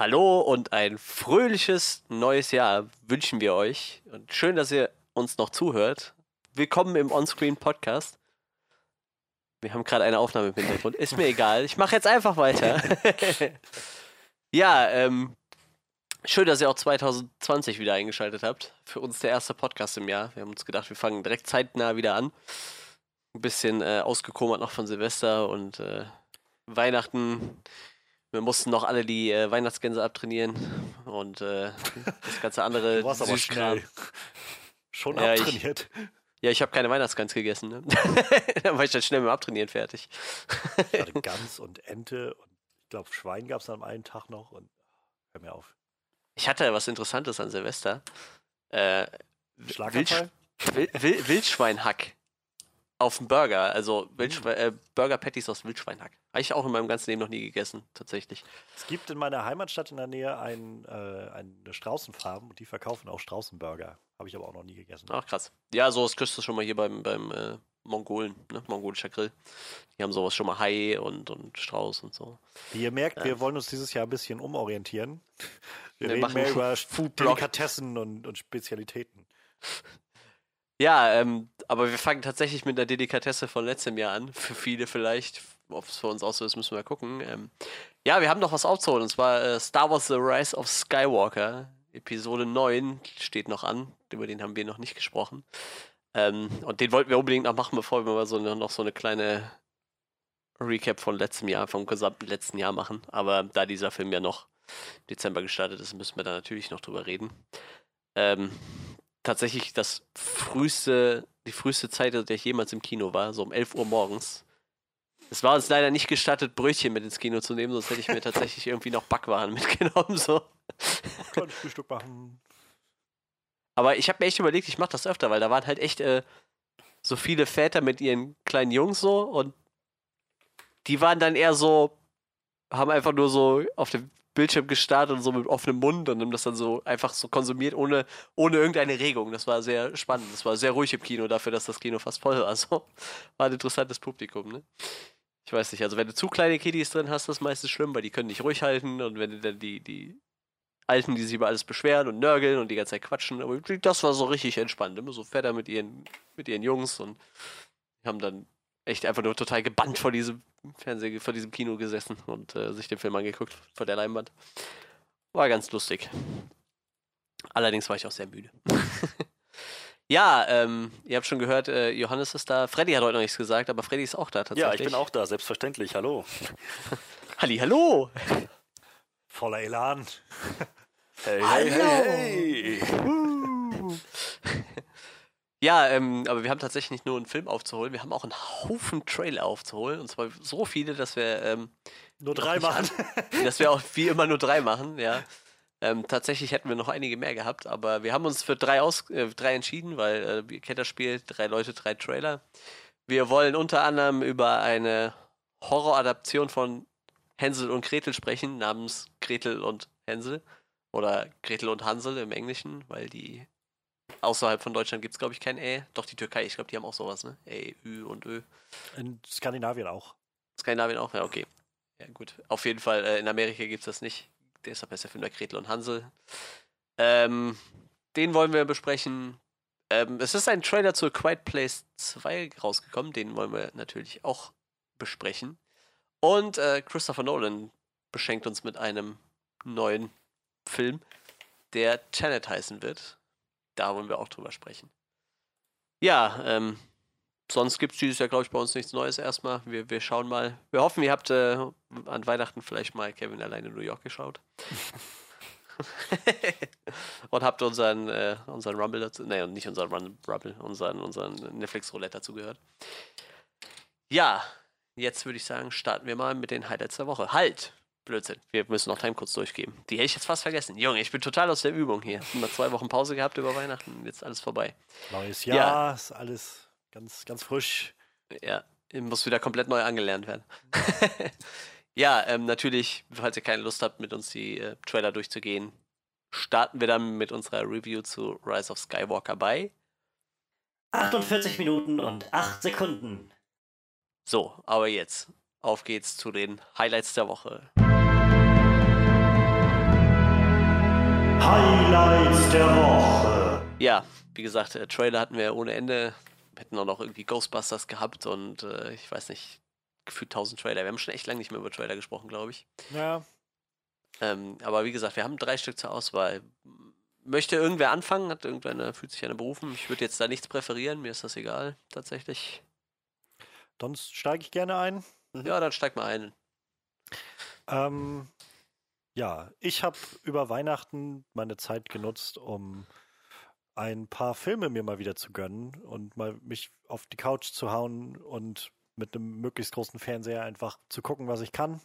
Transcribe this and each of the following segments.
Hallo und ein fröhliches neues Jahr wünschen wir euch. Und schön, dass ihr uns noch zuhört. Willkommen im Onscreen Podcast. Wir haben gerade eine Aufnahme im Hintergrund. Ist mir egal. Ich mache jetzt einfach weiter. ja, ähm, schön, dass ihr auch 2020 wieder eingeschaltet habt. Für uns der erste Podcast im Jahr. Wir haben uns gedacht, wir fangen direkt zeitnah wieder an. Ein bisschen äh, ausgekommert noch von Silvester und äh, Weihnachten. Wir mussten noch alle die äh, Weihnachtsgänse abtrainieren und äh, das ganze andere. Du warst aber schnell. Schon Ja, ich- abtrainiert. Ja, ich habe keine Weihnachtsgans gegessen. Ne? dann war ich dann schnell mit dem Abtrainieren fertig. Ich hatte Gans und Ente und ich glaube Schwein gab es an einem Tag noch und hör mir auf. Ich hatte was Interessantes an Silvester. Äh, Wildsch Schlaganfall? Wil Wil Wildschweinhack auf dem Burger. Also. Wildschwe äh, Burger Patties aus Wildschweinhack. Habe ich auch in meinem ganzen Leben noch nie gegessen, tatsächlich. Es gibt in meiner Heimatstadt in der Nähe ein, äh, eine Straußenfarm und die verkaufen auch Straußenburger. Habe ich aber auch noch nie gegessen. Ach, krass. Ja, sowas kriegst du schon mal hier beim, beim äh, Mongolen, ne? Mongolischer Grill. Die haben sowas schon mal Hai und, und Strauß und so. Wie ihr merkt, wir wollen uns dieses Jahr ein bisschen umorientieren. Wir, Wir reden machen mehr über. Delikatessen und, und Spezialitäten. Ja, ähm, aber wir fangen tatsächlich mit einer Delikatesse von letztem Jahr an. Für viele vielleicht. Ob es für uns auch so ist, müssen wir gucken. Ähm, ja, wir haben noch was aufzuholen. Und zwar äh, Star Wars The Rise of Skywalker. Episode 9 steht noch an. Über den haben wir noch nicht gesprochen. Ähm, und den wollten wir unbedingt noch machen, bevor wir mal so eine, noch so eine kleine Recap von letztem Jahr, vom gesamten letzten Jahr machen. Aber da dieser Film ja noch Dezember gestartet ist, müssen wir da natürlich noch drüber reden. Ähm, tatsächlich das früheste, die früheste Zeit, in der ich jemals im Kino war, so um 11 Uhr morgens. Es war uns leider nicht gestattet, Brötchen mit ins Kino zu nehmen, sonst hätte ich mir tatsächlich irgendwie noch Backwaren mitgenommen. So. Kleines Frühstück machen. Aber ich habe mir echt überlegt, ich mache das öfter, weil da waren halt echt äh, so viele Väter mit ihren kleinen Jungs so und die waren dann eher so, haben einfach nur so auf dem Bildschirm gestarrt und so mit offenem Mund und haben das dann so einfach so konsumiert, ohne, ohne irgendeine Regung. Das war sehr spannend. Das war sehr ruhig im Kino dafür, dass das Kino fast voll war. So. War ein interessantes Publikum, ne? Ich weiß nicht, also wenn du zu kleine Kiddies drin hast, das ist meistens schlimm, weil die können nicht ruhig halten und wenn du dann die, die Alten, die sich über alles beschweren und nörgeln und die ganze Zeit quatschen, aber das war so richtig entspannt. Immer so Väter mit ihren, mit ihren Jungs und haben dann echt einfach nur total gebannt vor diesem Fernseh, vor diesem Kino gesessen und äh, sich den Film angeguckt vor der Leinwand. War ganz lustig. Allerdings war ich auch sehr müde. ja, ähm, ihr habt schon gehört, äh, Johannes ist da. Freddy hat heute noch nichts gesagt, aber Freddy ist auch da tatsächlich. Ja, ich bin auch da, selbstverständlich. Hallo. Halli, hallo! Voller Elan. Hey, Hallo. hey, hey. Ja, ähm, aber wir haben tatsächlich nicht nur einen Film aufzuholen, wir haben auch einen Haufen Trailer aufzuholen. Und zwar so viele, dass wir, ähm, Nur drei machen. dass wir auch wie immer nur drei machen, ja. Ähm, tatsächlich hätten wir noch einige mehr gehabt, aber wir haben uns für drei, aus, äh, drei entschieden, weil äh, ihr kennt das Spiel, drei Leute, drei Trailer. Wir wollen unter anderem über eine Horroradaption von Hänsel und Gretel sprechen, namens Gretel und Hänsel. Oder Gretel und Hansel im Englischen, weil die außerhalb von Deutschland gibt es, glaube ich, kein Ä. Doch die Türkei, ich glaube, die haben auch sowas, ne? Ä, Ü und Ö. In Skandinavien auch. Skandinavien auch, ja, okay. Ja, gut. Auf jeden Fall, äh, in Amerika gibt es das nicht. Deshalb ist der Film der Gretel und Hansel. Ähm, den wollen wir besprechen. Ähm, es ist ein Trailer zu A Quiet Place 2 rausgekommen. Den wollen wir natürlich auch besprechen. Und äh, Christopher Nolan beschenkt uns mit einem neuen Film, der Tenet heißen wird. Da wollen wir auch drüber sprechen. Ja, ähm, sonst gibt es dieses Jahr, glaube ich, bei uns nichts Neues erstmal. Wir, wir schauen mal. Wir hoffen, ihr habt äh, an Weihnachten vielleicht mal Kevin alleine in New York geschaut. Und habt unseren, äh, unseren Rumble dazu, nee, nicht unseren Run- Rumble, unseren, unseren Netflix-Roulette dazu gehört. Ja, jetzt würde ich sagen, starten wir mal mit den Highlights der Woche. Halt! Blödsinn. Wir müssen noch Time kurz durchgeben. Die hätte ich jetzt fast vergessen. Junge, ich bin total aus der Übung hier. Mal zwei Wochen Pause gehabt über Weihnachten. Jetzt alles vorbei. Neues Ja. Jahr, ist alles ganz, ganz frisch. Ja, muss wieder komplett neu angelernt werden. ja, ähm, natürlich, falls ihr keine Lust habt, mit uns die äh, Trailer durchzugehen, starten wir dann mit unserer Review zu Rise of Skywalker bei. 48 Minuten und 8 Sekunden. So, aber jetzt, auf geht's zu den Highlights der Woche. Highlights der Woche. Ja, wie gesagt, äh, Trailer hatten wir ohne Ende. Wir hätten auch noch irgendwie Ghostbusters gehabt und äh, ich weiß nicht, gefühlt 1000 Trailer. Wir haben schon echt lange nicht mehr über Trailer gesprochen, glaube ich. Ja, Ähm, aber wie gesagt, wir haben drei Stück zur Auswahl. Möchte irgendwer anfangen? Hat irgendwer eine, fühlt sich einer berufen? Ich würde jetzt da nichts präferieren, mir ist das egal, tatsächlich. sonst steige ich gerne ein. Ja, dann steig mal ein. Ähm, ja, ich habe über Weihnachten meine Zeit genutzt, um ein paar Filme mir mal wieder zu gönnen und mal mich auf die Couch zu hauen und mit einem möglichst großen Fernseher einfach zu gucken, was ich kann.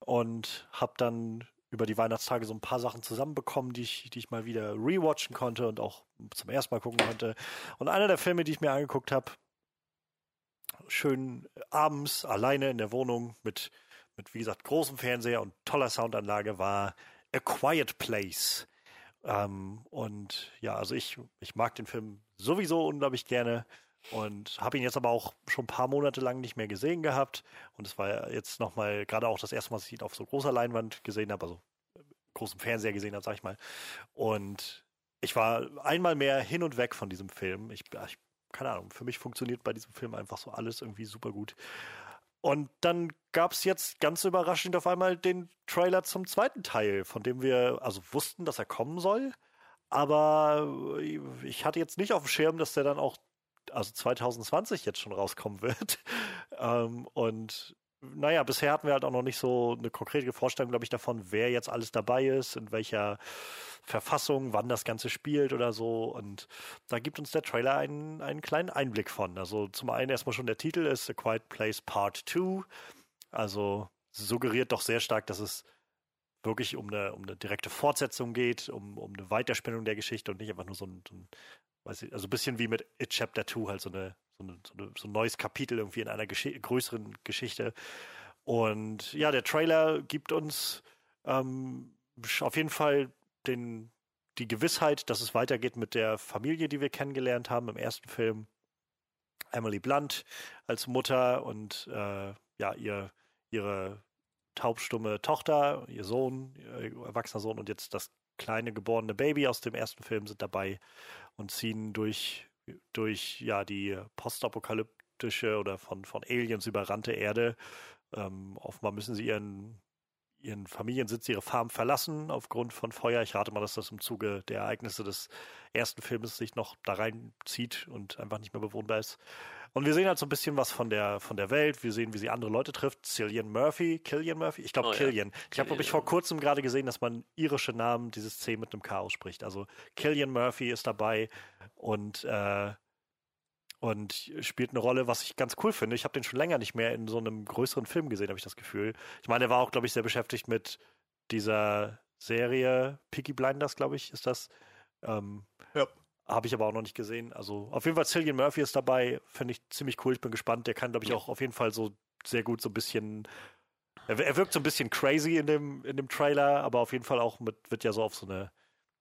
Und habe dann über die Weihnachtstage so ein paar Sachen zusammenbekommen, die ich, die ich mal wieder rewatchen konnte und auch zum ersten Mal gucken konnte. Und einer der Filme, die ich mir angeguckt habe, schön abends alleine in der Wohnung mit mit, wie gesagt, großem Fernseher und toller Soundanlage war A Quiet Place. Ähm, und ja, also ich, ich mag den Film sowieso unglaublich gerne und habe ihn jetzt aber auch schon ein paar Monate lang nicht mehr gesehen gehabt. Und es war jetzt nochmal, gerade auch das erste Mal, dass ich ihn auf so großer Leinwand gesehen habe, also großem Fernseher gesehen habe, sag ich mal. Und ich war einmal mehr hin und weg von diesem Film. Ich, ich keine Ahnung, für mich funktioniert bei diesem Film einfach so alles irgendwie super gut. Und dann gab es jetzt ganz überraschend auf einmal den Trailer zum zweiten Teil, von dem wir also wussten, dass er kommen soll. Aber ich hatte jetzt nicht auf dem Schirm, dass der dann auch, also 2020 jetzt schon rauskommen wird. ähm, und naja, bisher hatten wir halt auch noch nicht so eine konkrete Vorstellung, glaube ich, davon, wer jetzt alles dabei ist, in welcher Verfassung, wann das Ganze spielt oder so. Und da gibt uns der Trailer einen, einen kleinen Einblick von. Also zum einen erstmal schon der Titel ist A Quiet Place Part 2. Also suggeriert doch sehr stark, dass es wirklich um eine, um eine direkte Fortsetzung geht, um, um eine Weiterspinnung der Geschichte und nicht einfach nur so ein, so ein weiß ich, also ein bisschen wie mit It Chapter 2, halt so, eine, so, eine, so, ein neues Kapitel irgendwie in einer Gesch größeren Geschichte. Und ja, der Trailer gibt uns ähm, auf jeden Fall den, die Gewissheit, dass es weitergeht mit der Familie, die wir kennengelernt haben im ersten Film. Emily Blunt als Mutter und äh, ja, ihr, ihre taubstumme Tochter, ihr Sohn, ihr erwachsener Sohn und jetzt das kleine geborene Baby aus dem ersten Film sind dabei und ziehen durch, durch ja, die postapokalyptische oder von, von Aliens überrannte Erde. Ähm, offenbar müssen sie ihren, ihren Familiensitz, ihre Farm verlassen aufgrund von Feuer. Ich rate mal, dass das im Zuge der Ereignisse des ersten Filmes sich noch da reinzieht und einfach nicht mehr bewohnbar ist. Und wir sehen halt so ein bisschen was von der, von der Welt. Wir sehen, wie sie andere Leute trifft. Cillian Murphy, Killian Murphy? Ich glaube, Oh ja. Killian. Ich habe, glaube ich, vor kurzem gerade gesehen, dass man irische Namen dieses C mit einem K ausspricht. Also Killian Murphy ist dabei und, äh, und spielt eine Rolle, was ich ganz cool finde. Ich habe den schon länger nicht mehr in so einem größeren Film gesehen, habe ich das Gefühl. Ich meine, er war auch, glaube ich, sehr beschäftigt mit dieser Serie Peaky Blinders, glaube ich, ist das. Ähm, Ja. Habe ich aber auch noch nicht gesehen. Also auf jeden Fall Cillian Murphy ist dabei. Finde ich ziemlich cool. Ich bin gespannt. Der kann, glaube ich, Ja. auch auf jeden Fall so sehr gut so ein bisschen. Er, er wirkt so ein bisschen crazy in dem, in dem Trailer, aber auf jeden Fall auch mit, wird ja so auf so eine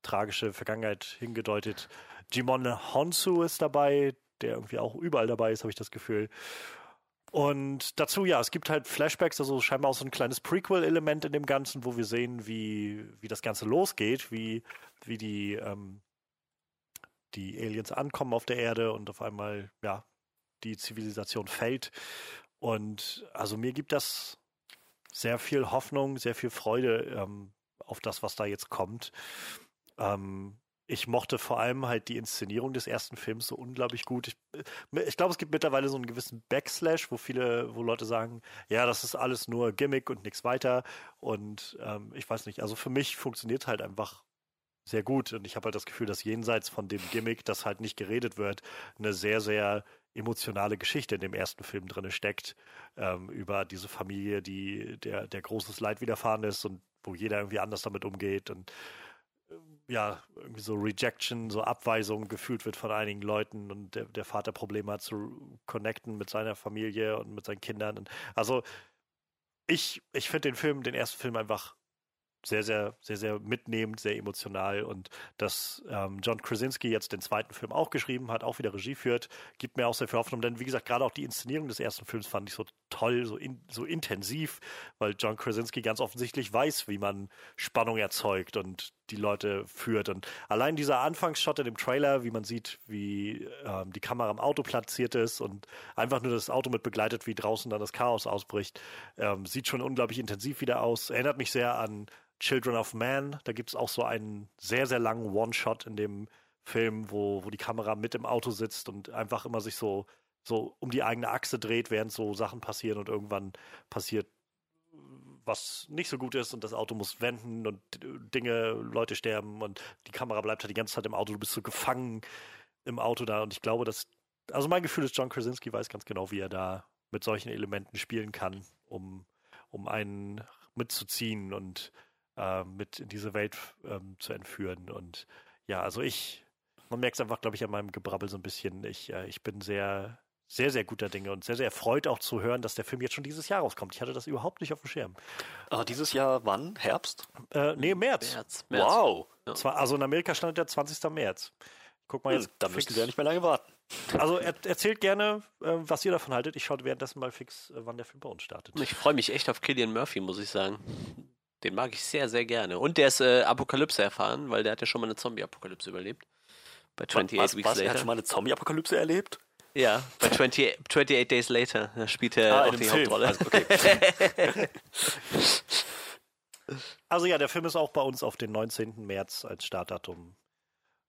tragische Vergangenheit hingedeutet. Jimon Honsu ist dabei, der irgendwie auch überall dabei ist, habe ich das Gefühl. Und dazu, ja, es gibt halt Flashbacks, also scheinbar auch so ein kleines Prequel-Element in dem Ganzen, wo wir sehen, wie, wie das Ganze losgeht, wie, wie die, ähm, die Aliens ankommen auf der Erde und auf einmal, ja, die Zivilisation fällt. Und also mir gibt das sehr viel Hoffnung, sehr viel Freude ähm, auf das, was da jetzt kommt. Ähm, ich mochte vor allem halt die Inszenierung des ersten Films so unglaublich gut. Ich, äh, ich glaube, es gibt mittlerweile so einen gewissen Backslash, wo viele, wo Leute sagen, ja, das ist alles nur Gimmick und nichts weiter. Und ähm, ich weiß nicht, also für mich funktioniert halt einfach sehr gut. Und ich habe halt das Gefühl, dass jenseits von dem Gimmick, das halt nicht geredet wird, eine sehr, sehr emotionale Geschichte in dem ersten Film drin steckt, ähm, über diese Familie, die der, der großes Leid widerfahren ist und wo jeder irgendwie anders damit umgeht und ja, irgendwie so Rejection, so Abweisung gefühlt wird von einigen Leuten und der, der Vater Probleme hat zu connecten mit seiner Familie und mit seinen Kindern. Und also ich, ich finde den Film, den ersten Film einfach sehr, sehr, sehr, sehr mitnehmend, sehr emotional und dass ähm, John Krasinski jetzt den zweiten Film auch geschrieben hat, auch wieder Regie führt, gibt mir auch sehr viel Hoffnung, denn wie gesagt, gerade auch die Inszenierung des ersten Films fand ich so toll, so, in, so intensiv, weil John Krasinski ganz offensichtlich weiß, wie man Spannung erzeugt und die Leute führt. Und allein dieser Anfangsshot in dem Trailer, wie man sieht, wie ähm, die Kamera im Auto platziert ist und einfach nur das Auto mit begleitet, wie draußen dann das Chaos ausbricht, ähm, sieht schon unglaublich intensiv wieder aus. Erinnert mich sehr an Children of Man. Da gibt es auch so einen sehr, sehr langen One-Shot in dem Film, wo, wo die Kamera mit im Auto sitzt und einfach immer sich so, so um die eigene Achse dreht, während so Sachen passieren und irgendwann passiert was nicht so gut ist und das Auto muss wenden und Dinge, Leute sterben und die Kamera bleibt halt die ganze Zeit im Auto, du bist so gefangen im Auto da und ich glaube, dass, also mein Gefühl ist, John Krasinski weiß ganz genau, wie er da mit solchen Elementen spielen kann, um, um einen mitzuziehen und äh, mit in diese Welt ähm, zu entführen und ja, also ich, man merkt es einfach, glaube ich, an meinem Gebrabbel so ein bisschen. Ich, äh, ich bin sehr, sehr, sehr guter Dinge und sehr, sehr erfreut auch zu hören, dass der Film jetzt schon dieses Jahr rauskommt. Ich hatte das überhaupt nicht auf dem Schirm. Ah, dieses Jahr wann? Herbst? Äh, nee, März. März. März. Wow. Ja. Zwar, also in Amerika stand der 20. März. Guck mal Hm, jetzt. da fix- müssten wir ja nicht mehr lange warten. Also er, erzählt gerne, äh, was ihr davon haltet. Ich schaue währenddessen mal fix, äh, wann der Film bei uns startet. Ich freue mich echt auf Killian Murphy, muss ich sagen. Den mag ich sehr, sehr gerne. Und der ist äh, Apokalypse erfahren, weil der hat ja schon mal eine Zombie-Apokalypse überlebt. Bei 28 was, Weeks was? Er hat Later. schon mal eine Zombie-Apokalypse erlebt? Ja, bei 20, 28 Days Later. Da spielt er Ah, auch die Film. Hauptrolle. Also, okay. Also ja, der Film ist auch bei uns auf den 19. März als Startdatum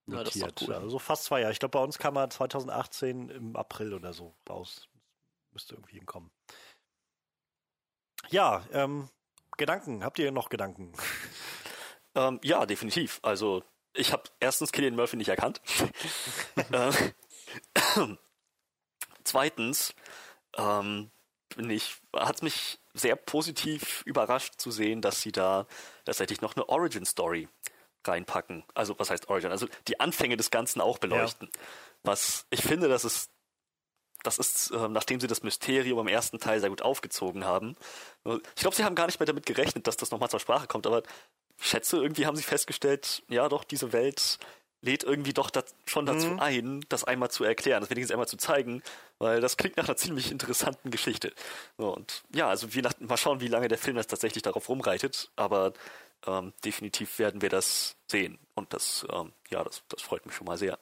Ja, notiert. cool. Also fast zwei Jahre. Ich glaube, bei uns kam er 2018 im April oder so raus. Müsste irgendwie hinkommen. Ja, ähm, Gedanken. Habt ihr noch Gedanken? Ähm, ja, definitiv. Also, ich habe erstens Killian Murphy nicht erkannt. zweitens ähm, bin ich, hat es mich sehr positiv überrascht zu sehen, dass sie da tatsächlich noch eine Origin-Story reinpacken. Also, was heißt Origin? Also, die Anfänge des Ganzen auch beleuchten. Was ich finde, dass es das ist, ähm, nachdem sie das Mysterium im ersten Teil sehr gut aufgezogen haben. Ich glaube, sie haben gar nicht mehr damit gerechnet, dass das nochmal zur Sprache kommt, aber ich schätze, irgendwie haben sie festgestellt, ja doch, diese Welt lädt irgendwie doch da, schon dazu Mhm. ein, das einmal zu erklären, das wenigstens einmal zu zeigen, weil das klingt nach einer ziemlich interessanten Geschichte. So, und ja, also wir nach, mal schauen, wie lange der Film das tatsächlich darauf rumreitet, aber ähm, definitiv werden wir das sehen. Und das, ähm, ja, das, das freut mich schon mal sehr.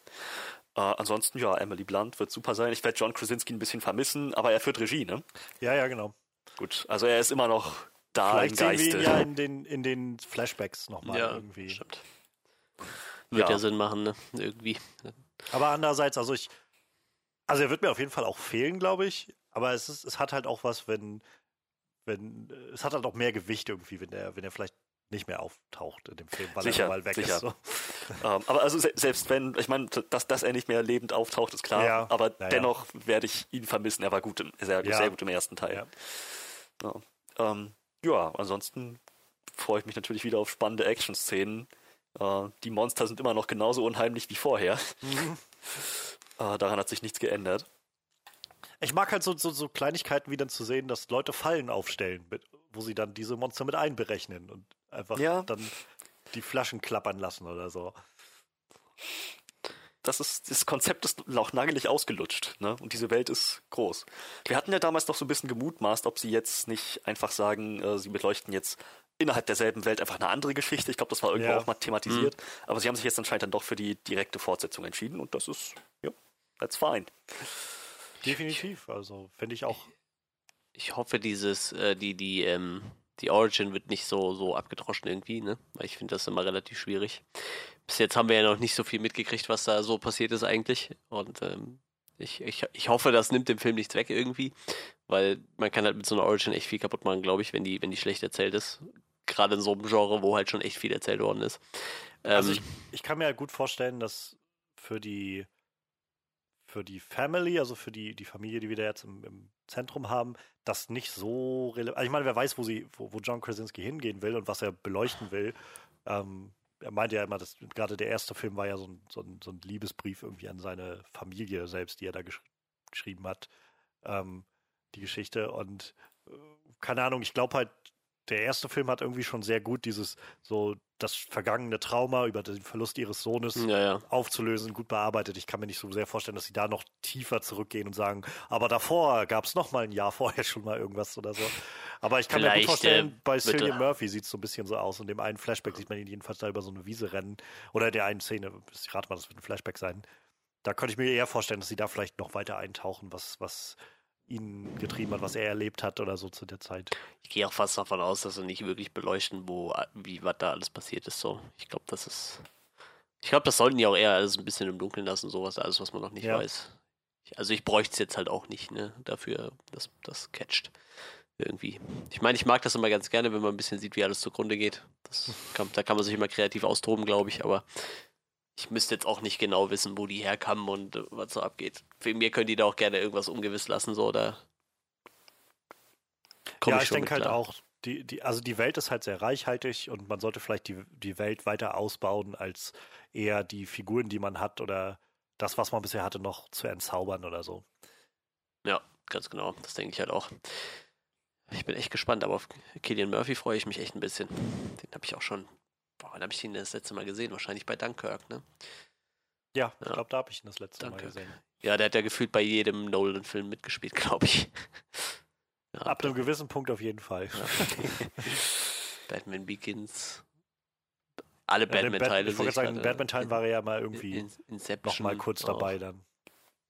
Äh, ansonsten, ja, Emily Blunt wird super sein. Ich werde John Krasinski ein bisschen vermissen, aber er führt Regie, ne? Ja, ja, genau. Gut, also er ist immer noch da Vielleicht im sehen wir Geiste. ihn ja in den, in den Flashbacks nochmal Ja, irgendwie. stimmt. Wird Ja. ja. Sinn machen, ne? Irgendwie. Aber andererseits, also ich, also er wird mir auf jeden Fall auch fehlen, glaube ich. Aber es ist, es hat halt auch was, wenn, wenn, es hat halt auch mehr Gewicht irgendwie, wenn er, wenn er vielleicht nicht mehr auftaucht in dem Film, weil Sicher, er mal weg sicher. ist. So. Ähm, aber also se selbst wenn, ich meine, dass, dass er nicht mehr lebend auftaucht, ist klar. Ja, aber ja, dennoch werde ich ihn vermissen. Er war gut im, sehr, Ja. sehr gut im ersten Teil. Ja. Ähm, ja ansonsten freue ich mich natürlich wieder auf spannende Action-Szenen. Äh, die Monster sind immer noch genauso unheimlich wie vorher. Mhm. Äh, daran hat sich nichts geändert. Ich mag halt so, so, so Kleinigkeiten wie dann zu sehen, dass Leute Fallen aufstellen, mit, wo sie dann diese Monster mit einberechnen und einfach Ja. dann die Flaschen klappern lassen oder so. das ist, das Konzept ist auch nagelig ausgelutscht, ne? Und diese Welt ist groß. Wir hatten ja damals noch so ein bisschen gemutmaßt, ob sie jetzt nicht einfach sagen, äh, sie beleuchten jetzt innerhalb derselben Welt einfach eine andere Geschichte. Ich glaube, das war irgendwo Ja. auch mal thematisiert. Aber sie haben sich jetzt anscheinend dann doch für die direkte Fortsetzung entschieden und das ist, ja, that's fine. Definitiv. Also finde ich auch. Ich hoffe, dieses, äh, die, die, ähm, die Origin wird nicht so, so abgedroschen irgendwie, ne? Weil ich finde das immer relativ schwierig. Bis jetzt haben wir ja noch nicht so viel mitgekriegt, was da so passiert ist eigentlich. Und ähm, ich, ich, ich hoffe, das nimmt dem Film nichts weg irgendwie. Weil man kann halt mit so einer Origin echt viel kaputt machen, glaube ich, wenn die, wenn die schlecht erzählt ist. Gerade in so einem Genre, wo halt schon echt viel erzählt worden ist. Ähm, Also ich, ich kann mir halt gut vorstellen, dass für die für die Family, also für die, die Familie, die wir da jetzt im, im Zentrum haben, das nicht so relevant. Also ich meine, wer weiß, wo sie, wo, wo John Krasinski hingehen will und was er beleuchten will. Ähm, er meinte ja immer, dass gerade der erste Film war ja so ein, so ein, so ein Liebesbrief irgendwie an seine Familie selbst, die er da gesch geschrieben hat, ähm, die Geschichte. Und äh, keine Ahnung, ich glaube halt, der erste Film hat irgendwie schon sehr gut dieses so das vergangene Trauma über den Verlust ihres Sohnes Ja, ja. aufzulösen, gut bearbeitet. Ich kann mir nicht so sehr vorstellen, dass sie da noch tiefer zurückgehen und sagen, aber davor gab es noch mal ein Jahr vorher schon mal irgendwas oder so. Aber ich kann mir Vielleicht, gut vorstellen, äh, bei Cillian Murphy sieht es so ein bisschen so aus. Und dem einen Flashback sieht man ihn jedenfalls da über so eine Wiese rennen. Oder der einen Szene, ich rate mal, das wird ein Flashback sein. Da könnte ich mir eher vorstellen, dass sie da vielleicht noch weiter eintauchen, was, was ihn getrieben hat, was er erlebt hat oder so zu der Zeit. Ich gehe auch fast davon aus, dass sie nicht wirklich beleuchten, wo, wie, was da alles passiert ist. So, ich glaube, das ist. Ich glaube, das sollten die auch eher alles ein bisschen im Dunkeln lassen, sowas, alles, was man noch nicht Ja. weiß. Ich, also ich bräuchte es jetzt halt auch nicht, ne, dafür, dass das catcht. Irgendwie. Ich meine, ich mag das immer ganz gerne, wenn man ein bisschen sieht, wie alles zugrunde geht. Das kann, da kann man sich immer kreativ austoben, glaube ich, aber ich müsste jetzt auch nicht genau wissen, wo die herkamen und äh, was so abgeht. Für mir können die da auch gerne irgendwas ungewiss lassen, so, da. komm ja, ich schon denke halt auch, die, die, also die Welt ist halt sehr reichhaltig und man sollte vielleicht die, die Welt weiter ausbauen, als eher die Figuren, die man hat oder das, was man bisher hatte, noch zu entzaubern oder so. Ja, ganz genau. Das denke ich halt auch. Ich bin echt gespannt, aber auf Killian Murphy freue ich mich echt ein bisschen. Den habe ich auch schon. Boah, wann habe ich ihn das letzte Mal gesehen? Wahrscheinlich bei Dunkirk, ne? Ja, ich Ja. glaube, da habe ich ihn das letzte Mal Danke. gesehen. Ja, der hat ja gefühlt bei jedem Nolan-Film mitgespielt, glaube ich. Ja, Ab einem gewissen Punkt auf jeden Fall. ja. Batman Begins. Alle Batman-Teile. ich wollte sagen, in gerade. Batman-Teilen war er ja mal irgendwie In- Inception. noch mal kurz auch. dabei dann.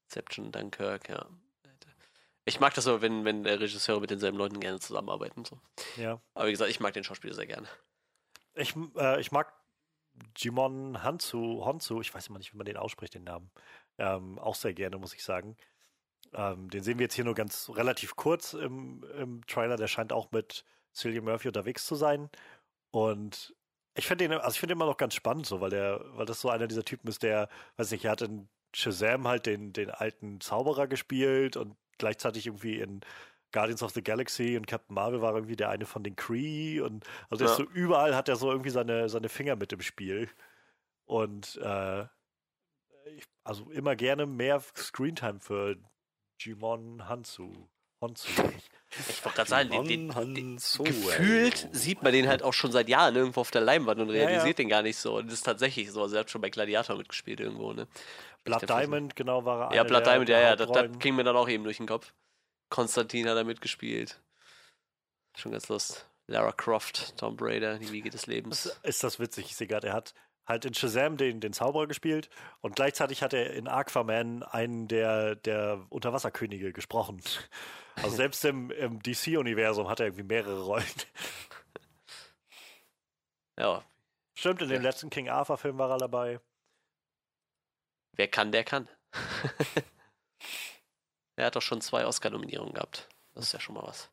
Inception, Dunkirk, ja. Ich mag das aber, wenn, wenn der Regisseure mit denselben Leuten gerne zusammenarbeiten. So. Ja. Aber wie gesagt, ich mag den Schauspieler sehr gerne. Ich, äh, ich mag Jimon Hansu, Honsu, ich weiß immer nicht, wie man den ausspricht, den Namen, ähm, auch sehr gerne, muss ich sagen. Ähm, den sehen wir jetzt hier nur ganz relativ kurz im, im Trailer. Der scheint auch mit Cillian Murphy unterwegs zu sein. Und ich finde ihn, also ich finde immer noch ganz spannend, so, weil der, weil das so einer dieser Typen ist, der, weiß nicht, er hat in Shazam halt den, den alten Zauberer gespielt und gleichzeitig irgendwie in Guardians of the Galaxy und Captain Marvel war irgendwie der eine von den Kree und also Ja. so überall hat er so irgendwie seine, seine Finger mit im Spiel. Und äh, ich, also immer gerne mehr Screentime für Jimon Hansu. Honsu. Ich wollte gerade sagen, den, den, den, so, gefühlt sieht man den halt auch schon seit Jahren irgendwo auf der Leinwand und Ja, realisiert ja. den gar nicht so. Und das ist tatsächlich so. Also er hat schon bei Gladiator mitgespielt irgendwo, ne? Blood Diamond, genau, war er Ja, Blood Diamond, ja, ja, das, das ging mir dann auch eben durch den Kopf. Konstantin hat da mitgespielt. Schon ganz lust. Lara Croft, Tom Raider, die Wiege des Lebens. Ist, ist das witzig, ich sehe gerade, er hat halt in Shazam den, den Zauberer gespielt und gleichzeitig hat er in Aquaman einen der, der Unterwasserkönige gesprochen. Also selbst im, im DC-Universum hat er irgendwie mehrere Rollen. Ja, Stimmt, in dem Ja. letzten King Arthur-Film war er dabei. wer kann, der kann. er hat doch schon zwei Oscar-Nominierungen gehabt. Das ist ja schon mal was.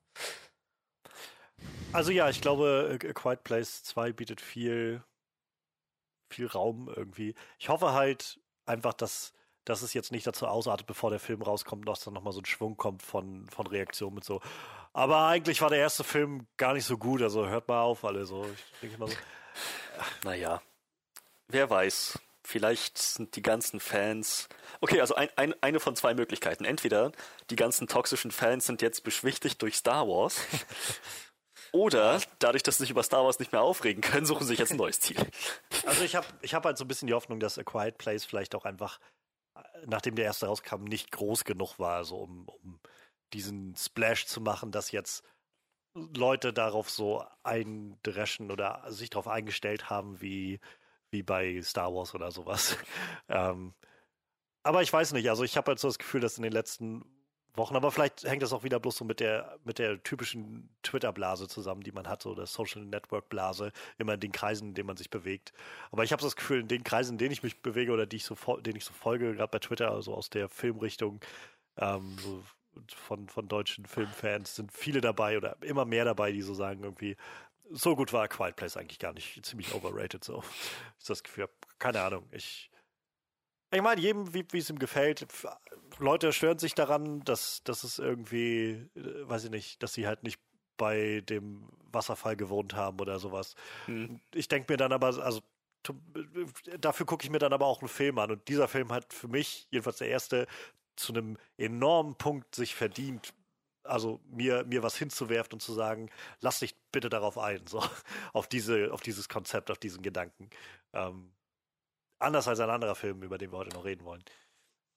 Also ja, ich glaube, A Quiet Place 2 bietet viel, viel Raum irgendwie. Ich hoffe halt einfach, dass, dass es jetzt nicht dazu ausartet, bevor der Film rauskommt, dass dann nochmal so ein Schwung kommt von, von Reaktionen mit so. Aber eigentlich war der erste Film gar nicht so gut, also hört mal auf alle so. Ich denke mal so. Naja, wer weiß. Vielleicht sind die ganzen Fans. Okay, also ein, ein, eine von zwei Möglichkeiten. Entweder die ganzen toxischen Fans sind jetzt beschwichtigt durch Star Wars. Oder dadurch, dass sie sich über Star Wars nicht mehr aufregen können, suchen sie sich jetzt ein neues Ziel. Also ich habe ich hab halt so ein bisschen die Hoffnung, dass A Quiet Place vielleicht auch einfach, äh, nachdem der erste rauskam, nicht groß genug war, so um, um diesen Splash zu machen, dass jetzt Leute darauf so eindreschen oder sich darauf eingestellt haben, wie, wie bei Star Wars oder sowas. ähm, aber ich weiß nicht, also ich habe halt so das Gefühl, dass in den letzten Wochen, aber vielleicht hängt das auch wieder bloß so mit der, mit der typischen Twitter-Blase zusammen, die man hat, so der Social Network-Blase, immer in den Kreisen, in denen man sich bewegt. Aber ich habe das Gefühl, in den Kreisen, in denen ich mich bewege oder die ich so, denen ich so folge, gerade bei Twitter, also aus der Filmrichtung, ähm, so von, von deutschen Filmfans, sind viele dabei oder immer mehr dabei, die so sagen, irgendwie, so gut war Quiet Place eigentlich gar nicht, ziemlich overrated, so. Ist das Gefühl, keine Ahnung, ich. Ich meine, jedem, wie wie es ihm gefällt. Leute stören sich daran, dass, dass es irgendwie, äh, weiß ich nicht, dass sie halt nicht bei dem Wasserfall gewohnt haben oder sowas. Hm. Ich denke mir dann aber, also tu- dafür gucke ich mir dann aber auch einen Film an. Und dieser Film hat für mich, jedenfalls der erste, zu einem enormen Punkt sich verdient, also mir, mir was hinzuwerfen und zu sagen, lass dich bitte darauf ein, so auf diese, auf dieses Konzept, auf diesen Gedanken. Ähm, anders als ein anderer Film, über den wir heute noch reden wollen.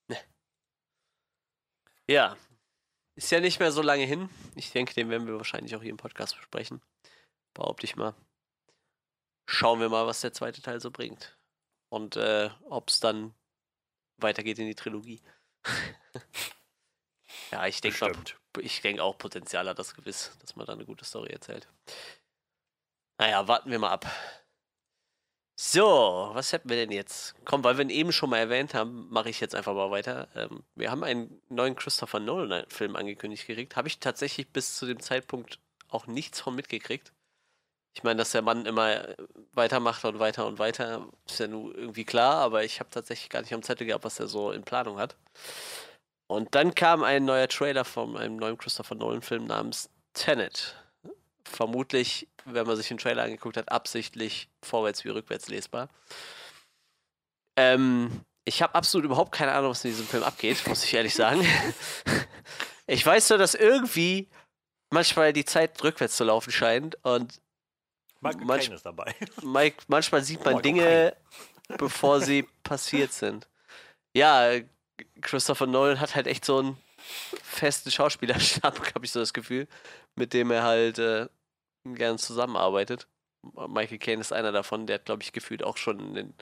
Ja. Ist ja nicht mehr so lange hin. Ich denke, den werden wir wahrscheinlich auch hier im Podcast besprechen. Behaupte ich mal. Schauen wir mal, was der zweite Teil so bringt. Und äh, ob es dann weitergeht in die Trilogie. ja, ich denke denke auch Potenzial hat das gewiss, dass man da eine gute Story erzählt. Naja, warten wir mal ab. So, was hätten wir denn jetzt? Komm, weil wir ihn eben schon mal erwähnt haben, mache ich jetzt einfach mal weiter. Ähm, wir haben einen neuen Christopher Nolan-Film angekündigt gekriegt. Habe ich tatsächlich bis zu dem Zeitpunkt auch nichts von mitgekriegt. Ich meine, dass der Mann immer äh, weitermacht und weiter und weiter, ist ja nun irgendwie klar, aber ich habe tatsächlich gar nicht am Zettel gehabt, was er so in Planung hat. Und dann kam ein neuer Trailer von einem neuen Christopher Nolan-Film namens Tenet. Vermutlich, wenn man sich den Trailer angeguckt hat, absichtlich vorwärts wie rückwärts lesbar. Ähm, ich habe absolut überhaupt keine Ahnung, was in diesem Film abgeht, muss ich ehrlich sagen. ich weiß nur, dass irgendwie manchmal die Zeit rückwärts zu laufen scheint und Michael Manch- Caine ist dabei. Mike, manchmal sieht man Michael Dinge, bevor sie passiert sind. Ja, Christopher Nolan hat halt echt so einen festen Schauspielerstab, habe ich so das Gefühl, mit dem er halt äh, gern zusammenarbeitet. Michael Caine ist einer davon, der hat, glaube ich, gefühlt auch schon in, den,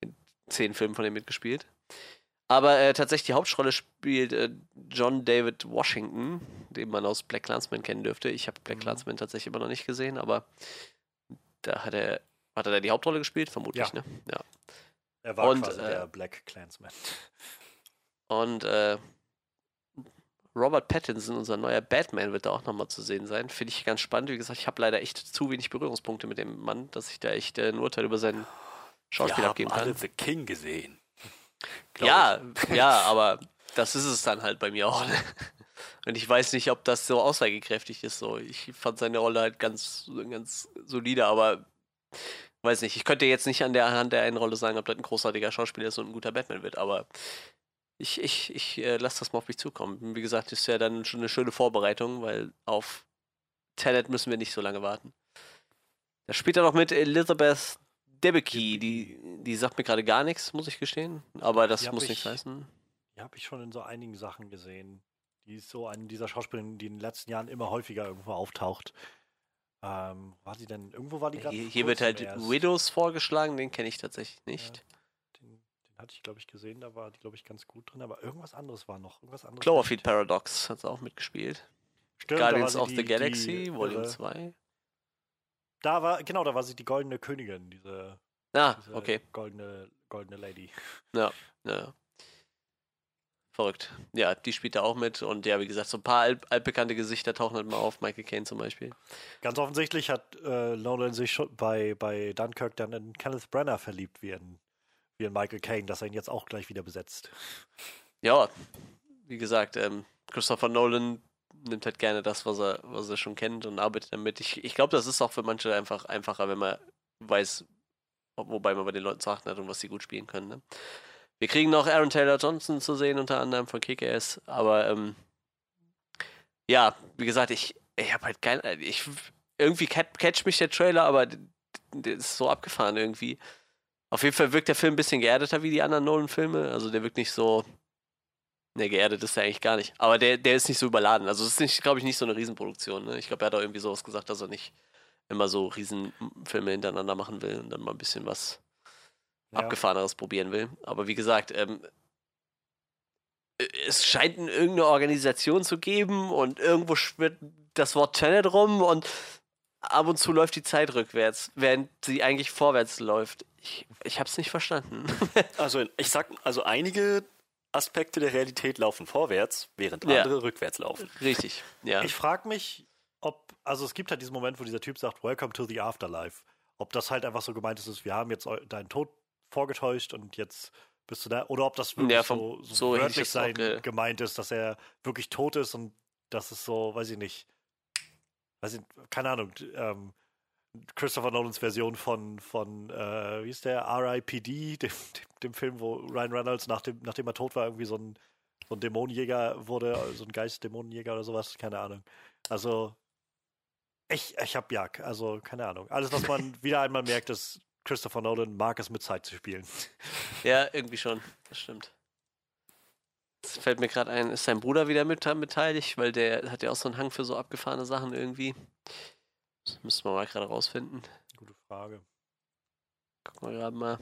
in zehn Filmen von ihm mitgespielt. Aber äh, tatsächlich die Hauptrolle spielt äh, John David Washington, den man aus Black Clansman kennen dürfte. Ich habe Black Mhm. Clansman tatsächlich immer noch nicht gesehen, aber da hat er, hat er da die Hauptrolle gespielt? Vermutlich, Ja. ne? Ja. Er war Und, quasi äh, der Black Clansman. Und äh, Robert Pattinson, unser neuer Batman, wird da auch nochmal zu sehen sein. Finde ich ganz spannend. Wie gesagt, ich habe leider echt zu wenig Berührungspunkte mit dem Mann, dass ich da echt äh, ein Urteil über seinen Schauspiel Wir abgeben haben alle kann. The King gesehen. Ja, ja, aber das ist es dann halt bei mir auch. ne? Und ich weiß nicht, ob das so aussagekräftig ist. So. Ich fand seine Rolle halt ganz, ganz solide, aber weiß nicht. Ich könnte jetzt nicht an der Hand der einen Rolle sagen, ob das ein großartiger Schauspieler ist und ein guter Batman wird, aber ich, ich, ich äh, lasse das mal auf mich zukommen. Wie gesagt, ist ja dann schon eine schöne Vorbereitung, weil auf Tenet müssen wir nicht so lange warten. Da spielt er noch mit Elizabeth Debicki, die, die sagt mir gerade gar nichts, muss ich gestehen. Aber das muss ich- nichts heißen. Die habe ich schon in so einigen Sachen gesehen. Die ist so eine dieser Schauspielerinnen, die in den letzten Jahren immer häufiger irgendwo auftaucht. Ähm, war sie denn, irgendwo war die gerade Hier, hier wird halt erst. Widows vorgeschlagen, den kenne ich tatsächlich nicht. Den hatte ich, glaube ich, gesehen, da war die, glaube ich, ganz gut drin, aber irgendwas anderes war noch. Irgendwas anderes Cloverfield Paradox hat sie auch mitgespielt. Stimmt, Guardians of die- the Galaxy, die Volume irre- 2. Da war, genau, da war sie die goldene Königin, diese, Ah, diese okay. goldene, goldene Lady. Ja. Verrückt. Ja, die spielt da auch mit. Und ja, wie gesagt, so ein paar alt, altbekannte Gesichter tauchen halt mal auf. Michael Caine zum Beispiel. Ganz offensichtlich hat äh, Nolan sich schon bei, bei Dunkirk dann in Kenneth Branagh verliebt, wie in, wie in Michael Caine, dass er ihn jetzt auch gleich wieder besetzt. Ja, wie gesagt, ähm, Christopher Nolan nimmt halt gerne das, was er, was er schon kennt und arbeitet damit. Ich, ich glaube, das ist auch für manche einfach einfacher, wenn man weiß, wobei man bei den Leuten zu achten hat und was sie gut spielen können. Ne? Wir kriegen noch Aaron Taylor Johnson zu sehen, unter anderem von KKS, aber ähm, ja, wie gesagt, ich, ich habe halt kein, ich, irgendwie cat- catcht mich der Trailer, aber der ist so abgefahren irgendwie. Auf jeden Fall wirkt der Film ein bisschen geerdeter wie die anderen Nolan-Filme, also der wirkt nicht so, Ne, geerdet ist er eigentlich gar nicht. Aber der, der ist nicht so überladen. Also es ist glaube ich, nicht so eine Riesenproduktion. Ne? Ich glaube, er hat auch irgendwie sowas gesagt, dass er nicht immer so Riesenfilme hintereinander machen will und dann mal ein bisschen was Ja. Abgefahreneres probieren will. Aber wie gesagt, ähm, äh, es scheint in irgendeine Organisation zu geben und irgendwo schwirrt das Wort Tenet rum und ab und zu läuft die Zeit rückwärts, während sie eigentlich vorwärts läuft. Ich, ich habe es nicht verstanden. Also ich sag, also einige Aspekte der Realität laufen vorwärts, während Ja. andere rückwärts laufen. Richtig, ja. Ich frage mich, ob, also es gibt halt diesen Moment, wo dieser Typ sagt, Welcome to the Afterlife. Ob das halt einfach so gemeint ist, wir haben jetzt deinen Tod vorgetäuscht und jetzt bist du da, oder ob das wirklich Ja, so, vom- so, so ich wörtlich sein ge- gemeint ist, dass er wirklich tot ist und das ist so, weiß ich nicht, weiß ich, keine Ahnung, ähm, Christopher Nolans Version von, von äh, wie ist der, R.I.P.D., dem, dem, Film, wo Ryan Reynolds, nach dem, nachdem er tot war, irgendwie so ein so ein Dämonenjäger wurde, so ein Geist-Dämonenjäger oder sowas, keine Ahnung. Also, ich, ich hab ja, also, keine Ahnung. Alles, was man wieder einmal merkt, ist, Christopher Nolan mag es mit Zeit zu spielen. Ja, irgendwie schon. Das stimmt. Fällt mir gerade ein, ist sein Bruder wieder mit beteiligt, weil der hat ja auch so einen Hang für so abgefahrene Sachen irgendwie. Das müssen wir mal gerade rausfinden. Gute Frage. Gucken wir gerade mal.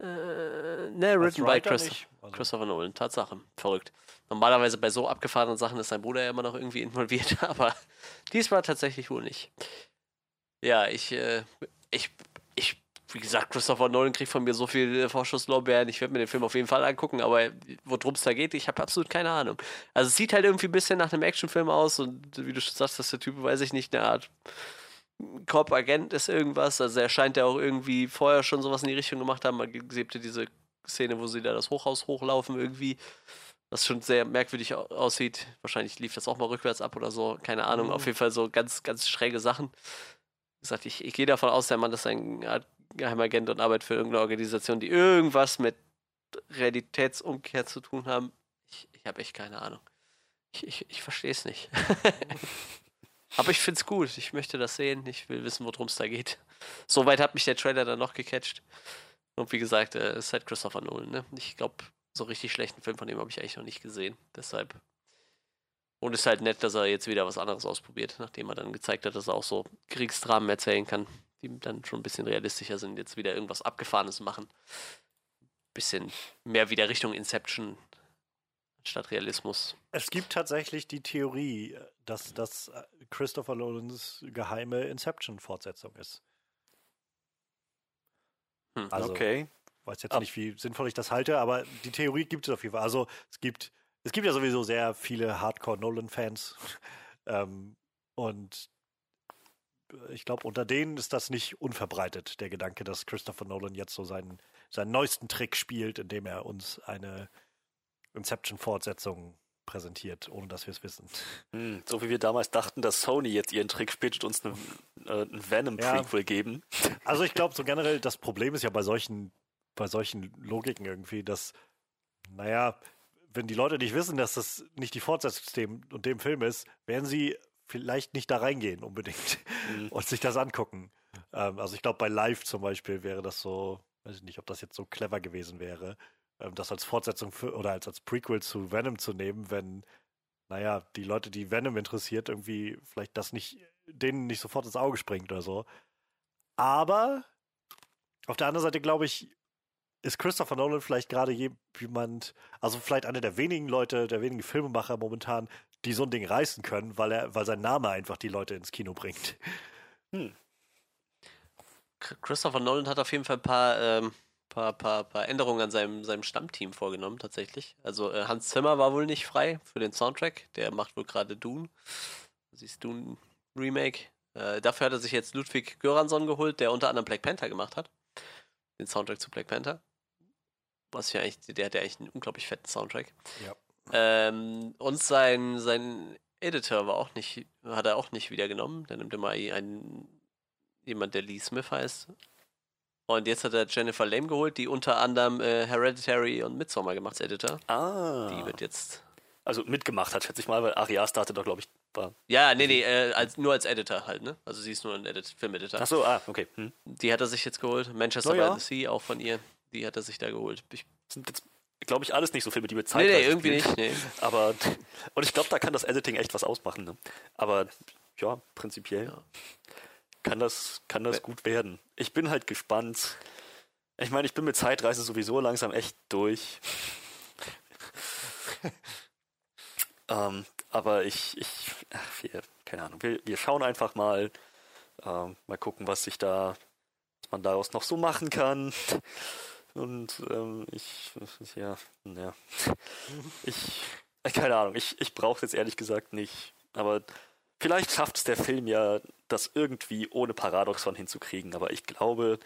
Äh, ne, Als written by Writer Chris, nicht. Also, Christopher Nolan. Tatsache. Verrückt. Normalerweise bei so abgefahrenen Sachen ist sein Bruder ja immer noch irgendwie involviert, aber diesmal tatsächlich wohl nicht. Ja, ich, äh, ich, wie gesagt, Christopher Nolan kriegt von mir so viel äh, Vorschusslorbeeren. Ich werde mir den Film auf jeden Fall angucken, aber worum es da geht, ich habe absolut keine Ahnung. Also es sieht halt irgendwie ein bisschen nach einem Actionfilm aus und wie du schon sagst, dass der Typ, weiß ich nicht, eine Art Cop-Agent ist irgendwas. Also er scheint ja auch irgendwie vorher schon sowas in die Richtung gemacht haben. Man gesebte diese Szene, wo sie da das Hochhaus hochlaufen irgendwie. Was schon sehr merkwürdig au- aussieht. Wahrscheinlich lief das auch mal rückwärts ab oder so. Keine Ahnung. Mhm. Auf jeden Fall so ganz, ganz schräge Sachen. Wie gesagt, ich, ich gehe davon aus, der Mann ist ein Art Geheimagent und arbeitet für irgendeine Organisation, die irgendwas mit Realitätsumkehr zu tun haben. Ich, ich habe echt keine Ahnung. Ich, ich, ich verstehe es nicht. Aber ich finde es gut. Ich möchte das sehen. Ich will wissen, worum es da geht. Soweit hat mich der Trailer dann noch gecatcht. Und wie gesagt, äh, es ist halt Christopher Nolan. Ne? Ich glaube, so richtig schlechten Film von ihm habe ich eigentlich noch nicht gesehen. Deshalb. Und es ist halt nett, dass er jetzt wieder was anderes ausprobiert, nachdem er dann gezeigt hat, dass er auch so Kriegsdramen erzählen kann, die dann schon ein bisschen realistischer sind. Jetzt wieder irgendwas Abgefahrenes machen. Bisschen mehr wieder Richtung Inception statt Realismus. Es gibt tatsächlich die Theorie, dass das äh, Christopher Nolans geheime Inception-Fortsetzung ist. Hm. Also, okay. weiß jetzt nicht, wie sinnvoll ich das halte, aber die Theorie gibt es auf jeden Fall. Also es gibt, es gibt ja sowieso sehr viele Hardcore-Nolan-Fans. ähm, und ich glaube, unter denen ist das nicht unverbreitet, der Gedanke, dass Christopher Nolan jetzt so seinen, seinen neuesten Trick spielt, indem er uns eine Inception-Fortsetzung präsentiert, ohne dass wir es wissen. Hm, so wie wir damals dachten, dass Sony jetzt ihren Trick spielt und uns eine, äh, Venom-Prequel geben. Also ich glaube, so generell, das Problem ist ja bei solchen, bei solchen Logiken irgendwie, dass, naja, wenn die Leute nicht wissen, dass das nicht die Fortsetzung und dem Film ist, werden sie vielleicht nicht da reingehen unbedingt Mhm. und sich das angucken. Ähm, also ich glaube, bei Live zum Beispiel wäre das so, weiß ich nicht, ob das jetzt so clever gewesen wäre, ähm, das als Fortsetzung für, oder als, als Prequel zu Venom zu nehmen, wenn, naja, die Leute, die Venom interessiert, irgendwie vielleicht das nicht, denen nicht sofort ins Auge springt oder so. Aber auf der anderen Seite glaube ich, ist Christopher Nolan vielleicht gerade je- jemand, also vielleicht einer der wenigen Leute, der wenigen Filmemacher momentan, die so ein Ding reißen können, weil er, weil sein Name einfach die Leute ins Kino bringt. Ch- Christopher Nolan hat auf jeden Fall ein paar, ähm, paar, paar, paar Änderungen an seinem, seinem Stammteam vorgenommen, tatsächlich. Also äh, Hans Zimmer war wohl nicht frei für den Soundtrack. Der macht wohl gerade Dune. Das ist Dune Remake. Äh, dafür hat er sich jetzt Ludwig Göransson geholt, der unter anderem Black Panther gemacht hat. Den Soundtrack zu Black Panther. Was ja eigentlich, der hat ja eigentlich einen unglaublich fetten Soundtrack. Ja. Ähm, und sein, sein Editor war auch nicht, hat er auch nicht wieder genommen. Der nimmt immer einen, jemand, der Lee Smith heißt. Und jetzt hat er Jennifer Lame geholt, die unter anderem äh, Hereditary und Midsommar gemacht als Editor. Ah. Die wird jetzt. Also mitgemacht hat, schätze ich mal, weil Ari Aster hatte doch, glaube ich, war. Ja, nee, nee, äh, als, nur als Editor halt, ne? Also sie ist nur ein Edit Film-Editor. Ach so, ah, okay. Hm. Die hat er sich jetzt geholt. Manchester Na ja. by the Sea, auch von ihr. Die hat er sich da geholt. Ich, Sind jetzt, glaube ich, alles nicht so Filme, die mit nee, Zeit nee, irgendwie nicht. Nee. Aber, und ich glaube, da kann das Editing echt was ausmachen. Ne? Aber ja, prinzipiell Ja. kann das, kann das gut werden. Ich bin halt gespannt. Ich meine, ich bin mit Zeitreise sowieso langsam echt durch. ähm, aber ich, ich, ach, wir, keine Ahnung, wir, wir schauen einfach mal, ähm, mal gucken, was sich da, was man daraus noch so machen kann. Und ähm, ich, ja, ja. Ich, keine Ahnung, ich, ich brauche es jetzt ehrlich gesagt nicht. Aber vielleicht schafft es der Film ja, das irgendwie ohne Paradoxon hinzukriegen. Aber ich glaube,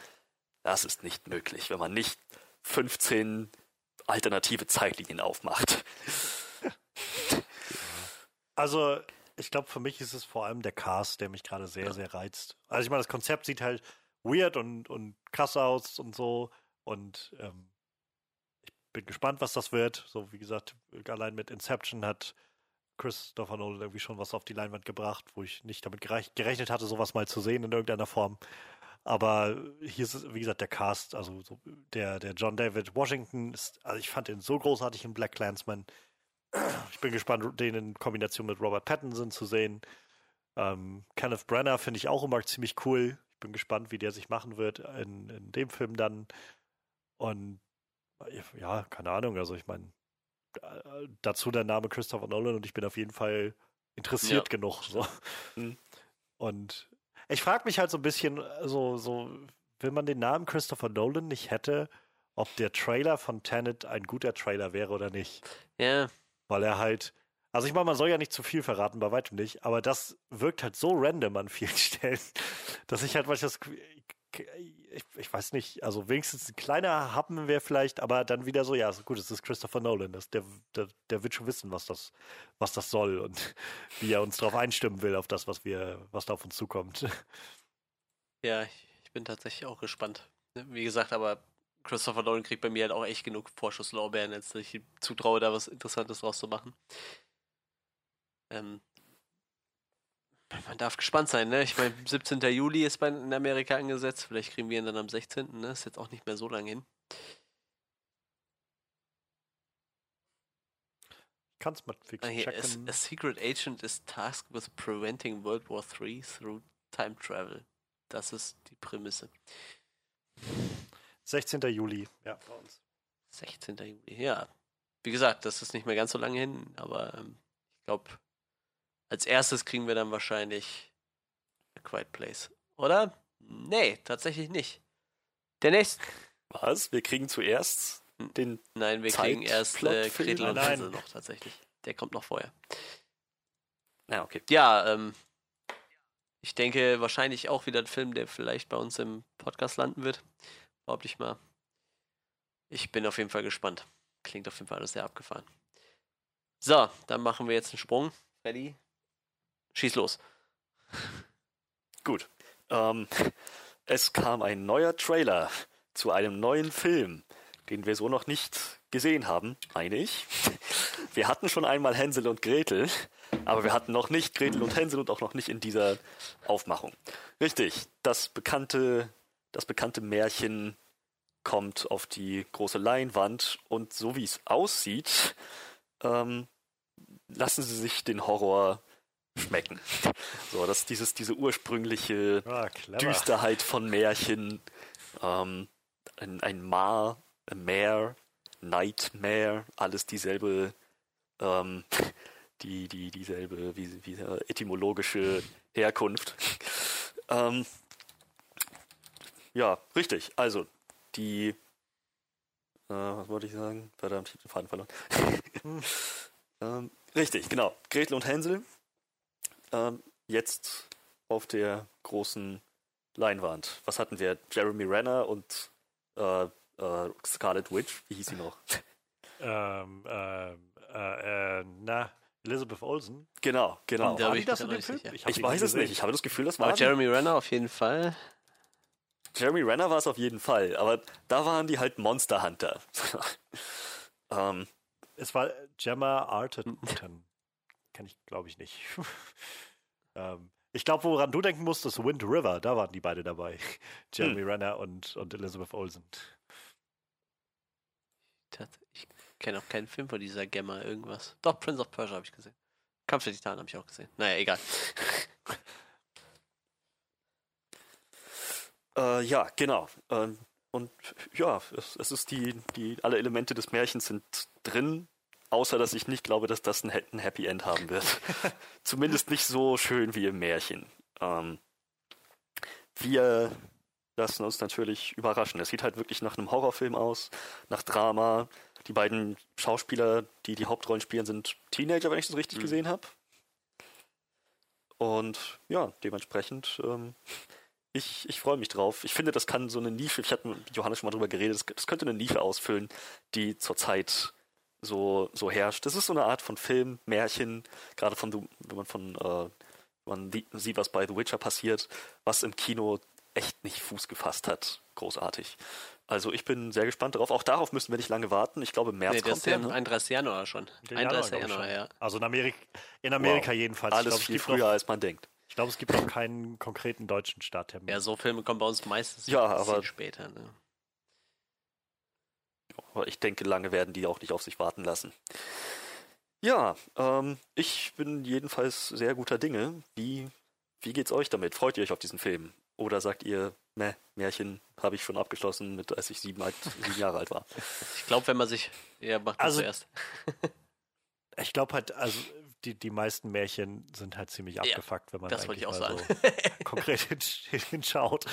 das ist nicht möglich, wenn man nicht 15 alternative Zeitlinien aufmacht. Also, ich glaube, für mich ist es vor allem der Cast, der mich gerade sehr, sehr reizt. Also, ich meine, das Konzept sieht halt weird und, und krass aus und so. Und ähm, ich bin gespannt, was das wird. So wie gesagt, allein mit Inception hat Christopher Nolan irgendwie schon was auf die Leinwand gebracht, wo ich nicht damit gerechnet hatte, sowas mal zu sehen in irgendeiner Form. Aber hier ist, wie gesagt, der Cast, also so der, der John David Washington ist, also ich fand ihn so großartig in Black Clansman. Ich bin gespannt, den in Kombination mit Robert Pattinson zu sehen. Ähm, Kenneth Brenner finde ich auch immer ziemlich cool. Ich bin gespannt, wie der sich machen wird in, in dem Film dann. Und ja, keine Ahnung, also ich meine, dazu der Name Christopher Nolan und ich bin auf jeden Fall interessiert ja. genug. So. Mhm. Und ich frage mich halt so ein bisschen, so, so, wenn man den Namen Christopher Nolan nicht hätte, ob der Trailer von Tenet ein guter Trailer wäre oder nicht. Ja. Weil er halt, also ich meine, man soll ja nicht zu viel verraten, bei weitem nicht, aber das wirkt halt so random an vielen Stellen, dass ich halt manchmal das, ich, ich, weiß nicht, also wenigstens ein kleiner Happen wäre vielleicht, aber dann wieder so, ja, gut, es ist Christopher Nolan, das, der, der, der wird schon wissen, was das, was das soll und wie er uns darauf einstimmen will, auf das, was wir, was da auf uns zukommt. Ja, ich bin tatsächlich auch gespannt. Wie gesagt, aber Christopher Nolan kriegt bei mir halt auch echt genug Vorschusslorbeeren, als ich ihm zutraue, da was Interessantes draus zu machen. Ähm, man darf gespannt sein, ne? Ich meine, 17. Juli ist bei, in Amerika angesetzt. Vielleicht kriegen wir ihn dann am 16. Ne? Ist jetzt auch nicht mehr so lange hin. Kannst mal fix ah, checken. A, a secret agent is tasked with preventing World War III through time travel. Das ist die Prämisse. 16. Juli, ja, bei uns. 16. Juli, ja. Wie gesagt, das ist nicht mehr ganz so lange hin, aber ähm, ich glaube, als erstes kriegen wir dann wahrscheinlich A Quiet Place. Oder? Nee, tatsächlich nicht. Der nächste. Was? Wir kriegen zuerst den. Nein, wir kriegen erst äh, Gretel und Hansel noch tatsächlich. Der kommt noch vorher. Ja, okay. Ja, ähm, ich denke wahrscheinlich auch wieder ein Film, der vielleicht bei uns im Podcast landen wird. Behaupte ich mal. Ich bin auf jeden Fall gespannt. Klingt auf jeden Fall alles sehr abgefahren. So, dann machen wir jetzt einen Sprung. Freddy, Schieß los. Gut. Ähm, es kam ein neuer Trailer zu einem neuen Film, den wir so noch nicht gesehen haben, meine ich. Wir hatten schon einmal Hänsel und Gretel, aber wir hatten noch nicht Gretel und Hänsel und auch noch nicht in dieser Aufmachung. Richtig, das bekannte, das bekannte Märchen kommt auf die große Leinwand und so wie es aussieht, ähm, lassen sie sich den Horror schmecken. So, dass dieses, diese ursprüngliche ah, Düsterheit von Märchen, ähm, ein, ein Mar, ein Mare, Nightmare, alles dieselbe, ähm, die, die, dieselbe, wie, wie etymologische Herkunft. ähm, ja, richtig. Also, die, äh, was wollte ich sagen? Verdammt, ich habe den Faden verloren. ähm, richtig, genau. Gretel und Hänsel ähm, jetzt auf der großen Leinwand. Was hatten wir? Jeremy Renner und äh, äh, Scarlet Witch, wie hieß sie noch? ähm, ähm äh, na, Elizabeth Olsen. Genau, genau. War die das in dem Film? Ich, ich weiß es nicht. Ich habe das Gefühl, das war. Jeremy Renner auf jeden Fall. Jeremy Renner war es auf jeden Fall, aber da waren die halt Monster Hunter. ähm, es war Gemma Arterton. Kenne ich, glaube ich, nicht. ähm, ich glaube, woran du denken musst, ist Wind River. Da waren die beide dabei. Jeremy hm. Renner und, und Elizabeth Olsen. Ich kenne auch keinen Film von dieser Gemma irgendwas. Doch, Prince of Persia habe ich gesehen. Kampf der Titanen habe ich auch gesehen. Naja, egal. äh, ja, genau. Ähm, und ja, es, es ist die, die, alle Elemente des Märchens sind drin. Außer, dass ich nicht glaube, dass das ein, ein Happy End haben wird. Zumindest nicht so schön wie im Märchen. Ähm, wir lassen uns natürlich überraschen. Es sieht halt wirklich nach einem Horrorfilm aus, nach Drama. Die beiden Schauspieler, die die Hauptrollen spielen, sind Teenager, wenn ich das richtig mhm. gesehen habe. Und ja, dementsprechend, ähm, ich, ich freue mich drauf. Ich finde, das kann so eine Nische, ich hatte mit Johannes schon mal drüber geredet, das, das könnte eine Nische ausfüllen, die zurzeit so, so herrscht. Das ist so eine Art von Film, Märchen, gerade von, wenn man von, äh, man sieht, was bei The Witcher passiert, was im Kino echt nicht Fuß gefasst hat. Großartig. Also ich bin sehr gespannt darauf. Auch darauf müssen wir nicht lange warten. Ich glaube, im März Nee, der kommt ist ja der. am Ne? 31. Januar schon. Den 31. glaub ich, Januar, ja. Also in Amerika, in Amerika Wow. jedenfalls. Alles ich glaube, es viel früher, noch, als man denkt. ich glaube, es gibt noch keinen konkreten deutschen Starttermin. Ja, so Filme kommen bei uns meistens Ja, ein bisschen aber- später. Ne? Aber ich denke, lange werden die auch nicht auf sich warten lassen. Ja, ähm, ich bin jedenfalls sehr guter Dinge. Wie, wie geht's euch damit? Freut ihr euch auf diesen Film? Oder sagt ihr, ne, Märchen habe ich schon abgeschlossen, mit, als ich sieben, alt, sieben Jahre alt war? Ich glaube, wenn man sich. Ja, macht das Also- zuerst. Ich glaube halt, also die, die meisten Märchen sind halt ziemlich abgefuckt, wenn man das eigentlich mal sagen. so konkret hin- hinschaut.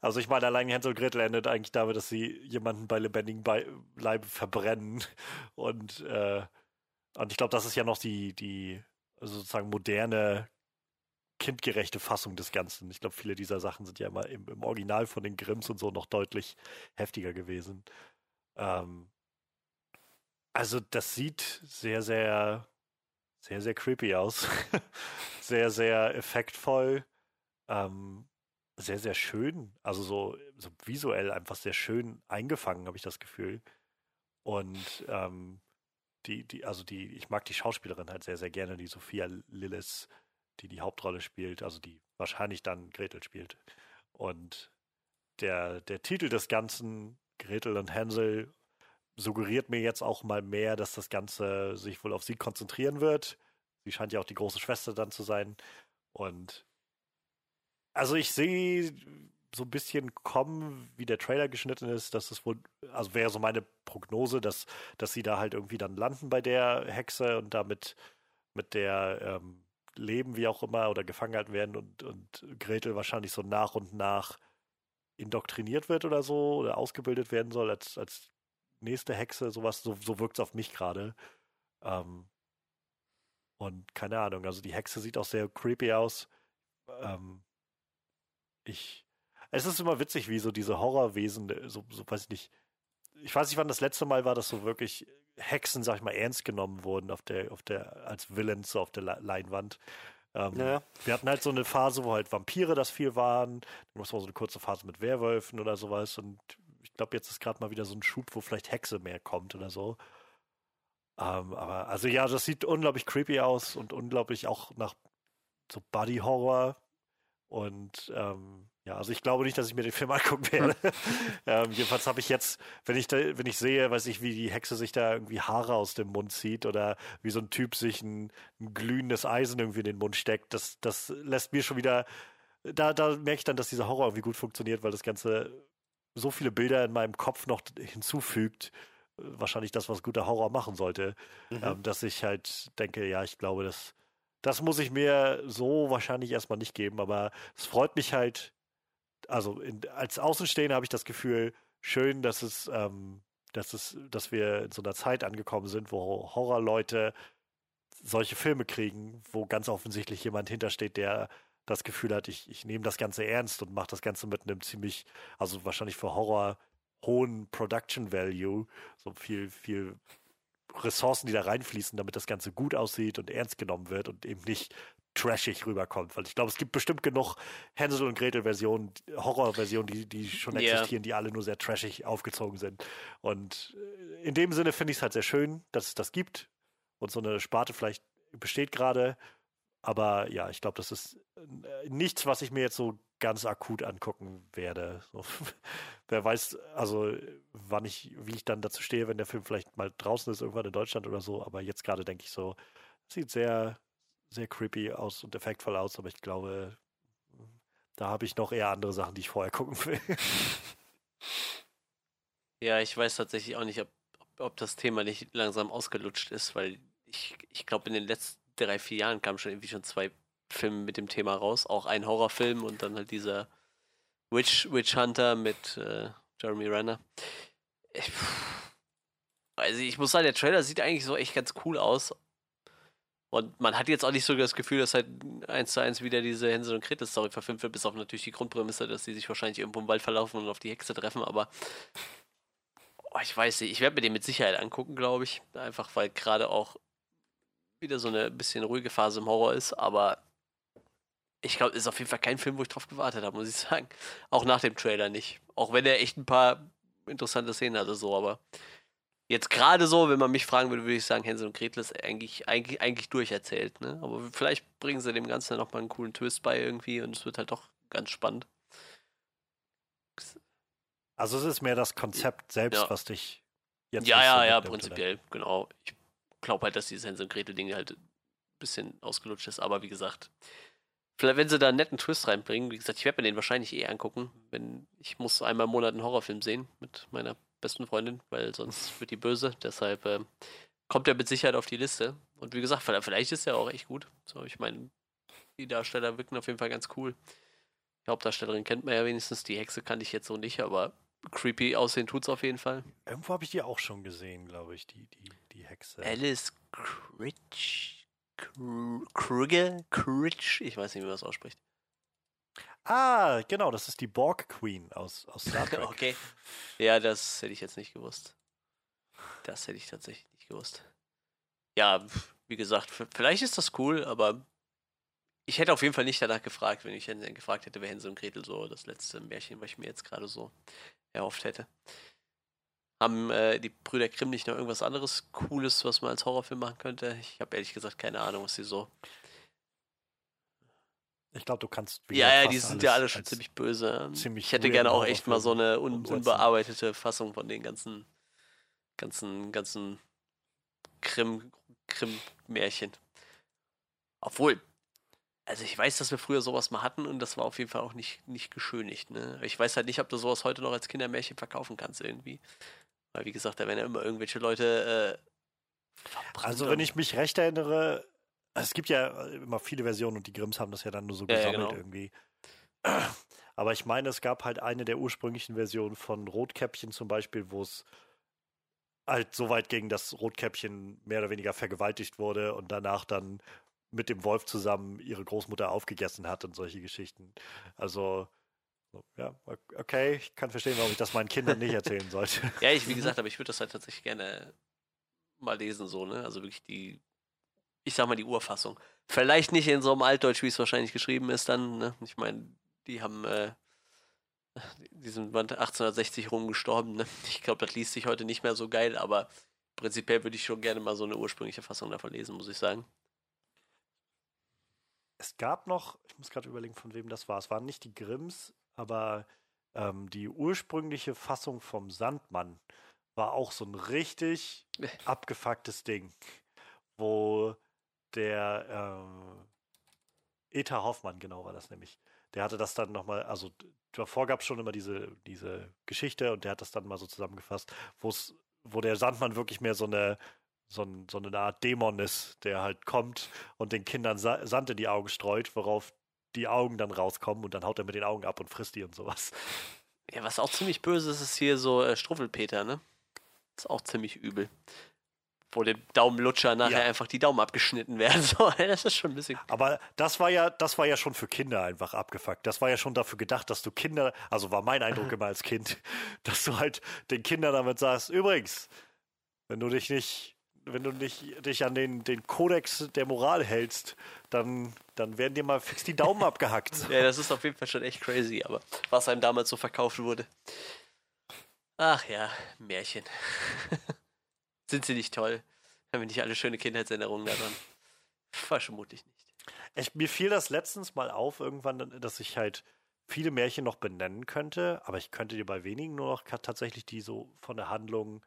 Also ich meine, allein Hänsel und Gretel endet eigentlich damit, dass sie jemanden bei lebendigem Bei Leibe verbrennen. Und, äh, und ich glaube, das ist ja noch die, die sozusagen moderne, kindgerechte Fassung des Ganzen. Ich glaube, viele dieser Sachen sind ja immer im, im Original von den Grimms und so noch deutlich heftiger gewesen. Ähm, also das sieht sehr, sehr, sehr, sehr creepy aus. sehr, sehr effektvoll. Ähm, sehr, sehr schön. Also so, so visuell einfach sehr schön eingefangen, habe ich das Gefühl. Und ähm, die, die, also die, ich mag die Schauspielerin halt sehr, sehr gerne, die Sophia Lillis, die die Hauptrolle spielt, also die wahrscheinlich dann Gretel spielt. Und der, der Titel des Ganzen, Gretel und Hänsel, suggeriert mir jetzt auch mal mehr, dass das Ganze sich wohl auf sie konzentrieren wird. Sie scheint ja auch die große Schwester dann zu sein. Und also ich sehe so ein bisschen kommen, wie der Trailer geschnitten ist, dass es wohl, also wäre so meine Prognose, dass, dass sie da halt irgendwie dann landen bei der Hexe und damit mit der ähm, leben, wie auch immer, oder gefangen halten werden und, und Gretel wahrscheinlich so nach und nach indoktriniert wird oder so oder ausgebildet werden soll als, als nächste Hexe, sowas, so, so wirkt es auf mich gerade. Ähm, und keine Ahnung, also die Hexe sieht auch sehr creepy aus. Ähm, ich, es ist immer witzig, wie so diese Horrorwesen, äh, so, so weiß ich nicht, ich weiß nicht, wann das letzte Mal war, dass so wirklich Hexen, sag ich mal, ernst genommen wurden auf der, auf der, als Villains so auf der Le- Leinwand. Ähm, Ja. Wir hatten halt so eine Phase, wo halt Vampire das viel waren, dann war so eine kurze Phase mit Werwölfen oder sowas und ich glaube, jetzt ist gerade mal wieder so ein Schub, wo vielleicht Hexe mehr kommt oder so. Ähm, aber also ja, das sieht unglaublich creepy aus und unglaublich auch nach so Body Horror. Und ähm, ja, also ich glaube nicht, dass ich mir den Film angucken werde. ähm, jedenfalls habe ich jetzt, wenn ich da, wenn ich sehe, weiß ich, wie die Hexe sich da irgendwie Haare aus dem Mund zieht oder wie so ein Typ sich ein, ein glühendes Eisen irgendwie in den Mund steckt, das, das lässt mir schon wieder, da, da merke ich dann, dass dieser Horror irgendwie gut funktioniert, weil das Ganze so viele Bilder in meinem Kopf noch hinzufügt, wahrscheinlich das, was guter Horror machen sollte, Mhm. ähm, dass ich halt denke, ja, ich glaube, das, das muss ich mir so wahrscheinlich erstmal nicht geben, aber es freut mich halt, also in, als Außenstehender habe ich das Gefühl, schön, dass es, ähm, dass es, dass wir in so einer Zeit angekommen sind, wo Horrorleute solche Filme kriegen, wo ganz offensichtlich jemand hintersteht, der das Gefühl hat, ich, ich nehme das Ganze ernst und mache das Ganze mit einem ziemlich, also wahrscheinlich für Horror hohen Production Value, so viel, viel Ressourcen, die da reinfließen, damit das Ganze gut aussieht und ernst genommen wird und eben nicht trashig rüberkommt. Weil ich glaube, es gibt bestimmt genug Hänsel und Gretel-Versionen, Horror-Versionen, die, die schon existieren, die alle nur sehr trashig aufgezogen sind. Und äh, in dem Sinne finde ich es halt sehr schön, dass es das gibt und so eine Sparte vielleicht besteht gerade. Aber ja, ich glaube, das ist äh, nichts, was ich mir jetzt so ganz akut angucken werde. So. Wer weiß, also wann ich, wie ich dann dazu stehe, wenn der Film vielleicht mal draußen ist, irgendwann in Deutschland oder so. Aber jetzt gerade denke ich so, sieht sehr, sehr creepy aus und effektvoll aus, aber ich glaube, da habe ich noch eher andere Sachen, die ich vorher gucken will. Ja, ich weiß tatsächlich auch nicht, ob, ob, das Thema nicht langsam ausgelutscht ist, weil ich, ich glaube, in den letzten drei, vier Jahren kamen schon irgendwie schon zwei Filme mit dem Thema raus. Auch ein Horrorfilm und dann halt dieser Witch, Witch Hunter mit äh, Jeremy Renner. Also ich muss sagen, der Trailer sieht eigentlich so echt ganz cool aus. Und man hat jetzt auch nicht so das Gefühl, dass halt eins zu eins wieder diese Hänsel und Gretel Story verfilmt wird, bis auf natürlich die Grundprämisse, dass sie sich wahrscheinlich irgendwo im Wald verlaufen und auf die Hexe treffen, aber oh, ich weiß nicht, ich werde mir den mit Sicherheit angucken, glaube ich. Einfach weil gerade auch wieder so eine bisschen ruhige Phase im Horror ist, aber ich glaube, es ist auf jeden Fall kein Film, wo ich drauf gewartet habe, muss ich sagen. Auch nach dem Trailer nicht. Auch wenn er echt ein paar interessante Szenen hatte so, aber jetzt gerade so, wenn man mich fragen würde, würde ich sagen, Hänsel und Gretel ist eigentlich, eigentlich, eigentlich durcherzählt, ne? Aber vielleicht bringen sie dem Ganzen nochmal einen coolen Twist bei irgendwie und es wird halt doch ganz spannend. Also es ist mehr das Konzept selbst, Ja. was dich jetzt ja, ja, ja, mitnimmt, oder? prinzipiell, genau. Ich glaube halt, dass dieses Hänsel und Gretel-Ding halt ein bisschen ausgelutscht ist, aber wie gesagt, vielleicht, wenn sie da einen netten Twist reinbringen, wie gesagt, ich werde mir den wahrscheinlich eh angucken, wenn ich muss einmal im Monat einen Horrorfilm sehen mit meiner besten Freundin, weil sonst wird die böse, deshalb ähm, kommt er mit Sicherheit auf die Liste. Und wie gesagt, vielleicht vielleicht ist er auch echt gut. So, ich meine, die Darsteller wirken auf jeden Fall ganz cool. Die Hauptdarstellerin kennt man ja wenigstens, die Hexe kannte ich jetzt so nicht, aber creepy aussehen tut's auf jeden Fall. Irgendwo habe ich die auch schon gesehen, glaube ich, die, die, die Hexe. Alice Critch. Kr- Krüger? Critch? Ich weiß nicht, wie man das ausspricht. Ah, genau, das ist die Borg Queen aus, aus Star Trek. okay. Ja, das hätte ich jetzt nicht gewusst. Das hätte ich tatsächlich nicht gewusst. Ja, wie gesagt, vielleicht ist das cool, aber ich hätte auf jeden Fall nicht danach gefragt, wenn ich gefragt hätte, wer Hänsel und Gretel so das letzte Märchen, was ich mir jetzt gerade so erhofft hätte. Haben äh, die Brüder Grimm nicht noch irgendwas anderes Cooles, was man als Horrorfilm machen könnte? Ich habe ehrlich gesagt keine Ahnung, was sie so. Ich glaube, du kannst. Ja, ja, die sind ja alle schon ziemlich böse. ziemlich ich hätte gerne auch echt mal so eine un unbearbeitete Fassung von den ganzen, ganzen, ganzen Krim, Krim-Märchen. Obwohl, also ich weiß, dass wir früher sowas mal hatten und das war auf jeden Fall auch nicht, nicht geschönigt. Ne? Ich weiß halt nicht, ob du sowas heute noch als Kindermärchen verkaufen kannst irgendwie. Weil wie gesagt, da werden ja immer irgendwelche Leute. Äh, Also, wenn ich mich recht erinnere, es gibt ja immer viele Versionen und die Grimms haben das ja dann nur so Ja, ja, gesammelt genau. irgendwie. Aber ich meine, es gab halt eine der ursprünglichen Versionen von Rotkäppchen zum Beispiel, wo es halt so weit ging, dass Rotkäppchen mehr oder weniger vergewaltigt wurde und danach dann mit dem Wolf zusammen ihre Großmutter aufgegessen hat und solche Geschichten. Also, so, ja, okay, ich kann verstehen, warum ich das meinen Kindern nicht erzählen sollte. Ja, ich, wie gesagt, aber ich würde das halt tatsächlich gerne mal lesen, so, ne? Also wirklich die, ich sag mal, die Urfassung. Vielleicht nicht in so einem Altdeutsch, wie es wahrscheinlich geschrieben ist, dann, ne? Ich meine, die haben, äh, die sind 1860 rumgestorben, ne? Ich glaube, das liest sich heute nicht mehr so geil, aber prinzipiell würde ich schon gerne mal so eine ursprüngliche Fassung davon lesen, muss ich sagen. Es gab noch, ich muss gerade überlegen, von wem das war. Es waren nicht die Grimms, aber ähm, die ursprüngliche Fassung vom Sandmann war auch so ein richtig abgefucktes Ding, wo der äh, Eta Hoffmann, genau war das nämlich, der hatte das dann nochmal, also davor gab es schon immer diese, diese Geschichte und der hat das dann mal so zusammengefasst, wo's, wo der Sandmann wirklich mehr so eine so, ein, so eine Art Dämon ist, der halt kommt und den Kindern Sa Sand in die Augen streut, worauf die Augen dann rauskommen und dann haut er mit den Augen ab und frisst die und sowas. Ja, was auch ziemlich böse ist, ist hier so äh, Struffelpeter, ne? Ist auch ziemlich übel. Wo dem Daumenlutscher nachher Ja. einfach die Daumen abgeschnitten werden. So, das ist schon ein bisschen. Aber das war ja, das war ja schon für Kinder einfach abgefuckt. Das war ja schon dafür gedacht, dass du Kinder, also war mein Eindruck immer als Kind, dass du halt den Kindern damit sagst, übrigens, wenn du dich nicht, wenn du nicht dich an den, den Kodex der Moral hältst, dann, dann werden dir mal fix die Daumen abgehackt. Ja, das ist auf jeden Fall schon echt crazy, aber was einem damals so verkauft wurde. Ach ja, Märchen. Sind sie nicht toll? Haben wir nicht alle schöne Kindheitserinnerungen daran? Vermutlich nicht. Ich, mir fiel das letztens mal auf, irgendwann, dass ich halt viele Märchen noch benennen könnte, aber ich könnte dir bei wenigen nur noch tatsächlich die so von der Handlung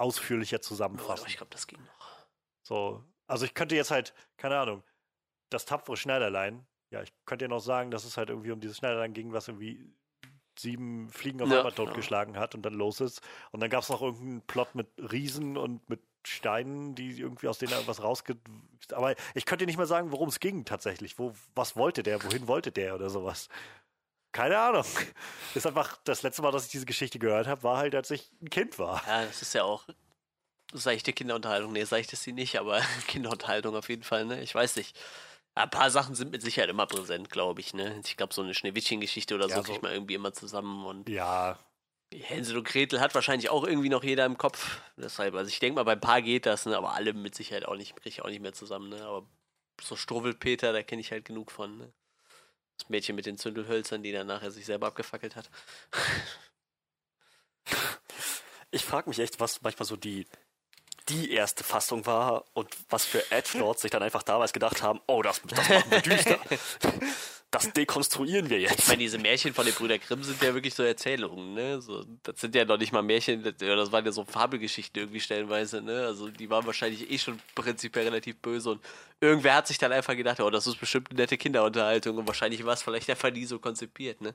ausführlicher zusammenfassen. ich glaube, das ging noch. So, also ich könnte jetzt halt, keine Ahnung, das tapfere Schneiderlein, ja, ich könnte ja noch sagen, dass es halt irgendwie um dieses Schneiderlein ging, was irgendwie sieben Fliegen auf einmal ja. totgeschlagen hat und dann los ist. Und dann gab es noch irgendeinen Plot mit Riesen und mit Steinen, die irgendwie aus denen was rausge... Aber ich könnte nicht mal sagen, worum es ging tatsächlich. Wo, was wollte der? Wohin wollte der oder sowas? Keine Ahnung. Ist einfach das letzte Mal, dass ich diese Geschichte gehört habe, war halt, als ich ein Kind war. Ja, das ist ja auch seichte Kinderunterhaltung. Nee, seicht ist sie nicht, aber Kinderunterhaltung auf jeden Fall, ne? Ich weiß nicht. Ein paar Sachen sind mit Sicherheit immer präsent, glaube ich, ne? Ich glaube, so eine Schneewittchen-Geschichte oder so Ja, kriegt so- man irgendwie immer zusammen und Ja, Hänsel und Gretel hat wahrscheinlich auch irgendwie noch jeder im Kopf. Deshalb, also ich denke mal, bei ein paar geht das, ne? aber alle mit Sicherheit auch nicht, kriege ich auch nicht mehr zusammen, ne? Aber so Struwwelpeter, da kenne ich halt genug von, ne? Das Mädchen mit den Zündelhölzern, die dann nachher sich selber abgefackelt hat. Ich frage mich echt, was manchmal so die, die erste Fassung war und was für Edgelords sich dann einfach damals gedacht haben, oh, das, das machen wir düster. Das dekonstruieren wir Ich jetzt. meine, diese Märchen von den Brüder Grimm sind ja wirklich so Erzählungen, ne? So, das sind ja noch nicht mal Märchen, das waren ja so Fabelgeschichten irgendwie stellenweise, ne? Also die waren wahrscheinlich eh schon prinzipiell relativ böse und irgendwer hat sich dann einfach gedacht, oh, das ist bestimmt eine nette Kinderunterhaltung und wahrscheinlich war es vielleicht einfach nie so konzipiert, ne?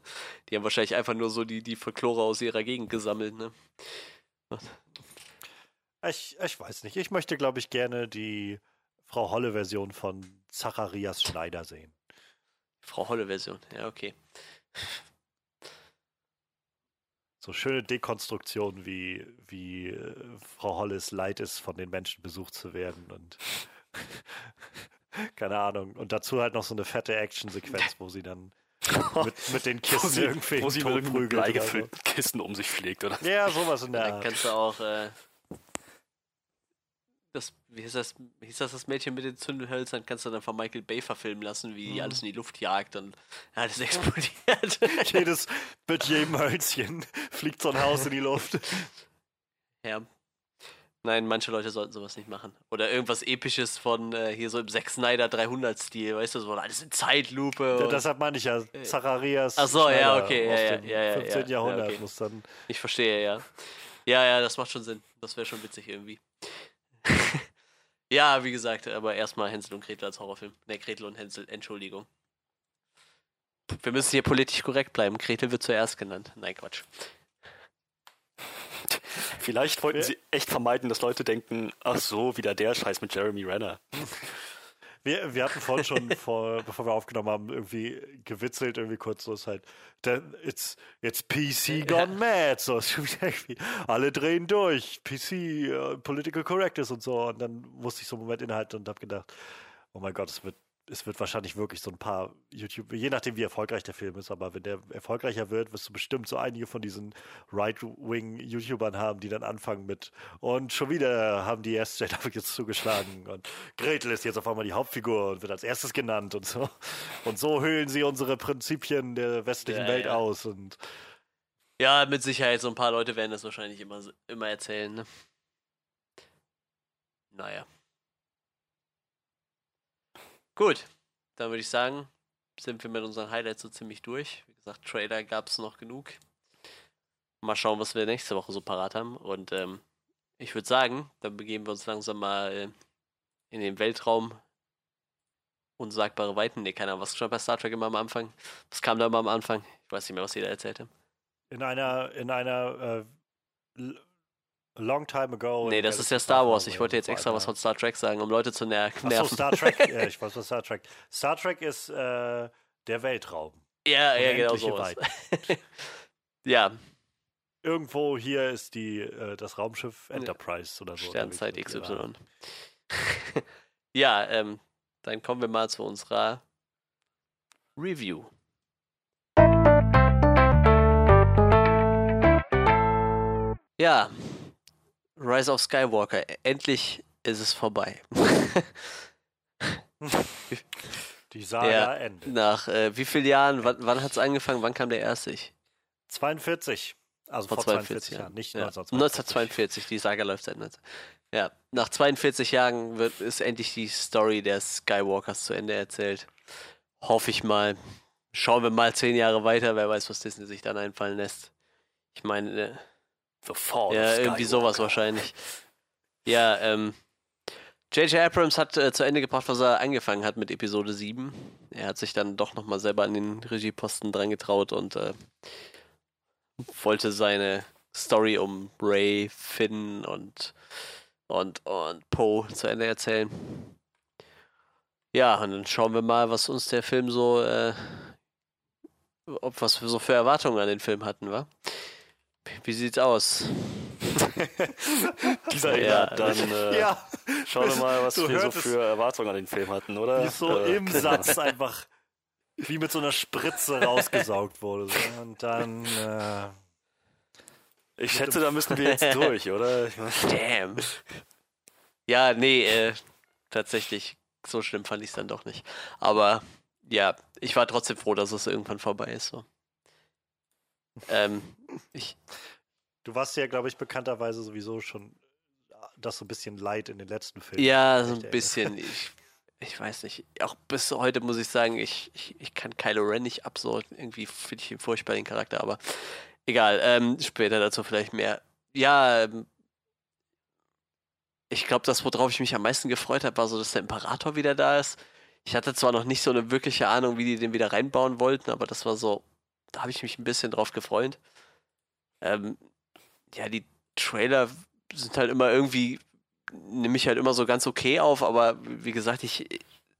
Die haben wahrscheinlich einfach nur so die, die Folklore aus ihrer Gegend gesammelt, ne? Ich, ich weiß nicht. Ich möchte, glaube ich, gerne die Frau Holle-Version von Zacharias Schneider sehen. Frau Holle-Version, ja, okay. So schöne Dekonstruktion, wie, wie äh, Frau Holles leid ist, von den Menschen besucht zu werden und keine Ahnung. Und dazu halt noch so eine fette Action-Sequenz, wo sie dann mit, mit den Kissen sie, irgendwie wo sie mit Kissen um sich pflegt, oder? Ja, sowas in der Dann Art. kannst du auch, äh, das, wie hieß das, hieß das, das Mädchen mit den Zündhölzern, kannst du dann von Michael Bay verfilmen lassen, wie die alles in die Luft jagt und alles explodiert. Jedes, mit jedem Hölzchen fliegt so ein Haus in die Luft. ja. Nein, manche Leute sollten sowas nicht machen. Oder irgendwas Episches von äh, hier so im Zack Snyder 300-Stil, weißt du, so alles in Zeitlupe. Ja, deshalb meine ich ja, Zacharias Ach so, ja, Schneider okay, ja, aus ja, dem ja, ja, 15. ja, Jahrhundert okay. muss dann Ich verstehe, ja. Ja, ja, das macht schon Sinn. Das wäre schon witzig irgendwie. ja, wie gesagt, aber erstmal Hänsel und Gretel als Horrorfilm. Ne, Gretel und Hänsel, Entschuldigung. Wir müssen hier politisch korrekt bleiben. Gretel wird zuerst genannt. Nein, Quatsch. Vielleicht wollten sie echt vermeiden, dass Leute denken, ach so, wieder der Scheiß mit Jeremy Renner. Wir, wir hatten vorhin schon, vor, bevor wir aufgenommen haben, irgendwie gewitzelt, irgendwie kurz so ist halt, then it's, it's PC gone mad. So, ist irgendwie, alle drehen durch, PC, äh, Political Correctness und so. Und dann musste ich so einen Moment innehalten und habe gedacht, oh mein Gott, es wird, es wird wahrscheinlich wirklich so ein paar YouTube, je nachdem wie erfolgreich der Film ist, aber wenn der erfolgreicher wird, wirst du bestimmt so einige von diesen Right-Wing-YouTubern haben, die dann anfangen mit und schon wieder haben die SJW jetzt zugeschlagen und Gretel ist jetzt auf einmal die Hauptfigur und wird als erstes genannt und so. Und so höhlen sie unsere Prinzipien der westlichen Ja, Welt ja. aus und Ja, mit Sicherheit. So ein paar Leute werden das wahrscheinlich immer, immer erzählen, ne? Naja. Gut, dann würde ich sagen, sind wir mit unseren Highlights so ziemlich durch. Wie gesagt, Trailer gab es noch genug. Mal schauen, was wir nächste Woche so parat haben. Und ähm, ich würde sagen, dann begeben wir uns langsam mal in den Weltraum. Unsagbare Weiten. Nee, keine Ahnung, was stand bei Star Trek immer am Anfang? Was kam da immer am Anfang? Ich weiß nicht mehr, was jeder erzählte. in einer, in einer äh, l- long time ago. Nee, das ist ja Star Wars. Ich wollte jetzt extra was von Star Trek sagen, um Leute zu ner Ach so, nerven. Star Trek. ja, ich weiß, was Star Trek. Star Trek ist äh, der Weltraum. ja, ja, genau. Weiten. ja, Irgendwo hier ist die, äh, das Raumschiff Enterprise oder so. Sternzeit XY. ja, ähm, dann kommen wir mal zu unserer Review. Ja, Rise of Skywalker. Endlich ist es vorbei. Die Saga Ja. endet. Nach äh, wie vielen Jahren? Wann, wann hat es angefangen? Wann kam der erste? Ich? 42. Also vor, 42 Jahren, nicht ja. 1942. 1942, die Saga läuft seit 19. Ja, nach 42 Jahren wird, ist endlich die Story der Skywalkers zu Ende erzählt. Hoffe ich mal. Schauen wir mal zehn Jahre weiter, wer weiß, was Disney sich dann einfallen lässt. Ich meine, äh, The Fall ja, of irgendwie sowas wahrscheinlich. Ja, ähm, J.J. Abrams hat äh, zu Ende gebracht, was er angefangen hat mit Episode 7. Er hat sich dann doch nochmal selber an den Regieposten dran getraut und äh, wollte seine Story um Ray, Finn und, und, und Poe zu Ende erzählen. Ja, und dann schauen wir mal, was uns der Film so, äh, ob was wir so für Erwartungen an den Film hatten, wa? Wie sieht's aus? Dieser Ja, ja, dann äh, Ja, schauen wir mal, was Du wir so für Erwartungen an den Film hatten, oder? wie so Äh, im Satz einfach wie mit so einer Spritze rausgesaugt wurde. So. Und dann, äh, Ich schätze, da müssen wir jetzt durch, oder? Damn. Ja, nee, äh, tatsächlich, so schlimm fand ich es dann doch nicht. Aber ja, ich war trotzdem froh, dass es irgendwann vorbei ist. So. Ähm, ich, du warst ja, glaube ich, bekannterweise sowieso schon das so ein bisschen leid in den letzten Filmen. Ja, so ein ey. bisschen. Ich, ich weiß nicht. Auch bis heute muss ich sagen, ich, ich, ich kann Kylo Ren nicht ab. So irgendwie finde ich ihn furchtbar, den Charakter, aber egal. Ähm, später dazu vielleicht mehr. Ja, ähm, ich glaube, das, worauf ich mich am meisten gefreut habe, war so, dass der Imperator wieder da ist. Ich hatte zwar noch nicht so eine wirkliche Ahnung, wie die den wieder reinbauen wollten, aber das war so, da habe ich mich ein bisschen drauf gefreut. Ähm, ja, die Trailer sind halt immer irgendwie, nehme ich halt immer so ganz okay auf, aber wie gesagt, ich,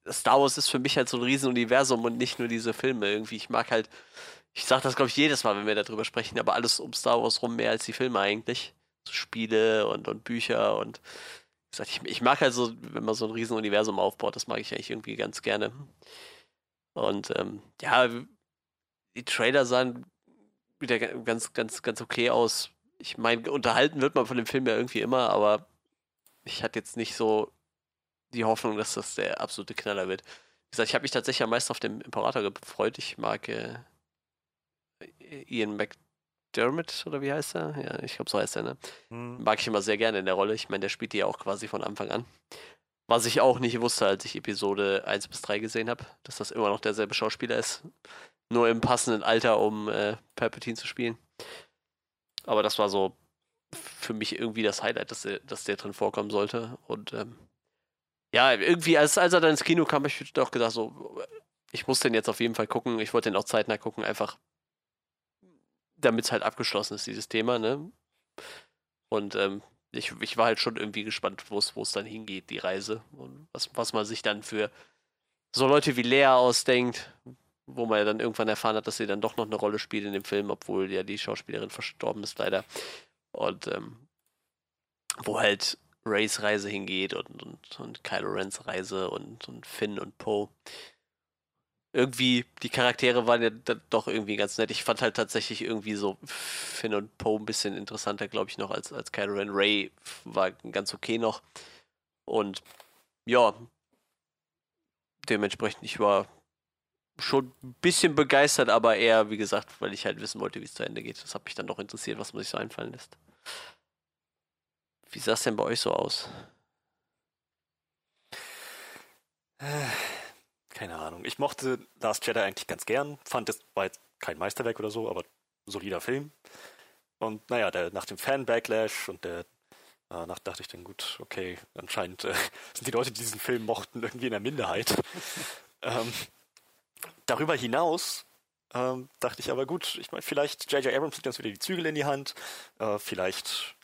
Star Wars ist für mich halt so ein Riesenuniversum und nicht nur diese Filme irgendwie. Ich mag halt, ich sage das glaube ich jedes Mal, wenn wir darüber sprechen, aber alles um Star Wars rum mehr als die Filme eigentlich. So Spiele und, und Bücher und wie gesagt, ich, ich mag halt so, wenn man so ein Riesenuniversum aufbaut, das mag ich eigentlich irgendwie ganz gerne. Und ähm, ja, die Trailer sahen wieder ga- ganz, ganz, ganz okay aus. Ich meine, unterhalten wird man von dem Film ja irgendwie immer, aber ich hatte jetzt nicht so die Hoffnung, dass das der absolute Knaller wird. Wie gesagt, ich habe mich tatsächlich am meisten auf den Imperator gefreut. Ich mag äh, Ian McDermott, oder wie heißt er? Ja, ich glaube, so heißt er, ne? Hm. Mag ich immer sehr gerne in der Rolle. Ich meine, der spielt die ja auch quasi von Anfang an. Was ich auch nicht wusste, als ich Episode 1 bis 3 gesehen habe, dass das immer noch derselbe Schauspieler ist. Nur im passenden Alter, um äh, Palpatine zu spielen. Aber das war so für mich irgendwie das Highlight, dass der, dass der drin vorkommen sollte. Und ähm, ja, irgendwie, als, als er dann ins Kino kam, habe ich doch gedacht, so, ich muss den jetzt auf jeden Fall gucken. Ich wollte den auch zeitnah gucken, einfach damit es halt abgeschlossen ist, dieses Thema, ne? Und ähm, ich, ich war halt schon irgendwie gespannt, wo es dann hingeht, die Reise. Und was, was man sich dann für so Leute wie Lea ausdenkt, wo man ja dann irgendwann erfahren hat, dass sie dann doch noch eine Rolle spielt in dem Film, obwohl ja die Schauspielerin verstorben ist, leider. Und ähm, wo halt Rays Reise hingeht und, und, und Kylo Rens Reise und, und Finn und Poe. Irgendwie, die Charaktere waren ja doch irgendwie ganz nett. Ich fand halt tatsächlich irgendwie so Finn und Poe ein bisschen interessanter, glaube ich, noch als, als Kylo Ren. Ray war ganz okay noch. Und ja, dementsprechend, ich war schon ein bisschen begeistert, aber eher, wie gesagt, weil ich halt wissen wollte, wie es zu Ende geht. Das hat mich dann doch interessiert, was man sich so einfallen lässt. Wie sah es denn bei euch so aus? Keine Ahnung. Ich mochte Last Jedi eigentlich ganz gern. Fand es war jetzt kein Meisterwerk oder so, aber solider Film. Und naja, der, nach dem Fan-Backlash und der danach dachte ich dann, gut, okay, anscheinend äh, sind die Leute, die diesen Film mochten, irgendwie in der Minderheit. ähm, darüber hinaus ähm, dachte ich aber gut, ich meine, vielleicht J.J. Abrams nimmt uns wieder die Zügel in die Hand. Äh, vielleicht,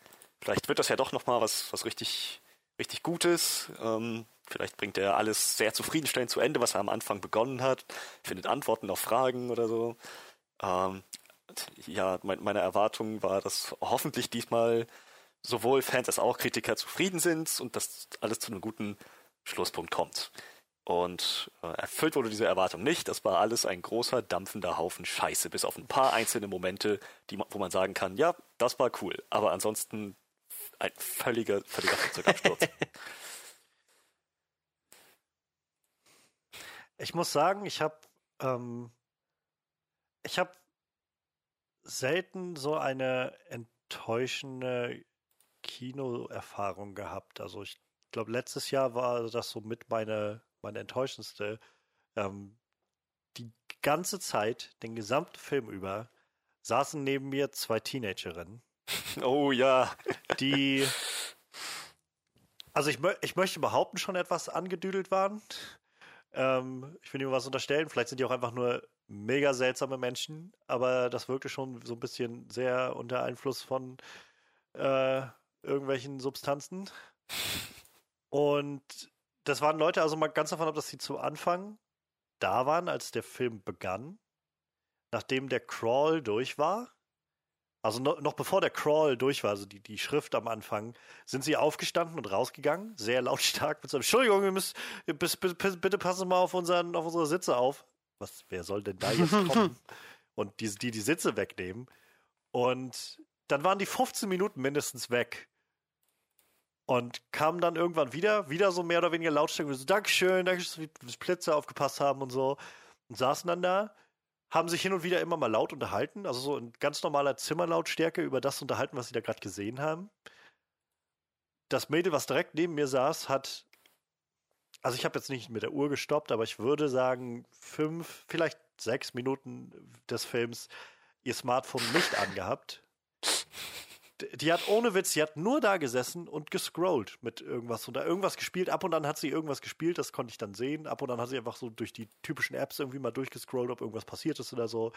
vielleicht wird das ja doch nochmal was, was richtig, richtig Gutes. Ähm, vielleicht bringt er alles sehr zufriedenstellend zu Ende, was er am Anfang begonnen hat. Findet Antworten auf Fragen oder so. Ähm, ja, mein, meine Erwartung war, dass hoffentlich diesmal sowohl Fans als auch Kritiker zufrieden sind und dass alles zu einem guten Schlusspunkt kommt. Und äh, erfüllt wurde diese Erwartung nicht. Das war alles ein großer, dampfender Haufen Scheiße, bis auf ein paar einzelne Momente, die, wo man sagen kann, ja, das war cool. Aber ansonsten ein völliger, völliger Flugzeugabsturz. Ich muss sagen, ich habe ähm, ich habe selten so eine enttäuschende Kinoerfahrung gehabt. Also ich glaube, letztes Jahr war das so mit meine, meine enttäuschendste. Ähm, die ganze Zeit, den gesamten Film über, saßen neben mir zwei Teenagerinnen, oh ja. die, also ich, mö ich möchte behaupten, schon etwas angedüdelt waren. Ähm, ich will ihm was unterstellen. Vielleicht sind die auch einfach nur mega seltsame Menschen, aber das wirkte schon so ein bisschen sehr unter Einfluss von äh, irgendwelchen Substanzen. Und das waren Leute, also mal ganz davon ab, dass sie zu Anfang da waren, als der Film begann, nachdem der Crawl durch war. Also no, noch bevor der Crawl durch war, also die, die Schrift am Anfang, sind sie aufgestanden und rausgegangen, sehr lautstark mit so Entschuldigung, wir müssen, bis, bis, bis, bitte passen Sie mal auf, unseren, auf unsere Sitze auf. Was, wer soll denn da jetzt kommen und die, die die Sitze wegnehmen? Und dann waren die 15 Minuten mindestens weg. Und kamen dann irgendwann wieder, wieder so mehr oder weniger lautstark, so, Dankeschön, danke, dass wir Plätze aufgepasst haben und so. Und saßen dann da, haben sich hin und wieder immer mal laut unterhalten, also so in ganz normaler Zimmerlautstärke über das unterhalten, was sie da gerade gesehen haben. Das Mädel, was direkt neben mir saß, hat, also ich habe jetzt nicht mit der Uhr gestoppt, aber ich würde sagen, fünf, vielleicht sechs Minuten des Films ihr Smartphone nicht angehabt. Die hat ohne Witz, sie hat nur da gesessen und gescrollt mit irgendwas oder irgendwas gespielt. Ab und an hat sie irgendwas gespielt, das konnte ich dann sehen. Ab und an hat sie einfach so durch die typischen Apps irgendwie mal durchgescrollt, ob irgendwas passiert ist oder so.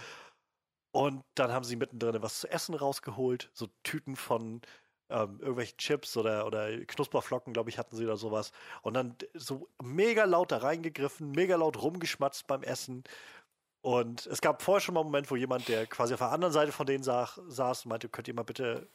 Und dann haben sie mittendrin was zu essen rausgeholt, so Tüten von ähm, irgendwelchen Chips oder, oder Knusperflocken, glaube ich, hatten sie oder sowas. Und dann so mega laut da reingegriffen, mega laut rumgeschmatzt beim Essen. Und es gab vorher schon mal einen Moment, wo jemand, der quasi auf der anderen Seite von denen saß, saß meinte, könnt ihr mal bitte,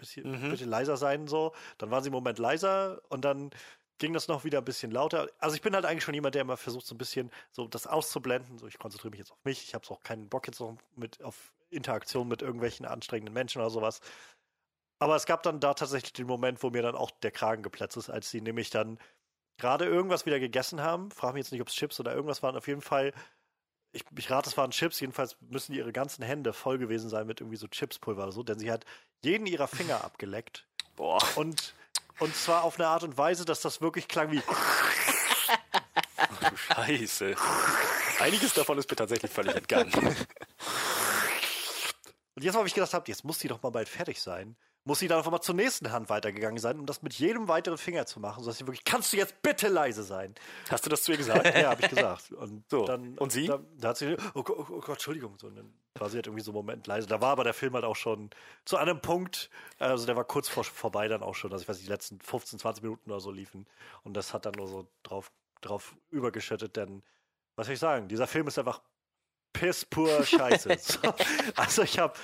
bisschen, mhm. bitte leiser sein, so. Dann waren sie im Moment leiser und dann ging das noch wieder ein bisschen lauter. Also ich bin halt eigentlich schon jemand, der immer versucht, so ein bisschen so das auszublenden. So, ich konzentriere mich jetzt auf mich. Ich habe auch keinen Bock jetzt noch mit auf Interaktion mit irgendwelchen anstrengenden Menschen oder sowas. Aber es gab dann da tatsächlich den Moment, wo mir dann auch der Kragen geplatzt ist, als sie nämlich dann gerade irgendwas wieder gegessen haben. Frage mich jetzt nicht, ob es Chips oder irgendwas waren. Auf jeden Fall ich, ich rate, es waren Chips, jedenfalls müssen ihre ganzen Hände voll gewesen sein mit irgendwie so Chipspulver oder so, denn sie hat jeden ihrer Finger abgeleckt. Boah. Und, und zwar auf eine Art und Weise, dass das wirklich klang wie. Ach, du Scheiße. Einiges davon ist mir tatsächlich völlig entgangen. Und jetzt habe ich gedacht, jetzt muss die doch mal bald fertig sein muss sie dann einfach mal zur nächsten Hand weitergegangen sein, um das mit jedem weiteren Finger zu machen, sodass sie wirklich, kannst du jetzt bitte leise sein? Hast du das zu ihr gesagt? ja, habe ich gesagt. Und, so. dann, und sie? Da, da hat sie, oh, oh, oh, Gott, Entschuldigung. So, und dann war sie halt irgendwie so einen Moment leise. Da war aber der Film halt auch schon zu einem Punkt, also der war kurz vor, vorbei dann auch schon, also ich weiß nicht, die letzten 15, 20 Minuten oder so liefen. Und das hat dann nur so drauf, drauf übergeschüttet, denn, was soll ich sagen, dieser Film ist einfach piss pur Scheiße. also ich habe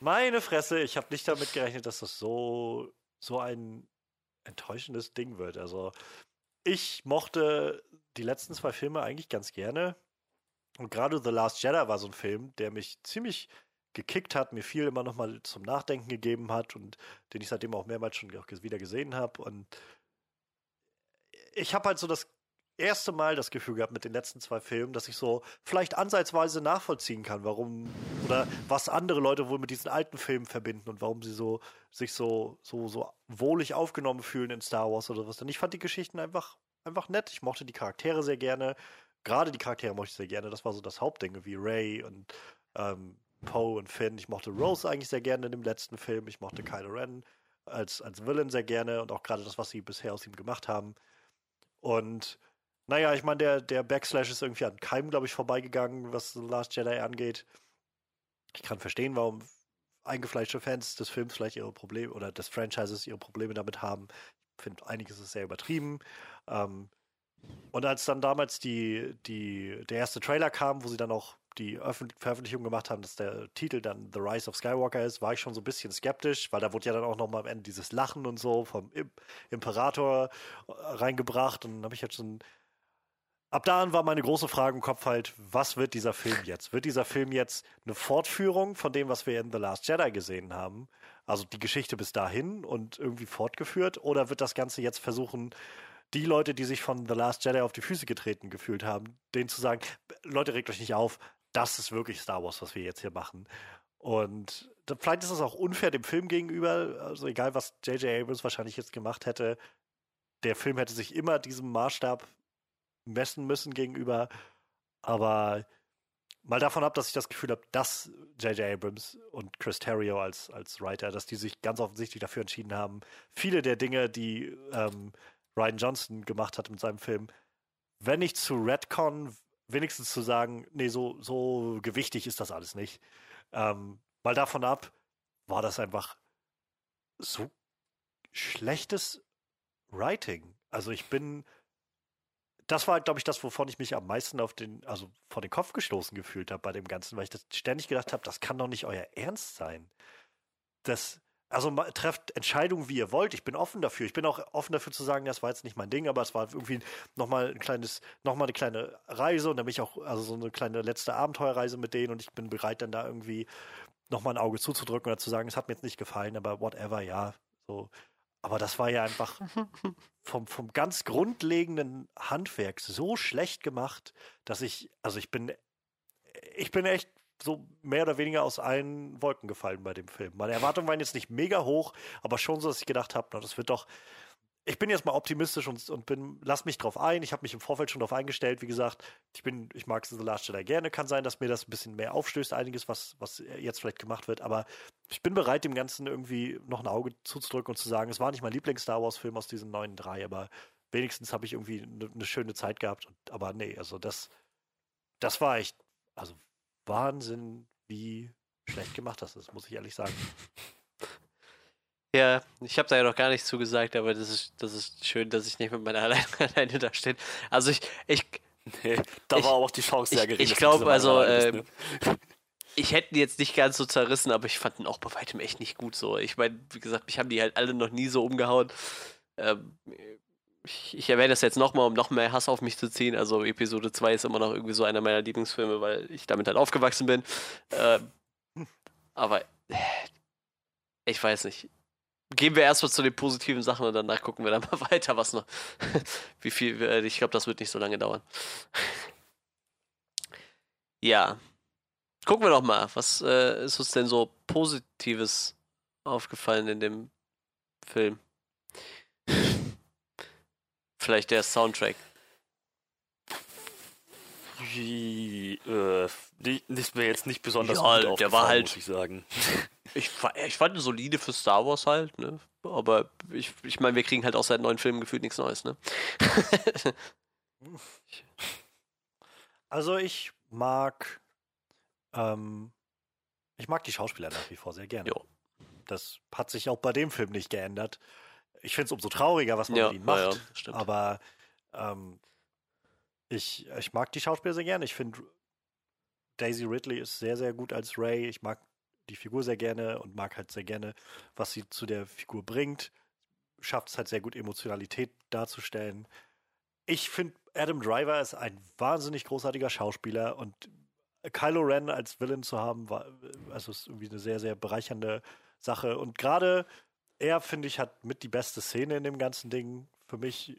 meine Fresse, ich habe nicht damit gerechnet, dass das so, so ein enttäuschendes Ding wird. Also, ich mochte die letzten zwei Filme eigentlich ganz gerne. Und gerade The Last Jedi war so ein Film, der mich ziemlich gekickt hat, mir viel immer nochmal zum Nachdenken gegeben hat und den ich seitdem auch mehrmals schon wieder gesehen habe. Und ich habe halt so das erste Mal das Gefühl gehabt mit den letzten zwei Filmen, dass ich so vielleicht ansatzweise nachvollziehen kann, warum oder was andere Leute wohl mit diesen alten Filmen verbinden und warum sie so sich so so so wohlig aufgenommen fühlen in Star Wars oder was. Denn ich fand die Geschichten einfach einfach nett. Ich mochte die Charaktere sehr gerne. Gerade die Charaktere mochte ich sehr gerne. Das war so das Hauptding, wie Ray und ähm, Poe und Finn. Ich mochte Rose eigentlich sehr gerne in dem letzten Film. Ich mochte Kylo Ren als, als Villain sehr gerne und auch gerade das, was sie bisher aus ihm gemacht haben. Und naja, ich meine, der, der Backslash ist irgendwie an keinem, glaube ich, vorbeigegangen, was The Last Jedi angeht. Ich kann verstehen, warum eingefleischte Fans des Films vielleicht ihre Probleme oder des Franchises ihre Probleme damit haben. Ich finde, einiges ist sehr übertrieben. Ähm, und als dann damals die, die, der erste Trailer kam, wo sie dann auch die Öffentlich Veröffentlichung gemacht haben, dass der Titel dann The Rise of Skywalker ist, war ich schon so ein bisschen skeptisch, weil da wurde ja dann auch nochmal am Ende dieses Lachen und so vom Imperator äh, reingebracht und dann habe ich jetzt schon ab da an war meine große Frage im Kopf halt, was wird dieser Film jetzt? Wird dieser Film jetzt eine Fortführung von dem, was wir in The Last Jedi gesehen haben? Also die Geschichte bis dahin und irgendwie fortgeführt? Oder wird das Ganze jetzt versuchen, die Leute, die sich von The Last Jedi auf die Füße getreten gefühlt haben, denen zu sagen, Leute, regt euch nicht auf, das ist wirklich Star Wars, was wir jetzt hier machen. Und vielleicht ist es auch unfair dem Film gegenüber, also egal was J.J. Abrams wahrscheinlich jetzt gemacht hätte, der Film hätte sich immer diesem Maßstab messen müssen gegenüber. Aber mal davon ab, dass ich das Gefühl habe, dass J.J. Abrams und Chris Terrio als, als Writer, dass die sich ganz offensichtlich dafür entschieden haben, viele der Dinge, die ähm, Ryan Johnson gemacht hat mit seinem Film, wenn nicht zu Redcon, wenigstens zu sagen, nee, so, so gewichtig ist das alles nicht. Ähm, mal davon ab, war das einfach so schlechtes Writing. Also ich bin das war, glaube ich, das, wovon ich mich am meisten auf den, also vor den Kopf gestoßen gefühlt habe bei dem Ganzen, weil ich das ständig gedacht habe, das kann doch nicht euer Ernst sein. Das, also trefft Entscheidungen, wie ihr wollt. Ich bin offen dafür. Ich bin auch offen dafür zu sagen, das war jetzt nicht mein Ding, aber es war irgendwie nochmal ein kleines, nochmal eine kleine Reise und dann bin ich auch, also so eine kleine letzte Abenteuerreise mit denen und ich bin bereit, dann da irgendwie nochmal ein Auge zuzudrücken oder zu sagen, es hat mir jetzt nicht gefallen, aber whatever, ja. So, aber das war ja einfach vom, vom ganz grundlegenden Handwerk so schlecht gemacht, dass ich, also ich bin ich bin echt so mehr oder weniger aus allen Wolken gefallen bei dem Film. Meine Erwartungen waren jetzt nicht mega hoch, aber schon so, dass ich gedacht habe, na, das wird doch. Ich bin jetzt mal optimistisch und, und bin, lass mich drauf ein. Ich habe mich im Vorfeld schon darauf eingestellt. Wie gesagt, ich bin, ich mag The Last Jedi gerne. Kann sein, dass mir das ein bisschen mehr aufstößt, einiges, was, was jetzt vielleicht gemacht wird. Aber ich bin bereit, dem Ganzen irgendwie noch ein Auge zuzudrücken und zu sagen, es war nicht mein Lieblings-Star Wars-Film aus diesen neuen drei, aber wenigstens habe ich irgendwie eine ne schöne Zeit gehabt. Und, aber nee, also das, das war echt, also Wahnsinn, wie schlecht gemacht das ist, muss ich ehrlich sagen. Ja, ich habe da ja noch gar nichts zugesagt, aber das ist, das ist schön, dass ich nicht mit meiner alleine, alleine da stehe. Also ich, ich, Nee, da Ich- war auch die Chance sehr ich, gering. ich du glaube, also ähm, ne? ich hätte ihn jetzt nicht ganz so zerrissen, aber ich fand ihn auch bei weitem echt nicht gut so. Ich meine, wie gesagt, mich haben die halt alle noch nie so umgehauen. Ähm, ich, ich erwähne das jetzt nochmal, um noch mehr Hass auf mich zu ziehen. Also Episode 2 ist immer noch irgendwie so einer meiner Lieblingsfilme, weil ich damit halt aufgewachsen bin. Ähm, aber äh, ich weiß nicht. Gehen wir erstmal zu den positiven Sachen und danach gucken wir dann mal weiter, was noch. Wie viel. äh, Ich glaube, das wird nicht so lange dauern. ja. Gucken wir doch mal, was äh, ist uns denn so Positives aufgefallen in dem Film? Vielleicht der Soundtrack. Wie, äh, die, ist mir jetzt nicht besonders Ja, gut der war halt- muss ich sagen. Ich, ich fand ihn solide für Star Wars halt, ne? Aber ich, ich meine, wir kriegen halt auch seit neuen Filmen gefühlt nichts Neues, ne? Also ich mag, ähm, ich mag die Schauspieler nach wie vor sehr gerne. Jo. Das hat sich auch bei dem Film nicht geändert. Ich finde es umso trauriger, was man Ja, mit ihnen macht. ja, aber ähm, ich, ich mag die Schauspieler sehr gerne. Ich finde, Daisy Ridley ist sehr, sehr gut als Ray. Ich mag die Figur sehr gerne und mag halt sehr gerne, was sie zu der Figur bringt. Schafft es halt sehr gut, Emotionalität darzustellen. Ich finde, Adam Driver ist ein wahnsinnig großartiger Schauspieler und Kylo Ren als Villain zu haben, war, also ist irgendwie eine sehr, sehr bereichernde Sache. Und gerade er, finde ich, hat mit die beste Szene in dem ganzen Ding für mich,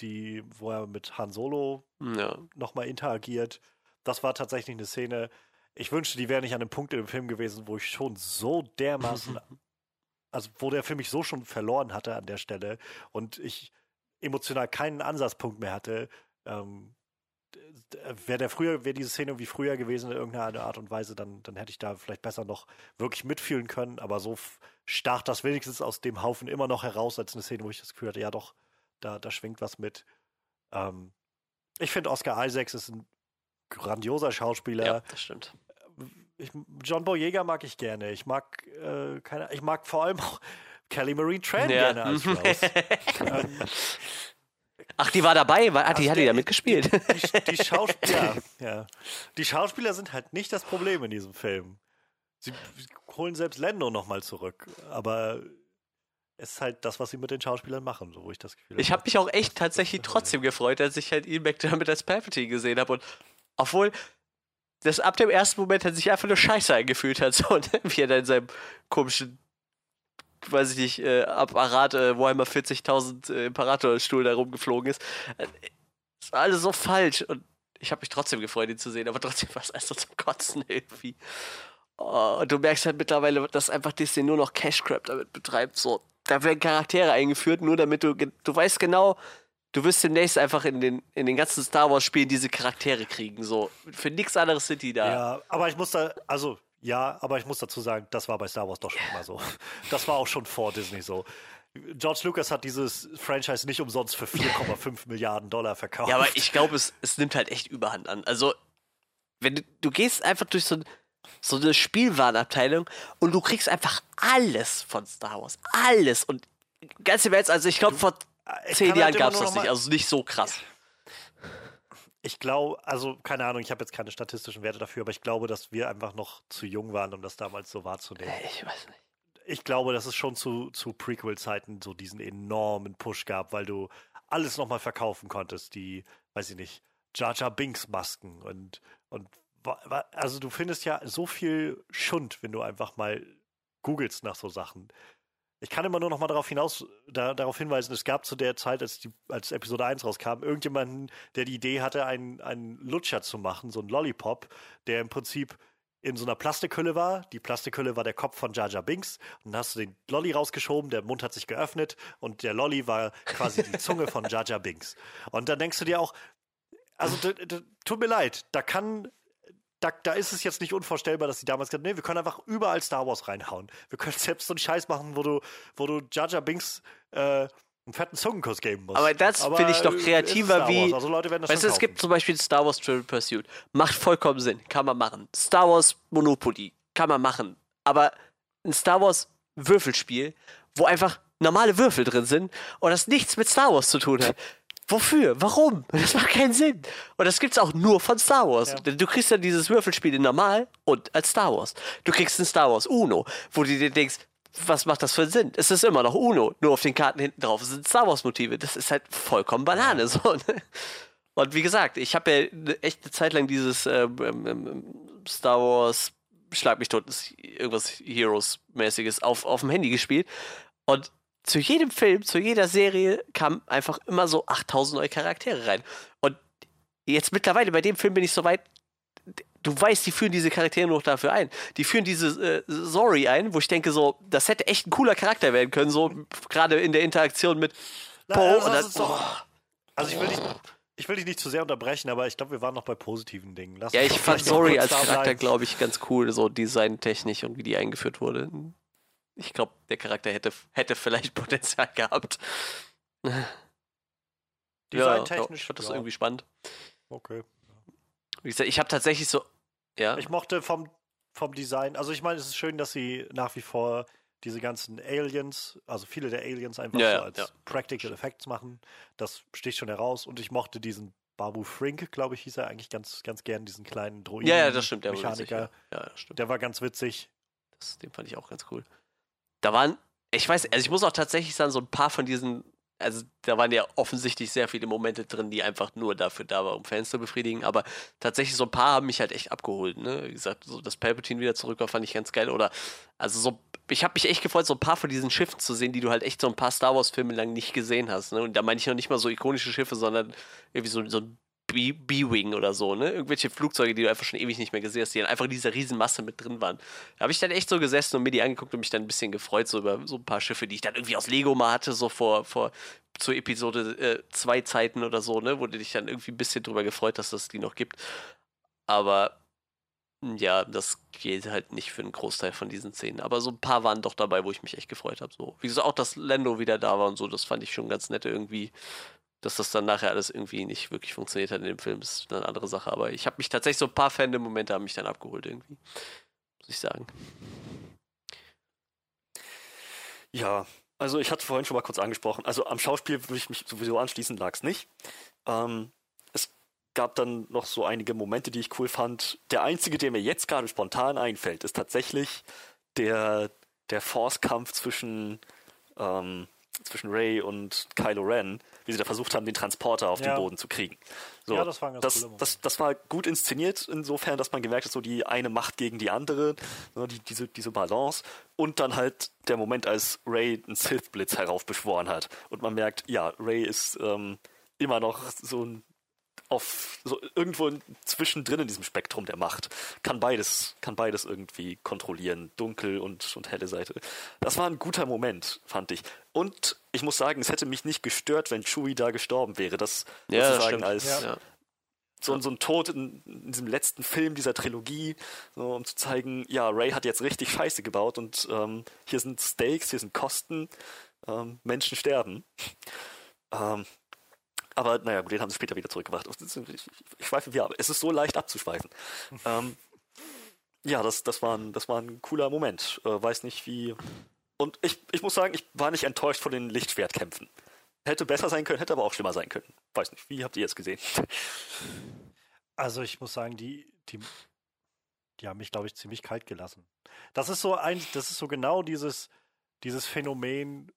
die, wo er mit Han Solo ja. nochmal interagiert. Das war tatsächlich eine Szene. Ich wünschte, die wäre nicht an einem Punkt in dem Film gewesen, wo ich schon so dermaßen, also wo der Film mich so schon verloren hatte an der Stelle und ich emotional keinen Ansatzpunkt mehr hatte. Ähm, wäre der früher, wäre diese Szene irgendwie früher gewesen in irgendeiner Art und Weise, dann, dann hätte ich da vielleicht besser noch wirklich mitfühlen können. Aber so stach das wenigstens aus dem Haufen immer noch heraus, als eine Szene, wo ich das Gefühl hatte, ja doch, da, da schwingt was mit. Ähm, ich finde, Oscar Isaacs ist ein grandioser Schauspieler. ja, das stimmt. Ich, John Boyega mag ich gerne. Ich mag, äh, keine, ich mag vor allem auch Kelly Marie Tran Ja. gerne als Rose. ähm, Ach, die war dabei? War, ah, die Also hat die da mitgespielt? die, die, Schauspieler, ja. die Schauspieler sind halt nicht das Problem in diesem Film. Sie holen selbst Lando nochmal zurück, aber es ist halt das, was sie mit den Schauspielern machen, so wo ich das Gefühl Ich habe mich auch echt tatsächlich trotzdem gefreut, als ich halt Ian McDermott als Palpatine gesehen habe. Und obwohl das ab dem ersten Moment hat sich einfach nur scheiße angefühlt hat, so, ne? wie er da in seinem komischen, weiß ich nicht, äh, Apparat, äh, Warhammer 40.000 äh, Imperatorstuhl da rumgeflogen ist. Äh, war alles so falsch. Und ich habe mich trotzdem gefreut, ihn zu sehen, aber trotzdem war es erst so zum Kotzen irgendwie. Oh, und du merkst halt mittlerweile, dass einfach Disney nur noch Cash Crap damit betreibt. So, da werden Charaktere eingeführt, nur damit du, du weißt genau, du wirst demnächst einfach in den, in den ganzen Star Wars Spielen diese Charaktere kriegen. So, für nichts anderes sind die da. Ja, aber ich muss da, also ja, aber ich muss dazu sagen, das war bei Star Wars doch schon immer so. Das war auch schon vor Disney so. George Lucas hat dieses Franchise nicht umsonst für 4,5 Milliarden Dollar verkauft. Ja, aber ich glaube, es, es nimmt halt echt Überhand an. Also, wenn du, du gehst einfach durch so, ein- so eine Spielwarenabteilung und du kriegst einfach alles von Star Wars. Alles. Und ganz im Ernst, also ich glaube, vor zehn Jahren halt immer gab es das nicht. Also nicht so krass. Ich glaube, also keine Ahnung, ich habe jetzt keine statistischen Werte dafür, aber ich glaube, dass wir einfach noch zu jung waren, um das damals so wahrzunehmen. Ich weiß nicht. Ich glaube, dass es schon zu, zu Prequel-Zeiten so diesen enormen Push gab, weil du alles nochmal verkaufen konntest, die, weiß ich nicht, Jar Jar Binks Masken und, und also du findest ja so viel Schund, wenn du einfach mal googelst nach so Sachen. Ich kann immer nur noch mal darauf hinaus, da, darauf hinweisen, es gab zu der Zeit, als, die, als Episode 1 rauskam, irgendjemanden, der die Idee hatte, einen, einen Lutscher zu machen, so einen Lollipop, der im Prinzip in so einer Plastikhülle war. Die Plastikhülle war der Kopf von Jar Jar Binks. Und dann hast du den Lolli rausgeschoben, der Mund hat sich geöffnet und der Lolli war quasi die Zunge von Jar Jar Binks. Und dann denkst du dir auch, also tut mir leid, da kann da, da ist es jetzt nicht unvorstellbar, dass sie damals gesagt haben, nee, wir können einfach überall Star Wars reinhauen. Wir können selbst so einen Scheiß machen, wo du, wo du Jar Jar Binks äh, einen fetten Zungenkuss geben musst. Aber das finde ich doch äh, kreativer wie- Also Leute werden das Weißt du, es gibt zum Beispiel Star Wars Triple Pursuit. Macht vollkommen Sinn. Kann man machen. Star Wars Monopoly. Kann man machen. Aber ein Star Wars Würfelspiel, wo einfach normale Würfel drin sind und das nichts mit Star Wars zu tun hat. Wofür? Warum? Das macht keinen Sinn. Und das gibt's auch nur von Star Wars. Ja. Denn Du kriegst dann dieses Würfelspiel in normal und als Star Wars. Du kriegst ein Star Wars Uno, wo du dir denkst, was macht das für einen Sinn? Es ist immer noch Uno, nur auf den Karten hinten drauf sind Star Wars Motive. Das ist halt vollkommen Banane. So, ne? Und wie gesagt, ich habe ja ne- echt eine Zeit lang dieses ähm, ähm, ähm, Star Wars Schlag mich tot, irgendwas Heroes-mäßiges auf, auf dem Handy gespielt. Und zu jedem Film, zu jeder Serie kamen einfach immer so 8000 neue Charaktere rein. Und jetzt mittlerweile bei dem Film bin ich so weit, du weißt, die führen diese Charaktere nur noch dafür ein. Die führen diese äh, Zori ein, wo ich denke so, das hätte echt ein cooler Charakter werden können, so gerade in der Interaktion mit Poe. also und dann, doch- oh. Also ich will dich, ich will dich nicht zu sehr unterbrechen, aber ich glaube, wir waren noch bei positiven Dingen. Lass Ja, ich fand kurz als Charakter, glaube ich, ganz cool, so designtechnisch und wie die eingeführt wurde. Ich glaube, der Charakter hätte, hätte vielleicht Potenzial gehabt. Designtechnisch, ich fand das ja. irgendwie spannend. Okay. Wie gesagt, ich habe tatsächlich so. Ja. Ich mochte vom, vom Design, also ich meine, es ist schön, dass sie nach wie vor diese ganzen Aliens, also viele der Aliens einfach Ja, so ja, als ja. Practical Effects machen. Das sticht schon heraus. Und ich mochte diesen Babu Frink, glaube ich, hieß er eigentlich ganz, ganz gern, diesen kleinen Droiden. ja, ja, das stimmt. Der war witzig, Mechaniker. ja. ja, stimmt. Der war ganz witzig. Das, den fand ich auch ganz cool. Da waren, ich weiß, also ich muss auch tatsächlich sagen, so ein paar von diesen, also da waren ja offensichtlich sehr viele Momente drin, die einfach nur dafür da waren, um Fans zu befriedigen, aber tatsächlich so ein paar haben mich halt echt abgeholt, ne? Wie gesagt, so dass Palpatine wieder zurück war, fand ich ganz geil. Oder, also so, ich habe mich echt gefreut, so ein paar von diesen Schiffen zu sehen, die du halt echt so ein paar Star Wars-Filme lang nicht gesehen hast, ne? Und da meine ich noch nicht mal so ikonische Schiffe, sondern irgendwie so, so ein B-Wing oder so, ne? Irgendwelche Flugzeuge, die du einfach schon ewig nicht mehr gesehen hast, die dann einfach in dieser riesen Masse mit drin waren. Da habe ich dann echt so gesessen und mir die angeguckt und mich dann ein bisschen gefreut, so über so ein paar Schiffe, die ich dann irgendwie aus Lego mal hatte, so vor, vor zu Episode 2 Zeiten oder so, ne? Wo du dich dann irgendwie ein bisschen drüber gefreut hast, dass es die noch gibt. Aber m, ja, das geht halt nicht für einen Großteil von diesen Szenen. Aber so ein paar waren doch dabei, wo ich mich echt gefreut habe. So. Wie gesagt, auch dass Lando wieder da war und so, das fand ich schon ganz nett irgendwie. Dass das dann nachher alles irgendwie nicht wirklich funktioniert hat in dem Film, ist eine andere Sache. Aber ich habe mich tatsächlich so ein paar Fandom-Momente haben mich dann abgeholt irgendwie. Muss ich sagen. Ja, also ich hatte vorhin schon mal kurz angesprochen. Also am Schauspiel würde ich mich sowieso anschließen, lag es nicht. Ähm, es gab dann noch so einige Momente, die ich cool fand. Der einzige, der mir jetzt gerade spontan einfällt, ist tatsächlich der, der Force-Kampf zwischen, ähm, zwischen Ray und Kylo Ren, wie sie da versucht haben, den Transporter auf Ja. den Boden zu kriegen. So, Ja, das war das, das, das war gut inszeniert, insofern, dass man gemerkt hat, so die eine Macht gegen die andere, ne, die, diese, diese Balance. Und dann halt der Moment, als Ray einen Sith-Blitz heraufbeschworen hat. Und man merkt, ja, Ray ist ähm, immer noch so ein auf so irgendwo zwischendrin in diesem Spektrum der Macht. Kann beides, kann beides irgendwie kontrollieren. Dunkel und, und helle Seite. Das war ein guter Moment, fand ich. Und ich muss sagen, es hätte mich nicht gestört, wenn Chewie da gestorben wäre. Das Ja, das sozusagen stimmt. als Ja. so, so ein Tod in, in diesem letzten Film dieser Trilogie, so, um zu zeigen, ja, Ray hat jetzt richtig Scheiße gebaut und ähm, hier sind Stakes, hier sind Kosten, ähm, Menschen sterben. Ähm, aber naja, gut, den haben sie später wieder zurückgebracht. Ich, schweife wieder ab. Es ist so leicht abzuschweifen. ähm, ja, das, das, war ein, das war ein cooler Moment. Äh, weiß nicht wie. Und ich, ich muss sagen, ich war nicht enttäuscht von den Lichtschwertkämpfen. Hätte besser sein können, hätte aber auch schlimmer sein können. Weiß nicht, wie habt ihr jetzt gesehen? Also ich muss sagen, die, die, die haben mich, glaube ich, ziemlich kalt gelassen. Das ist so ein, das ist so genau dieses, dieses Phänomen,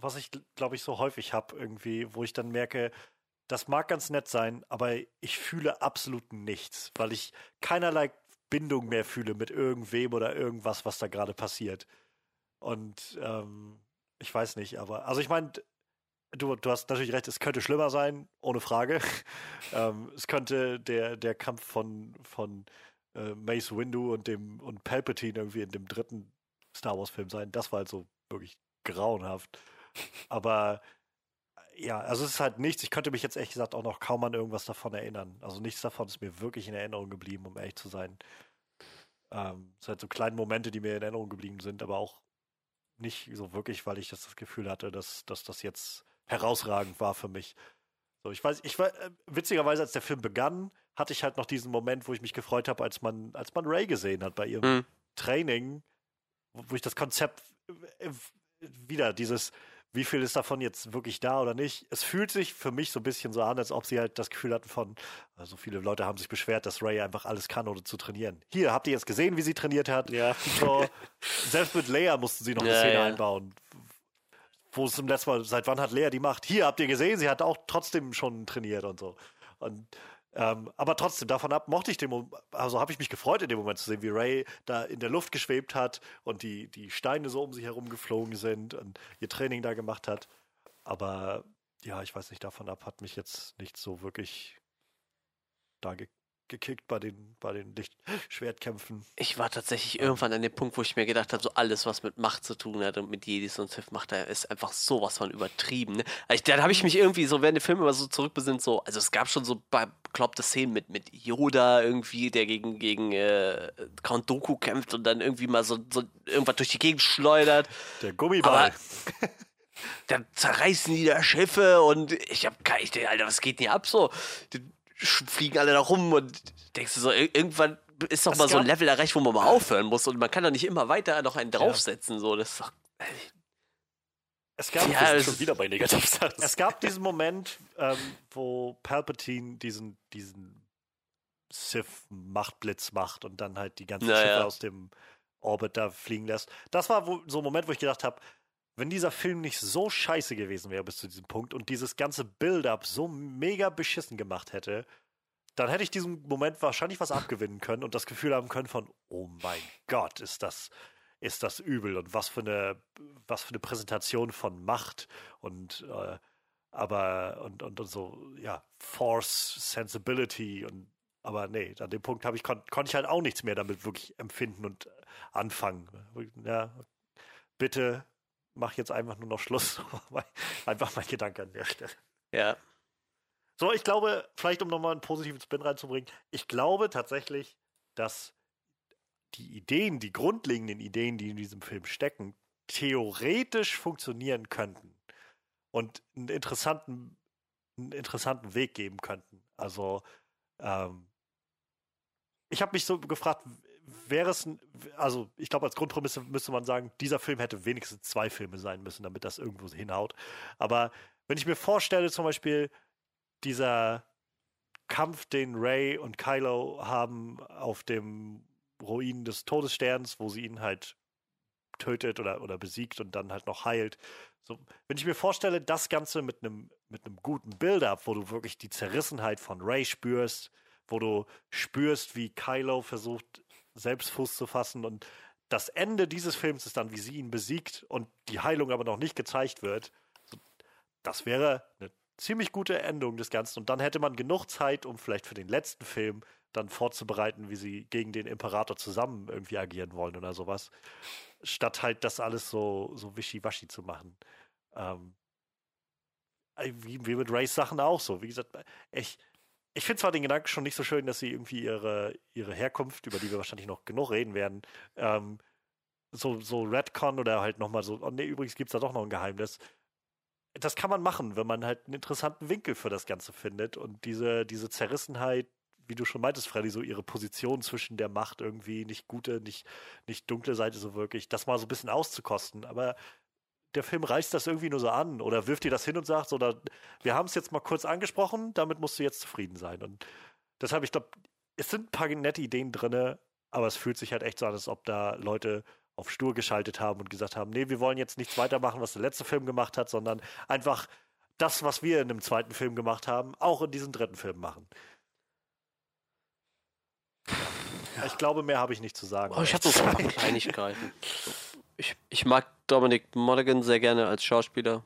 was ich, glaube ich, so häufig habe irgendwie, wo ich dann merke, das mag ganz nett sein, aber ich fühle absolut nichts, weil ich keinerlei Bindung mehr fühle mit irgendwem oder irgendwas, was da gerade passiert. Und ähm, ich weiß nicht, aber also ich meine, du, du hast natürlich recht, es könnte schlimmer sein, ohne Frage. ähm, es könnte der, der Kampf von, von äh, Mace Windu und dem und Palpatine irgendwie in dem dritten Star Wars-Film sein. Das war halt so wirklich grauenhaft. Aber ja, also es ist halt nichts. Ich könnte mich jetzt ehrlich gesagt auch noch kaum an irgendwas davon erinnern. Also nichts davon ist mir wirklich in Erinnerung geblieben, um ehrlich zu sein. Ähm, es sind halt so kleine Momente, die mir in Erinnerung geblieben sind, aber auch nicht so wirklich, weil ich das, das Gefühl hatte, dass, dass das jetzt herausragend war für mich. So, ich weiß, ich war, äh, witzigerweise, als der Film begann, hatte ich halt noch diesen Moment, wo ich mich gefreut habe, als man, als man Ray gesehen hat bei ihrem Mhm. Training, wo, wo ich das Konzept äh, wieder, dieses, wie viel ist davon jetzt wirklich da oder nicht? Es fühlt sich für mich so ein bisschen so an, als ob sie halt das Gefühl hatten von, also viele Leute haben sich beschwert, dass Ray einfach alles kann, ohne zu trainieren. Hier, habt ihr jetzt gesehen, wie sie trainiert hat? Ja. So, selbst mit Leia mussten sie noch eine Ja, Szene ja. einbauen. Wo es zum letzten Mal, seit wann hat Leia die Macht? Hier, habt ihr gesehen, sie hat auch trotzdem schon trainiert und so. Und ähm, aber trotzdem, davon ab mochte ich den Moment, also habe ich mich gefreut, in dem Moment zu sehen, wie Ray da in der Luft geschwebt hat und die, die Steine so um sich herum geflogen sind und ihr Training da gemacht hat. Aber ja, ich weiß nicht, davon ab hat mich jetzt nicht so wirklich da ge gekickt bei den, bei den Lichtschwertkämpfen. Ich war tatsächlich irgendwann an dem Punkt, wo ich mir gedacht habe, so alles, was mit Macht zu tun hat und mit Jedis und Sith macht, da ist einfach sowas von übertrieben. Ne? Also ich, dann habe ich mich irgendwie so, während der Film immer so zurückbesinnt, so, also es gab schon so be- bekloppte Szenen mit, mit Yoda irgendwie, der gegen, gegen äh, Count Doku kämpft und dann irgendwie mal so, so irgendwas durch die Gegend schleudert. Der Gummiball. Aber- Dann zerreißen die da Schiffe und ich hab keine Idee, Alter, was geht denn hier ab so? Die fliegen alle da rum und denkst du so, ir- irgendwann ist doch Es mal so ein Level erreicht, wo man mal aufhören muss und man kann doch nicht immer weiter noch einen draufsetzen, so, das ist doch, es gab Ja, es schon wieder bei Negativsatz. Es gab diesen Moment, ähm, wo Palpatine diesen, diesen Sith-Machtblitz macht und dann halt die ganzen Naja. Schiffe aus dem Orbit da fliegen lässt. Das war wo, so ein Moment, wo ich gedacht habe, wenn dieser Film nicht so scheiße gewesen wäre bis zu diesem Punkt und dieses ganze Build-up so mega beschissen gemacht hätte, dann hätte ich diesem Moment wahrscheinlich was abgewinnen können und das Gefühl haben können von, oh mein Gott, ist das, ist das übel und was für eine, was für eine Präsentation von Macht und äh, aber und, und, und so, ja, Force, Sensibility und aber nee, an dem Punkt habe ich kon konnte ich halt auch nichts mehr damit wirklich empfinden und äh, anfangen. Ja, bitte mach jetzt einfach nur noch Schluss. einfach mein Gedanke an der Stelle. ja. So, ich glaube, vielleicht um nochmal einen positiven Spin reinzubringen, ich glaube tatsächlich, dass die Ideen, die grundlegenden Ideen, die in diesem Film stecken, theoretisch funktionieren könnten und einen interessanten, einen interessanten Weg geben könnten. Also, ähm, ich habe mich so gefragt, wäre es, also ich glaube, als Grundprämisse müsste man sagen, dieser Film hätte wenigstens zwei Filme sein müssen, damit das irgendwo hinhaut. Aber wenn ich mir vorstelle, zum Beispiel, dieser Kampf, den Ray und Kylo haben auf dem Ruin des Todessterns, wo sie ihn halt tötet oder, oder besiegt und dann halt noch heilt. So, wenn ich mir vorstelle, das Ganze mit einem mit einem guten Build-up, wo du wirklich die Zerrissenheit von Ray spürst, wo du spürst, wie Kylo versucht, selbst Fuß zu fassen und das Ende dieses Films ist dann, wie sie ihn besiegt und die Heilung aber noch nicht gezeigt wird. Das wäre eine ziemlich gute Endung des Ganzen. Und dann hätte man genug Zeit, um vielleicht für den letzten Film dann vorzubereiten, wie sie gegen den Imperator zusammen irgendwie agieren wollen oder sowas. Statt halt das alles so, so wischiwaschi zu machen. Ähm, äh, wie, wie mit Rays Sachen auch so. Wie gesagt, ich, ich finde zwar den Gedanken schon nicht so schön, dass sie irgendwie ihre, ihre Herkunft, über die wir wahrscheinlich noch genug reden werden, ähm, so, so Redcon oder halt nochmal so, oh nee, übrigens gibt es da doch noch ein Geheimnis. Das kann man machen, wenn man halt einen interessanten Winkel für das Ganze findet und diese, diese Zerrissenheit, wie du schon meintest, Freddy, so ihre Position zwischen der Macht irgendwie, nicht gute, nicht, nicht dunkle Seite so wirklich, das mal so ein bisschen auszukosten. Aber der Film reißt das irgendwie nur so an oder wirft dir das hin und sagt, so, wir haben es jetzt mal kurz angesprochen, damit musst du jetzt zufrieden sein. Und deshalb, ich glaube, es sind ein paar nette Ideen drin, aber es fühlt sich halt echt so an, als ob da Leute auf stur geschaltet haben und gesagt haben, nee, wir wollen jetzt nichts weitermachen, was der letzte Film gemacht hat, sondern einfach das, was wir in dem zweiten Film gemacht haben, auch in diesem dritten Film machen. Ich glaube, mehr habe ich nicht zu sagen. Oh, ich habe so Kleinigkeiten. ich, ich mag Dominic Monaghan sehr gerne als Schauspieler.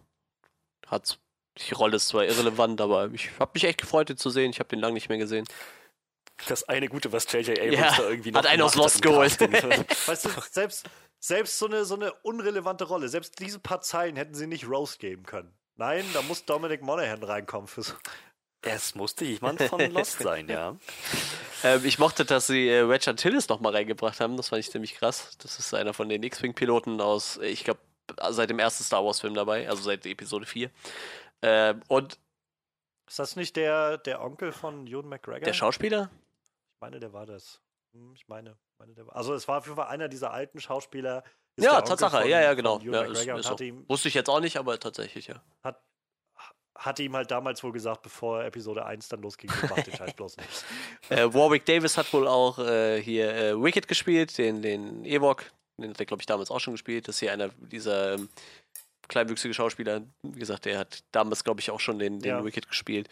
Hat die Rolle ist zwar irrelevant, aber ich habe mich echt gefreut, ihn zu sehen. Ich habe den lange nicht mehr gesehen. Das eine Gute, was J.J. Abrams Ja, da irgendwie noch hat einen aus Lost geholt. Weißt du, selbst, selbst so, eine, so eine unrelevante Rolle, selbst diese paar Zeilen hätten sie nicht Rose geben können. Nein, da muss Dominic Monaghan reinkommen. Für so. Es musste jemand von Lost sein, ja. Ähm, ich mochte, dass sie äh, Wedge Antilles noch mal reingebracht haben. Das fand ich ziemlich krass. Das ist einer von den X-Wing-Piloten aus, äh, ich glaube, seit dem ersten Star Wars-Film dabei, also seit Episode 4. Ähm, und Ist das nicht der, der Onkel von Ewan McGregor? der Schauspieler? Ich meine, der war das. Hm, Ich meine, meine der war. Also es war auf jeden Fall einer dieser alten Schauspieler. ist Ja, Tatsache. von- ja, ja, genau. Ja, ist, ist ihm, wusste ich jetzt auch nicht, aber tatsächlich, ja. hat, hatte ihm halt damals wohl gesagt, bevor Episode 1 dann losging, so, mach den Scheiß bloß nicht. Äh, Warwick Davis hat wohl auch äh, hier äh, Wicked gespielt, den, den Ewok. Den hat er, glaube ich, damals auch schon gespielt. Das ist hier einer dieser ähm, kleinwüchsige Schauspieler. Wie gesagt, der hat damals, glaube ich, auch schon den, den Ja. Wicked gespielt.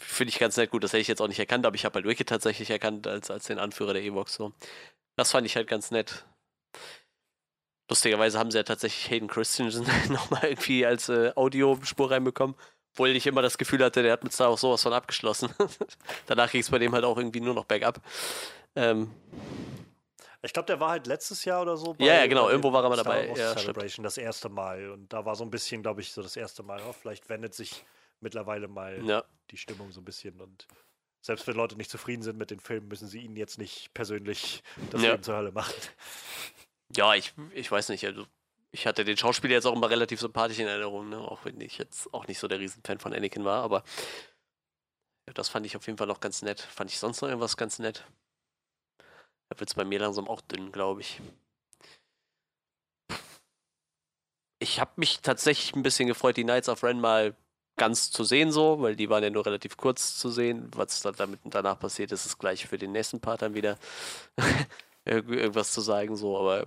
Finde ich ganz nett gut. Das hätte ich jetzt auch nicht erkannt, aber ich habe halt Wicked tatsächlich erkannt als, als den Anführer der Ewoks. So. Das fand ich halt ganz nett. Lustigerweise haben sie ja tatsächlich Hayden Christensen nochmal irgendwie als äh, Audiospur reinbekommen. Obwohl ich immer das Gefühl hatte, der hat mit Star Wars sowas von abgeschlossen. Danach ging es bei dem halt auch irgendwie nur noch bergab. Ähm, Ich glaube, der war halt letztes Jahr oder so. Ja, ja, genau, irgendwo war er mal dabei. Ja. Celebration das erste Mal. Und da war so ein bisschen, glaube ich, so das erste Mal. Oh, vielleicht wendet sich mittlerweile mal ja. die Stimmung so ein bisschen. Und selbst wenn Leute nicht zufrieden sind mit den Filmen, müssen sie ihnen jetzt nicht persönlich das Ja. Leben zur Hölle machen. ja, ich, ich weiß nicht. Also, ich hatte den Schauspieler jetzt auch immer relativ sympathisch in Erinnerung, ne? auch wenn ich jetzt auch nicht so der Riesenfan von Anakin war, aber ja, das fand ich auf jeden Fall noch ganz nett. Fand ich sonst noch irgendwas ganz nett? Da wird es bei mir langsam auch dünn, glaube ich. Ich habe mich tatsächlich ein bisschen gefreut, die Knights of Ren mal ganz zu sehen, so, weil die waren ja nur relativ kurz zu sehen. Was da damit danach passiert ist, ist gleich für den nächsten Part dann wieder irg- irgendwas zu sagen, so, aber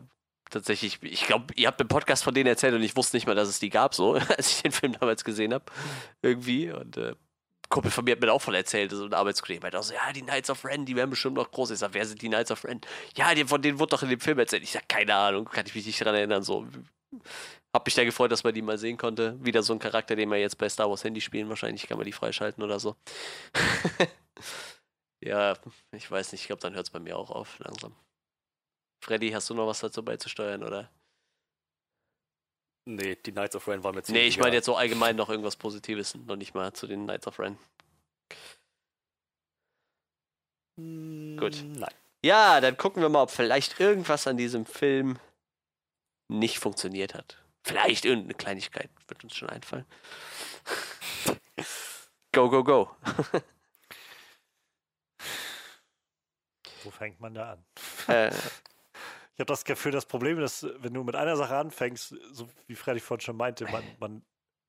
tatsächlich, ich glaube, ihr habt im Podcast von denen erzählt und ich wusste nicht mal, dass es die gab, so, als ich den Film damals gesehen habe. Irgendwie. Und äh, Kumpel von mir hat mir auch voll erzählt, so ein Arbeitskollege meinte auch so, ja, die Knights of Ren, die werden bestimmt noch groß. Ich sag, wer sind die Knights of Ren? Ja, die, von denen wurde doch in dem Film erzählt. Ich sag, keine Ahnung, kann ich mich nicht dran erinnern, so. Hab mich da gefreut, dass man die mal sehen konnte. Wieder so ein Charakter, den wir jetzt bei Star Wars Handy spielen. Wahrscheinlich kann man die freischalten oder so. ja, ich weiß nicht. Ich glaube, dann hört es bei mir auch auf, langsam. Freddy, hast du noch was dazu beizusteuern, oder? Nee, die Knights of Ren waren mir Nee, ziemlich ich meine jetzt so allgemein noch irgendwas Positives, noch nicht mal zu den Knights of Ren. Gut. Hm, Nein. Ja, dann gucken wir mal, ob vielleicht irgendwas an diesem Film nicht funktioniert hat. Vielleicht irgendeine Kleinigkeit wird uns schon einfallen. Go, go, go. Wo fängt man da an? äh, Ich habe das Gefühl, das Problem ist, wenn du mit einer Sache anfängst, so wie Freddy vorhin schon meinte, man, man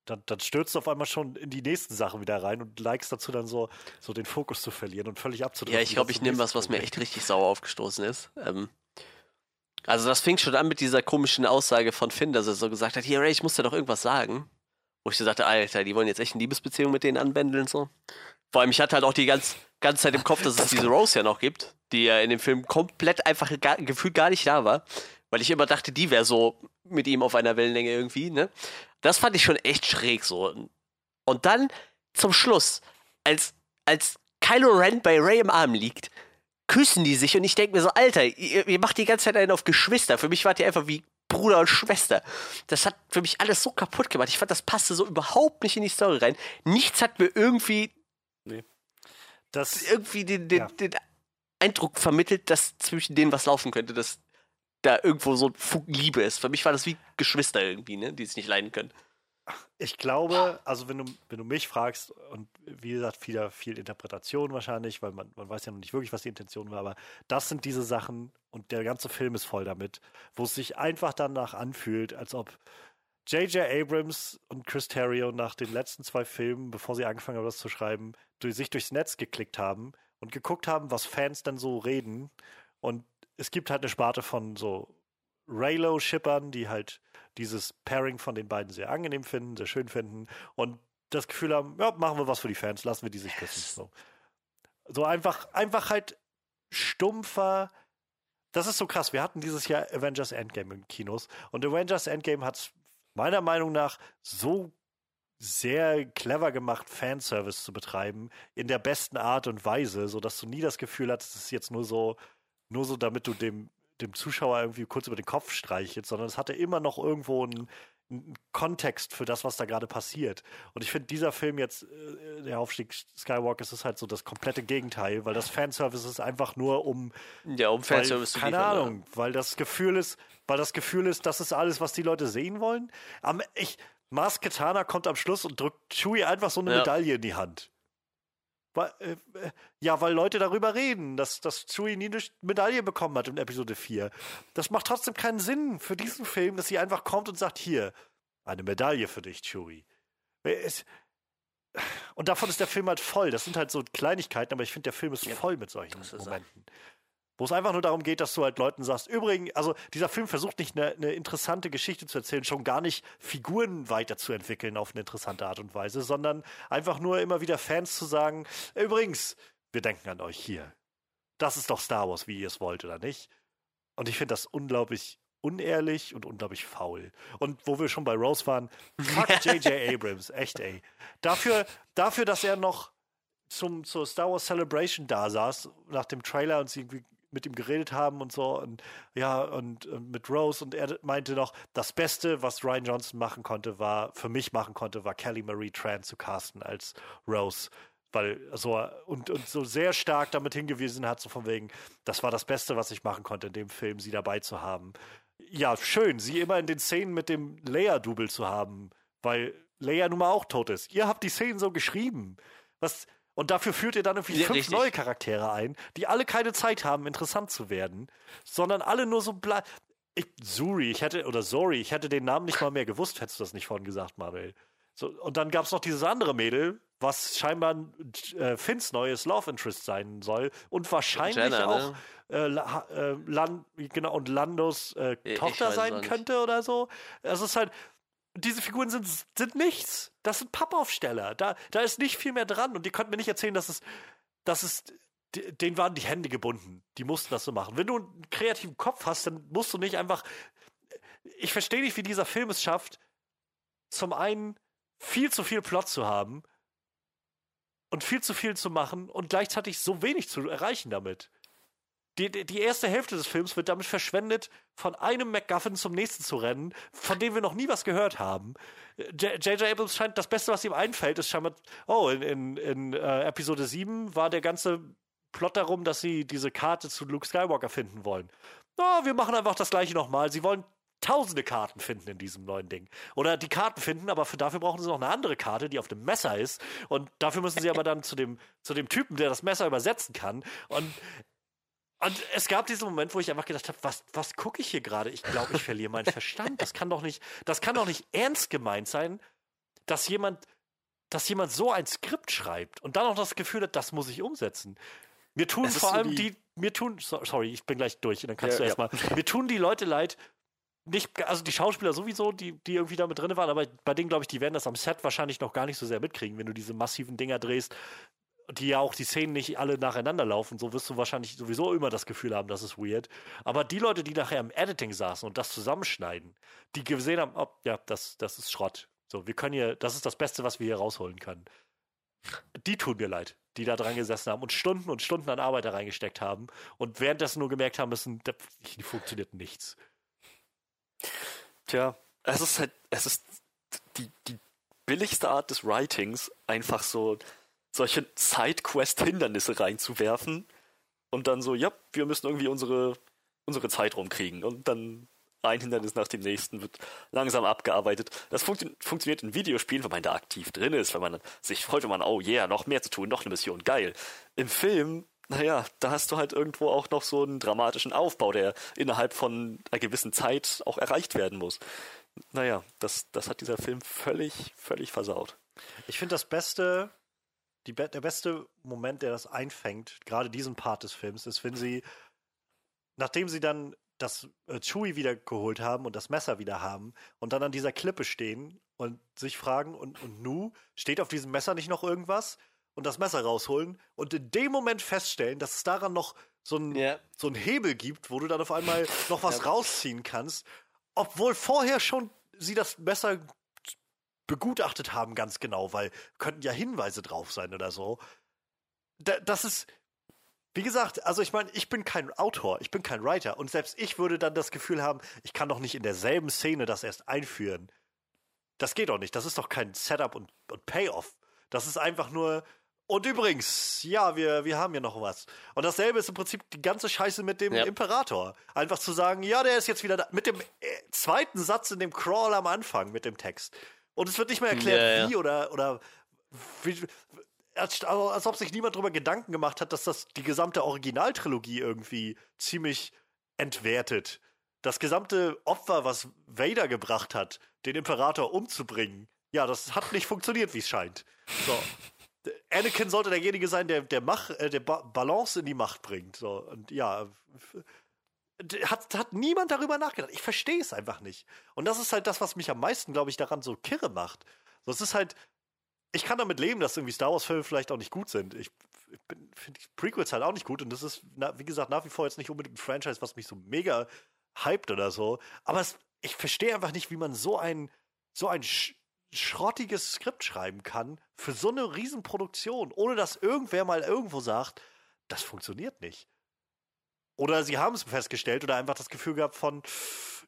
dann, dann stürzt du auf einmal schon in die nächsten Sachen wieder rein und likest dazu dann so, so den Fokus zu verlieren und völlig abzudriften. ja, ich glaube, ich nehme was, was mir echt richtig sauer aufgestoßen ist. Ähm, also das fing schon an mit dieser komischen Aussage von Finn, dass er so gesagt hat, hier Ray, ich muss dir doch irgendwas sagen. Wo ich so dachte, Alter, die wollen jetzt echt eine Liebesbeziehung mit denen anbändeln so. Vor allem, ich hatte halt auch die ganz, ganze Zeit im Kopf, dass es diese Rose ja noch gibt, die ja in dem Film komplett einfach gar, gefühlt gar nicht da war. Weil ich immer dachte, die wäre so mit ihm auf einer Wellenlänge irgendwie, ne? Das fand ich schon echt schräg so. Und dann zum Schluss, als, als Kylo Ren bei Ray im Arm liegt, küssen die sich und ich denke mir so, Alter, ihr, ihr macht die ganze Zeit einen auf Geschwister. Für mich wart ihr einfach wie Bruder und Schwester. Das hat für mich alles so kaputt gemacht. Ich fand, das passte so überhaupt nicht in die Story rein. Nichts hat mir irgendwie, Das, irgendwie den, den, Ja. den Eindruck vermittelt, dass zwischen denen was laufen könnte, dass da irgendwo so ein Funken Liebe ist. Für mich war das wie Geschwister irgendwie, ne, die es nicht leiden können. Ich glaube, also wenn du, wenn du mich fragst, und wie gesagt, wieder viel Interpretation wahrscheinlich, weil man, man weiß ja noch nicht wirklich, was die Intention war, aber das sind diese Sachen, und der ganze Film ist voll damit, wo es sich einfach danach anfühlt, als ob J.J. Abrams und Chris Terrio nach den letzten zwei Filmen, bevor sie angefangen haben, das zu schreiben, durch, sich durchs Netz geklickt haben und geguckt haben, was Fans dann so reden. Und es gibt halt eine Sparte von so Raylo-Shippern, die halt dieses Pairing von den beiden sehr angenehm finden, sehr schön finden und das Gefühl haben, ja, machen wir was für die Fans, lassen wir die sich küssen. So, so einfach, einfach halt stumpfer das ist so krass. Wir hatten dieses Jahr Avengers Endgame in Kinos und Avengers Endgame hat meiner Meinung nach so sehr clever gemacht, Fanservice zu betreiben, in der besten Art und Weise, sodass du nie das Gefühl hattest, es ist jetzt nur so, nur so, damit du dem, dem Zuschauer irgendwie kurz über den Kopf streichelst, sondern es hatte immer noch irgendwo einen, einen Kontext für das, was da gerade passiert. Und ich finde, dieser Film jetzt, äh, der Aufstieg Skywalker, ist halt so das komplette Gegenteil, weil das Fanservice ist einfach nur um Ja, um weil, Fanservice zu keine liefern, Ahnung, weil das Gefühl ist, weil das Gefühl ist, das ist alles, was die Leute sehen wollen. Am, ich, Mars Katana kommt am Schluss und drückt Chewie einfach so eine Ja. Medaille in die Hand. Weil, äh, äh, ja, weil Leute darüber reden, dass, dass Chewie nie eine Medaille bekommen hat in Episode 4. Das macht trotzdem keinen Sinn für diesen Film, dass sie einfach kommt und sagt, hier, eine Medaille für dich, Chewie. Es, und davon ist der Film halt voll. Das sind halt so Kleinigkeiten, aber ich finde, der Film ist Ja, voll mit solchen. Momenten. Wo es einfach nur darum geht, dass du halt Leuten sagst, übrigens, also dieser Film versucht nicht eine, eine interessante Geschichte zu erzählen, schon gar nicht Figuren weiterzuentwickeln auf eine interessante Art und Weise, sondern einfach nur immer wieder Fans zu sagen, übrigens, wir denken an euch hier. Das ist doch Star Wars, wie ihr es wollt, oder nicht? Und ich finde das unglaublich unehrlich und unglaublich faul. Und wo wir schon bei Rose waren, fuck J.J. Abrams, echt ey. Dafür, dafür, dass er noch zum, zur Star Wars Celebration da saß, nach dem Trailer und sie irgendwie mit ihm geredet haben und so und ja und, und mit Rose und er meinte noch, das Beste, was Ryan Johnson machen konnte, war, für mich machen konnte, war Kelly Marie Tran zu casten als Rose. Weil so und, und so sehr stark damit hingewiesen hat, so von wegen, das war das Beste, was ich machen konnte in dem Film, sie dabei zu haben. Ja, schön, sie immer in den Szenen mit dem Leia-Double zu haben, weil Leia nun mal auch tot ist. Ihr habt die Szenen so geschrieben. Was, und dafür führt ihr dann irgendwie Ja, fünf richtig. neue Charaktere ein, die alle keine Zeit haben, interessant zu werden, sondern alle nur so ble ich, Suri, ich hätte, oder Zori, ich hätte den Namen nicht mal mehr gewusst, hättest du das nicht vorhin gesagt, Marvel. So, und dann gab es noch dieses andere Mädel, was scheinbar äh, Finns neues Love Interest sein soll und wahrscheinlich Jenna, auch ne? äh, La, äh, Lan, genau, und Landos äh, Tochter sein könnte oder so. Es ist halt, diese Figuren sind, sind nichts. Das sind Pappaufsteller. Da, da ist nicht viel mehr dran. Und die konnten mir nicht erzählen, dass es, dass es, denen waren die Hände gebunden. Die mussten das so machen. Wenn du einen kreativen Kopf hast, dann musst du nicht einfach. Ich verstehe nicht, wie dieser Film es schafft, zum einen viel zu viel Plot zu haben und viel zu viel zu machen und gleichzeitig so wenig zu erreichen damit. Die, die, erste Hälfte des Films wird damit verschwendet, von einem MacGuffin zum nächsten zu rennen, von dem wir noch nie was gehört haben. J.J. Abrams scheint, das Beste, was ihm einfällt, ist scheinbar, oh, in, in, in äh, Episode 7 war der ganze Plot darum, dass sie diese Karte zu Luke Skywalker finden wollen. Oh, wir machen einfach das gleiche nochmal. Sie wollen tausende Karten finden in diesem neuen Ding. Oder die Karten finden, aber für, dafür brauchen sie noch eine andere Karte, die auf dem Messer ist. Und dafür müssen sie aber dann zu dem, zu dem Typen, der das Messer übersetzen kann. Und und es gab diesen Moment, wo ich einfach gedacht habe, was, was gucke ich hier gerade? Ich glaube, ich verliere meinen Verstand. Das kann doch nicht, das kann doch nicht ernst gemeint sein, dass jemand, dass jemand so ein Skript schreibt und dann auch das Gefühl hat, das muss ich umsetzen. Mir tun vor so allem die- die, mir tun, so, sorry, ich bin gleich durch, dann kannst Ja, du erstmal. Mir tun die Leute leid, nicht, also die Schauspieler sowieso, die, die irgendwie damit drin waren, aber bei denen glaube ich, die werden das am Set wahrscheinlich noch gar nicht so sehr mitkriegen, wenn du diese massiven Dinger drehst, die ja auch die Szenen nicht alle nacheinander laufen, so wirst du wahrscheinlich sowieso immer das Gefühl haben, das ist weird. Aber die Leute, die nachher im Editing saßen und das zusammenschneiden, die gesehen haben, oh, ja, das, das ist Schrott. So, wir können hier, das ist das Beste, was wir hier rausholen können. Die tun mir leid, die da dran gesessen haben und Stunden und Stunden an Arbeit da reingesteckt haben und währenddessen nur gemerkt haben müssen, da funktioniert nichts. Tja, es ist halt, es ist die, die billigste Art des Writings, einfach so solche Sidequest-Hindernisse reinzuwerfen und dann so, ja, wir müssen irgendwie unsere, unsere Zeit rumkriegen und dann ein Hindernis nach dem nächsten wird langsam abgearbeitet. Das funktio funktioniert in Videospielen, wenn man da aktiv drin ist, wenn man sich freut, wenn man, oh yeah, noch mehr zu tun, noch eine Mission, geil. Im Film, naja, da hast du halt irgendwo auch noch so einen dramatischen Aufbau, der innerhalb von einer gewissen Zeit auch erreicht werden muss. Naja, das, das hat dieser Film völlig, völlig versaut. Ich finde das Beste, die, der beste Moment, der das einfängt, gerade diesen Part des Films, ist, wenn sie, nachdem sie dann das äh, Chewie wieder geholt haben und das Messer wieder haben und dann an dieser Klippe stehen und sich fragen, und, und Nu, steht auf diesem Messer nicht noch irgendwas? Und das Messer rausholen und in dem Moment feststellen, dass es daran noch so einen, Ja. so einen Hebel gibt, wo du dann auf einmal noch was rausziehen kannst, obwohl vorher schon sie das Messer begutachtet haben, ganz genau, weil könnten ja Hinweise drauf sein oder so. Da, das ist, wie gesagt, also ich meine, ich bin kein Autor, ich bin kein Writer und selbst ich würde dann das Gefühl haben, ich kann doch nicht in derselben Szene das erst einführen. Das geht doch nicht. Das ist doch kein Setup und, und Payoff. Das ist einfach nur. Und übrigens, ja, wir, wir haben hier noch was. Und dasselbe ist im Prinzip die ganze Scheiße mit dem Ja. Imperator. Einfach zu sagen, ja, der ist jetzt wieder da. Mit dem äh, zweiten Satz in dem Crawl am Anfang mit dem Text. Und es wird nicht mehr erklärt, Ja, ja. wie oder, oder wie, als, also, als ob sich niemand darüber Gedanken gemacht hat, dass das die gesamte Originaltrilogie irgendwie ziemlich entwertet. Das gesamte Opfer, was Vader gebracht hat, den Imperator umzubringen, ja, das hat nicht funktioniert, wie es scheint. So. Anakin sollte derjenige sein, der, der, Mach, äh, der ba Balance in die Macht bringt. So. Und ja, hat, hat niemand darüber nachgedacht. Ich verstehe es einfach nicht. Und das ist halt das, was mich am meisten, glaube ich, daran so kirre macht. So, es ist halt, ich kann damit leben, dass irgendwie Star Wars-Filme vielleicht auch nicht gut sind. Ich, ich finde Prequels halt auch nicht gut und das ist, na, wie gesagt, nach wie vor jetzt nicht unbedingt ein Franchise, was mich so mega hyped oder so. Aber es, ich verstehe einfach nicht, wie man so ein, so ein sch schrottiges Skript schreiben kann für so eine Riesenproduktion, ohne dass irgendwer mal irgendwo sagt, das funktioniert nicht. Oder sie haben es festgestellt oder einfach das Gefühl gehabt von,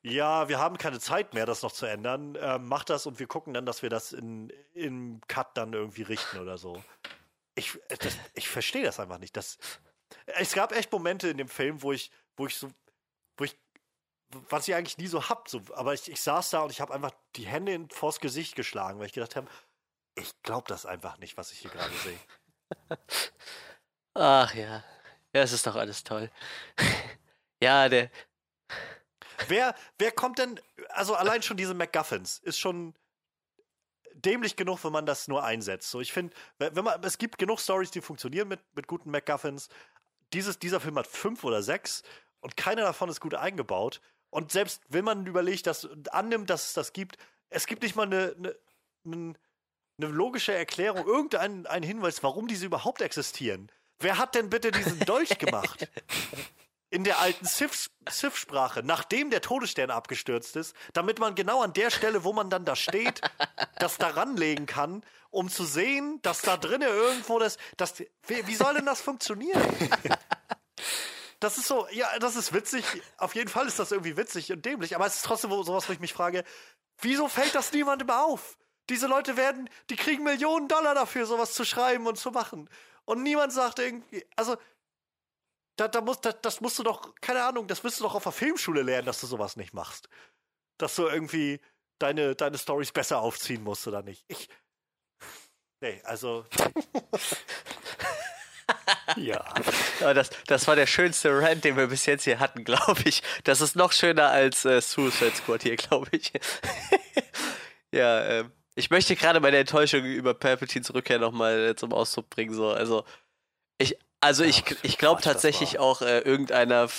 ja, wir haben keine Zeit mehr, das noch zu ändern. Ähm, mach das und wir gucken dann, dass wir das in, im Cut dann irgendwie richten oder so. Ich, äh, ich verstehe das einfach nicht. Das, es gab echt Momente in dem Film, wo ich, wo ich so, wo ich, was ich eigentlich nie so hab, so, aber ich, ich saß da und ich habe einfach die Hände in, vors Gesicht geschlagen, weil ich gedacht habe, ich glaube das einfach nicht, was ich hier gerade sehe. Ach ja. Ja, es ist doch alles toll. ja, der. Wer, wer kommt denn, also allein schon diese MacGuffins ist schon dämlich genug, wenn man das nur einsetzt. So, ich finde, wenn man, es gibt genug Stories, die funktionieren mit, mit guten MacGuffins. Dieses, dieser Film hat fünf oder sechs und keiner davon ist gut eingebaut. Und selbst wenn man überlegt, dass annimmt, dass es das gibt, es gibt nicht mal eine, eine, eine, eine logische Erklärung, irgendeinen einen Hinweis, warum diese überhaupt existieren. Wer hat denn bitte diesen Dolch gemacht? in der alten Sith-Sprache, nachdem der Todesstern abgestürzt ist, damit man genau an der Stelle, wo man dann da steht, das da ranlegen kann, um zu sehen, dass da drinnen irgendwo das, das wie, wie soll denn das funktionieren? Das ist so, ja, das ist witzig. Auf jeden Fall ist das irgendwie witzig und dämlich, aber es ist trotzdem sowas, wo ich mich frage, wieso fällt das niemandem auf? Diese Leute werden, die kriegen Millionen Dollar dafür, sowas zu schreiben und zu machen. Und niemand sagt irgendwie, also da, da muss, da, das musst du doch, keine Ahnung, das wirst du doch auf der Filmschule lernen, dass du sowas nicht machst. Dass du irgendwie deine, deine Stories besser aufziehen musst oder nicht. Ich. Nee, also. Ja. Aber das, das war der schönste Rant, den wir bis jetzt hier hatten, glaube ich. Das ist noch schöner als äh, Suicide Squad hier, glaube ich. ja, ähm, ich möchte gerade meine Enttäuschung über Palpatines Rückkehr nochmal äh, zum Ausdruck bringen. So. Also, ich, also ich, ich glaube tatsächlich auch, äh, irgendeiner,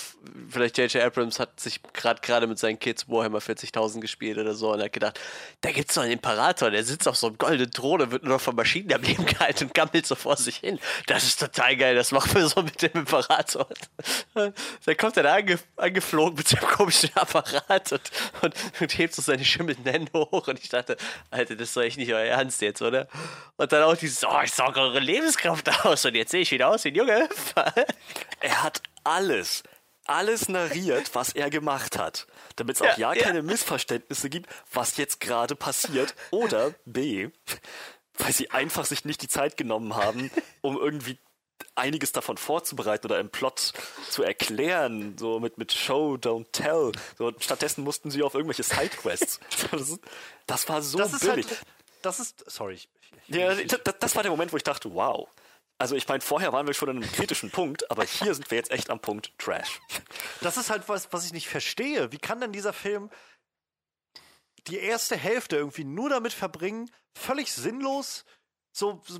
vielleicht J.J. Abrams hat sich gerade gerade mit seinen Kids Warhammer 40.000 gespielt oder so und hat gedacht, da gibt's doch einen Imperator, der sitzt auf so einem goldenen Thron und wird nur noch von Maschinen am Leben gehalten und gammelt so vor sich hin. Das ist total geil, das machen wir so mit dem Imperator. Dann kommt er da ange, angeflogen mit seinem komischen Apparat und, und, und hebt so seine schimmelnden Hände hoch und ich dachte, Alter, das ist doch echt nicht euer Ernst jetzt, oder? Und dann auch dieses, oh, ich sauge eure Lebenskraft aus und jetzt sehe ich wieder aus wie ein Junge. Er hat alles, alles narriert, was er gemacht hat. Damit es auch Ja, ja, keine Missverständnisse gibt, was jetzt gerade passiert. Oder B, weil sie einfach sich nicht die Zeit genommen haben, um irgendwie einiges davon vorzubereiten oder im Plot zu erklären, so mit, mit Show, Don't Tell. So, stattdessen mussten sie auf irgendwelche Sidequests. Das, das war so Das ist billig. halt. Das ist. Sorry. Ich, ich, Ja, das, das war der Moment, wo ich dachte, wow. Also ich meine, vorher waren wir schon an einem kritischen Punkt, aber hier sind wir jetzt echt am Punkt Trash. Das ist halt was, was ich nicht verstehe. Wie kann denn dieser Film die erste Hälfte irgendwie nur damit verbringen, völlig sinnlos so, so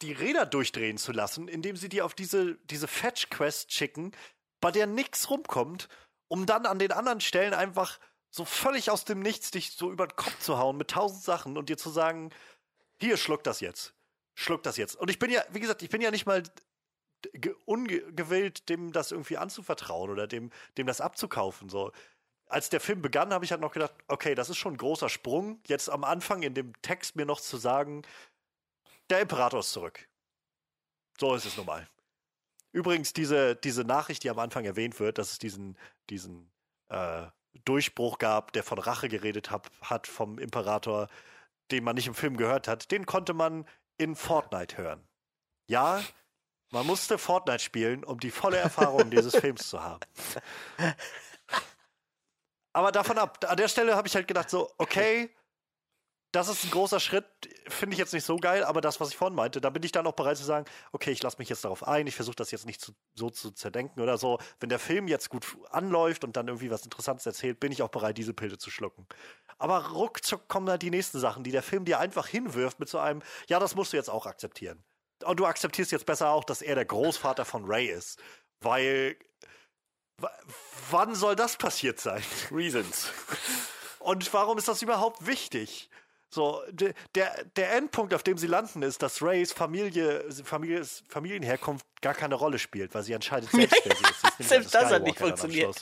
die Räder durchdrehen zu lassen, indem sie dir auf diese, diese Fetch-Quest schicken, bei der nichts rumkommt, um dann an den anderen Stellen einfach so völlig aus dem Nichts dich so über den Kopf zu hauen mit tausend Sachen und dir zu sagen, hier, schluck das jetzt. Schluck das jetzt. Und ich bin ja, wie gesagt, ich bin ja nicht mal ge- ungewillt, dem das irgendwie anzuvertrauen oder dem, dem das abzukaufen. So. Als der Film begann, habe ich halt noch gedacht, okay, das ist schon ein großer Sprung, jetzt am Anfang in dem Text mir noch zu sagen, der Imperator ist zurück. So ist es nun mal. Übrigens, diese, diese Nachricht, die am Anfang erwähnt wird, dass es diesen, diesen äh, Durchbruch gab, der von Rache geredet hab, hat vom Imperator, den man nicht im Film gehört hat, den konnte man in Fortnite hören. Ja, man musste Fortnite spielen, um die volle Erfahrung dieses Films zu haben. Aber davon ab, an der Stelle habe ich halt gedacht, so, okay, das ist ein großer Schritt, finde ich jetzt nicht so geil, aber das, was ich vorhin meinte, da bin ich dann auch bereit zu sagen, okay, ich lasse mich jetzt darauf ein, ich versuche das jetzt nicht zu, so zu zerdenken oder so. Wenn der Film jetzt gut anläuft und dann irgendwie was Interessantes erzählt, bin ich auch bereit, diese Pille zu schlucken. Aber ruckzuck kommen halt die nächsten Sachen, die der Film dir einfach hinwirft mit so einem, ja, das musst du jetzt auch akzeptieren. Und du akzeptierst jetzt besser auch, dass er der Großvater von Ray ist. Weil, wann soll das passiert sein? Reasons. Und warum ist das überhaupt wichtig? So, de, der, der Endpunkt, auf dem sie landen, ist, dass Rays Familie, Familie, Familienherkunft gar keine Rolle spielt, weil sie entscheidet selbst, wer sie ist. Sie ist Selbst das hat nicht funktioniert.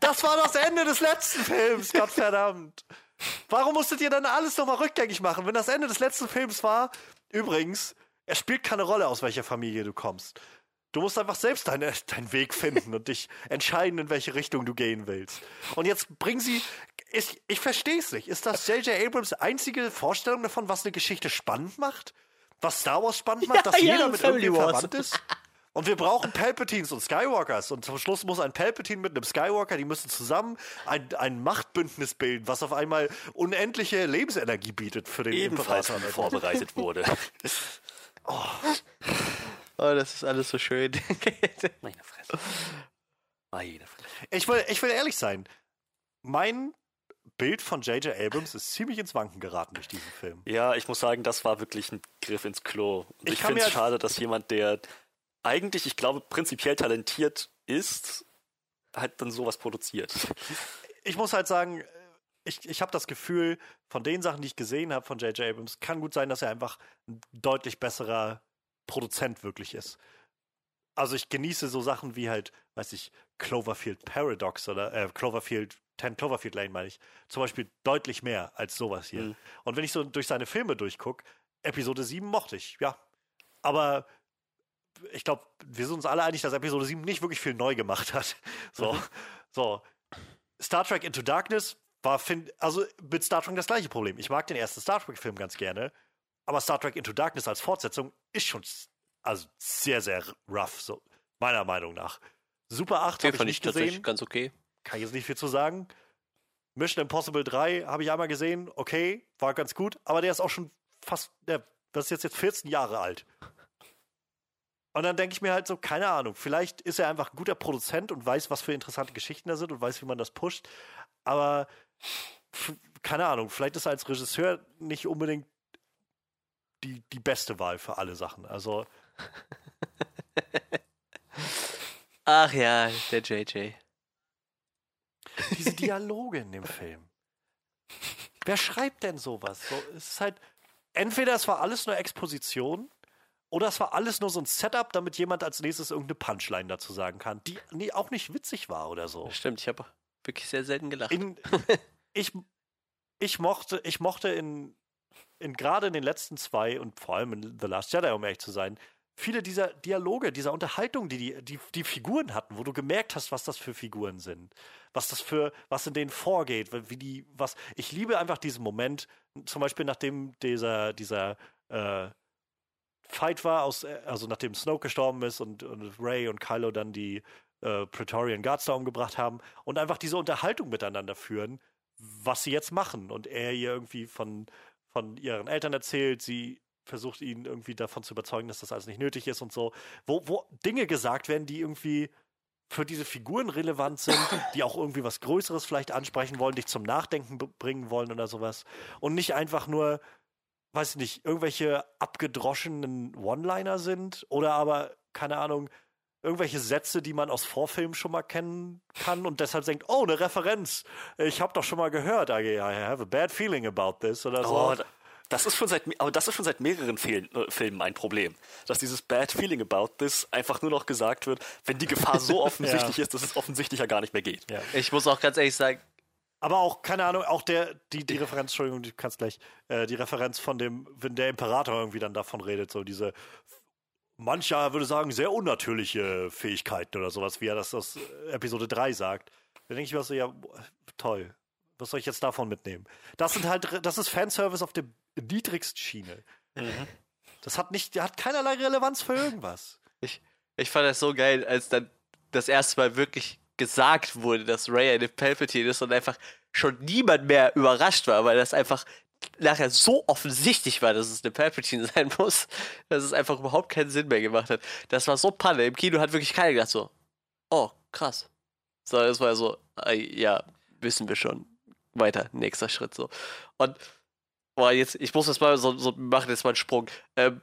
Das war das Ende des letzten Films, Gottverdammt. Warum musstet ihr dann alles nochmal rückgängig machen, wenn das Ende des letzten Films war? Übrigens, es spielt keine Rolle, aus welcher Familie du kommst. Du musst einfach selbst deine, deinen Weg finden und dich entscheiden, in welche Richtung du gehen willst. Und jetzt bringen sie. Ich, ich verstehe es nicht. Ist das J.J. Abrams einzige Vorstellung davon, was eine Geschichte spannend macht? Was Star Wars spannend macht, Ja, dass ja, jeder mit Family irgendwie Wars. verwandt ist? Und wir brauchen Palpatines und Skywalkers. Und zum Schluss muss ein Palpatine mit einem Skywalker, die müssen zusammen ein, ein Machtbündnis bilden, was auf einmal unendliche Lebensenergie bietet für den Ebenfalls Imperator. vorbereitet wurde. Oh, das ist alles so schön. Meine Fresse. Meine Fresse. Ich will, ich will ehrlich sein. Mein Bild von J.J. Abrams ist ziemlich ins Wanken geraten durch diesen Film. Ja, ich muss sagen, das war wirklich ein Griff ins Klo. Und Ich ich, finde es schade, dass jemand, der eigentlich, ich glaube, prinzipiell talentiert ist, halt dann sowas produziert. Ich muss halt sagen, ich, ich habe das Gefühl, von den Sachen, die ich gesehen habe von J.J. Abrams, kann gut sein, dass er einfach ein deutlich besserer Produzent wirklich ist. Also ich genieße so Sachen wie halt, weiß ich, Cloverfield Paradox oder äh, Cloverfield, 10 Cloverfield Lane meine ich, zum Beispiel deutlich mehr als sowas hier. Mhm. Und wenn ich so durch seine Filme durchgucke, Episode 7 mochte ich, ja. Aber ich glaube, wir sind uns alle einig, dass Episode 7 nicht wirklich viel neu gemacht hat. So, so. Star Trek Into Darkness war, find, also mit Star Trek das gleiche Problem. Ich mag den ersten Star Trek-Film ganz gerne, aber Star Trek Into Darkness als Fortsetzung ist schon also sehr, sehr rough, so meiner Meinung nach. Super 8 habe Den ich nicht gesehen, ganz okay. Kann ich jetzt nicht viel zu sagen. Mission Impossible 3 habe ich einmal gesehen, okay, war ganz gut, aber der ist auch schon fast, der, das ist jetzt, jetzt 14 Jahre alt. Und dann denke ich mir halt so, keine Ahnung, vielleicht ist er einfach ein guter Produzent und weiß, was für interessante Geschichten da sind und weiß, wie man das pusht. Aber keine Ahnung, vielleicht ist er als Regisseur nicht unbedingt die, die beste Wahl für alle Sachen. Also, Ach ja, der JJ. Diese Dialoge in dem Film. Wer schreibt denn sowas? So, es ist halt, entweder es war alles nur Exposition oder es war alles nur so ein Setup, damit jemand als nächstes irgendeine Punchline dazu sagen kann, die nee, auch nicht witzig war oder so. Stimmt, ich habe wirklich sehr selten gelacht. In, ich, ich mochte, ich mochte in, in gerade in den letzten zwei und vor allem in The Last Jedi, um ehrlich zu sein, viele dieser Dialoge, dieser Unterhaltung, die die, die die Figuren hatten, wo du gemerkt hast, was das für Figuren sind, was das für, was in denen vorgeht, wie die, was. Ich liebe einfach diesen Moment, zum Beispiel nachdem dieser, dieser äh, Fight war, aus, äh, also nachdem Snoke gestorben ist und, und Ray und Kylo dann die äh, Praetorian Guards da umgebracht haben und einfach diese Unterhaltung miteinander führen, was sie jetzt machen. Und er ihr irgendwie von, von ihren Eltern erzählt, sie versucht ihn irgendwie davon zu überzeugen, dass das alles nicht nötig ist und so. Wo, wo Dinge gesagt werden, die irgendwie für diese Figuren relevant sind, die auch irgendwie was Größeres vielleicht ansprechen wollen, dich zum Nachdenken bringen wollen oder sowas. Und nicht einfach nur, weiß ich nicht, irgendwelche abgedroschenen One-Liner sind oder aber, keine Ahnung, irgendwelche Sätze, die man aus Vorfilmen schon mal kennen kann und deshalb denkt, oh, eine Referenz. Ich habe doch schon mal gehört, I, have a bad feeling about this oder so. Oh, Das ist schon seit, aber das ist schon seit mehreren Fil äh, Filmen ein Problem. Dass dieses Bad Feeling about this einfach nur noch gesagt wird, wenn die Gefahr so offensichtlich ja. ist, dass es offensichtlicher gar nicht mehr geht. Ja. Ich muss auch ganz ehrlich sagen, aber auch, keine Ahnung, auch der, die, die Referenz, Entschuldigung, du kannst gleich, äh, die Referenz von dem, wenn der Imperator irgendwie dann davon redet, so diese, mancher würde sagen, sehr unnatürliche Fähigkeiten oder sowas, wie er das aus Episode 3 sagt. Da denke ich mir so, ja, toll. Was soll ich jetzt davon mitnehmen? Das sind halt, das ist Fanservice auf der niedrigsten Schiene. Mhm. Das hat nicht, hat keinerlei Relevanz für irgendwas. Ich, ich fand das so geil, als dann das erste Mal wirklich gesagt wurde, dass Ray eine Palpatine ist und einfach schon niemand mehr überrascht war, weil das einfach nachher so offensichtlich war, dass es eine Palpatine sein muss, dass es einfach überhaupt keinen Sinn mehr gemacht hat. Das war so Panne. Im Kino hat wirklich keiner gedacht so, oh, krass. So, das war so, ja, wissen wir schon. Weiter, nächster Schritt so. Und boah, jetzt, ich muss das mal so, so machen, jetzt mal einen Sprung. Ähm,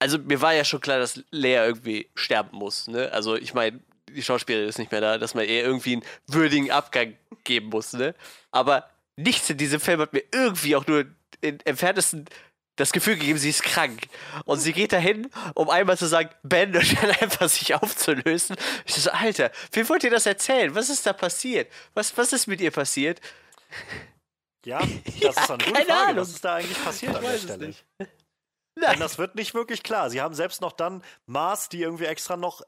also mir war ja schon klar, dass Lea irgendwie sterben muss. Ne? Also ich meine, die Schauspielerin ist nicht mehr da, dass man ihr irgendwie einen würdigen Abgang geben muss, ne? Aber nichts in diesem Film hat mir irgendwie auch nur im entferntesten das Gefühl gegeben, sie ist krank. Und sie geht dahin, um einmal zu sagen, Ben, und dann einfach sich aufzulösen. Ich so, Alter, wie wollt ihr das erzählen? Was ist da passiert? Was, was ist mit ihr passiert? Ja, das ist eine gute Frage. Ahnung. Was ist da eigentlich passiert an der Stelle? Denn das wird nicht wirklich klar. Sie haben selbst noch dann Mars, die irgendwie extra noch,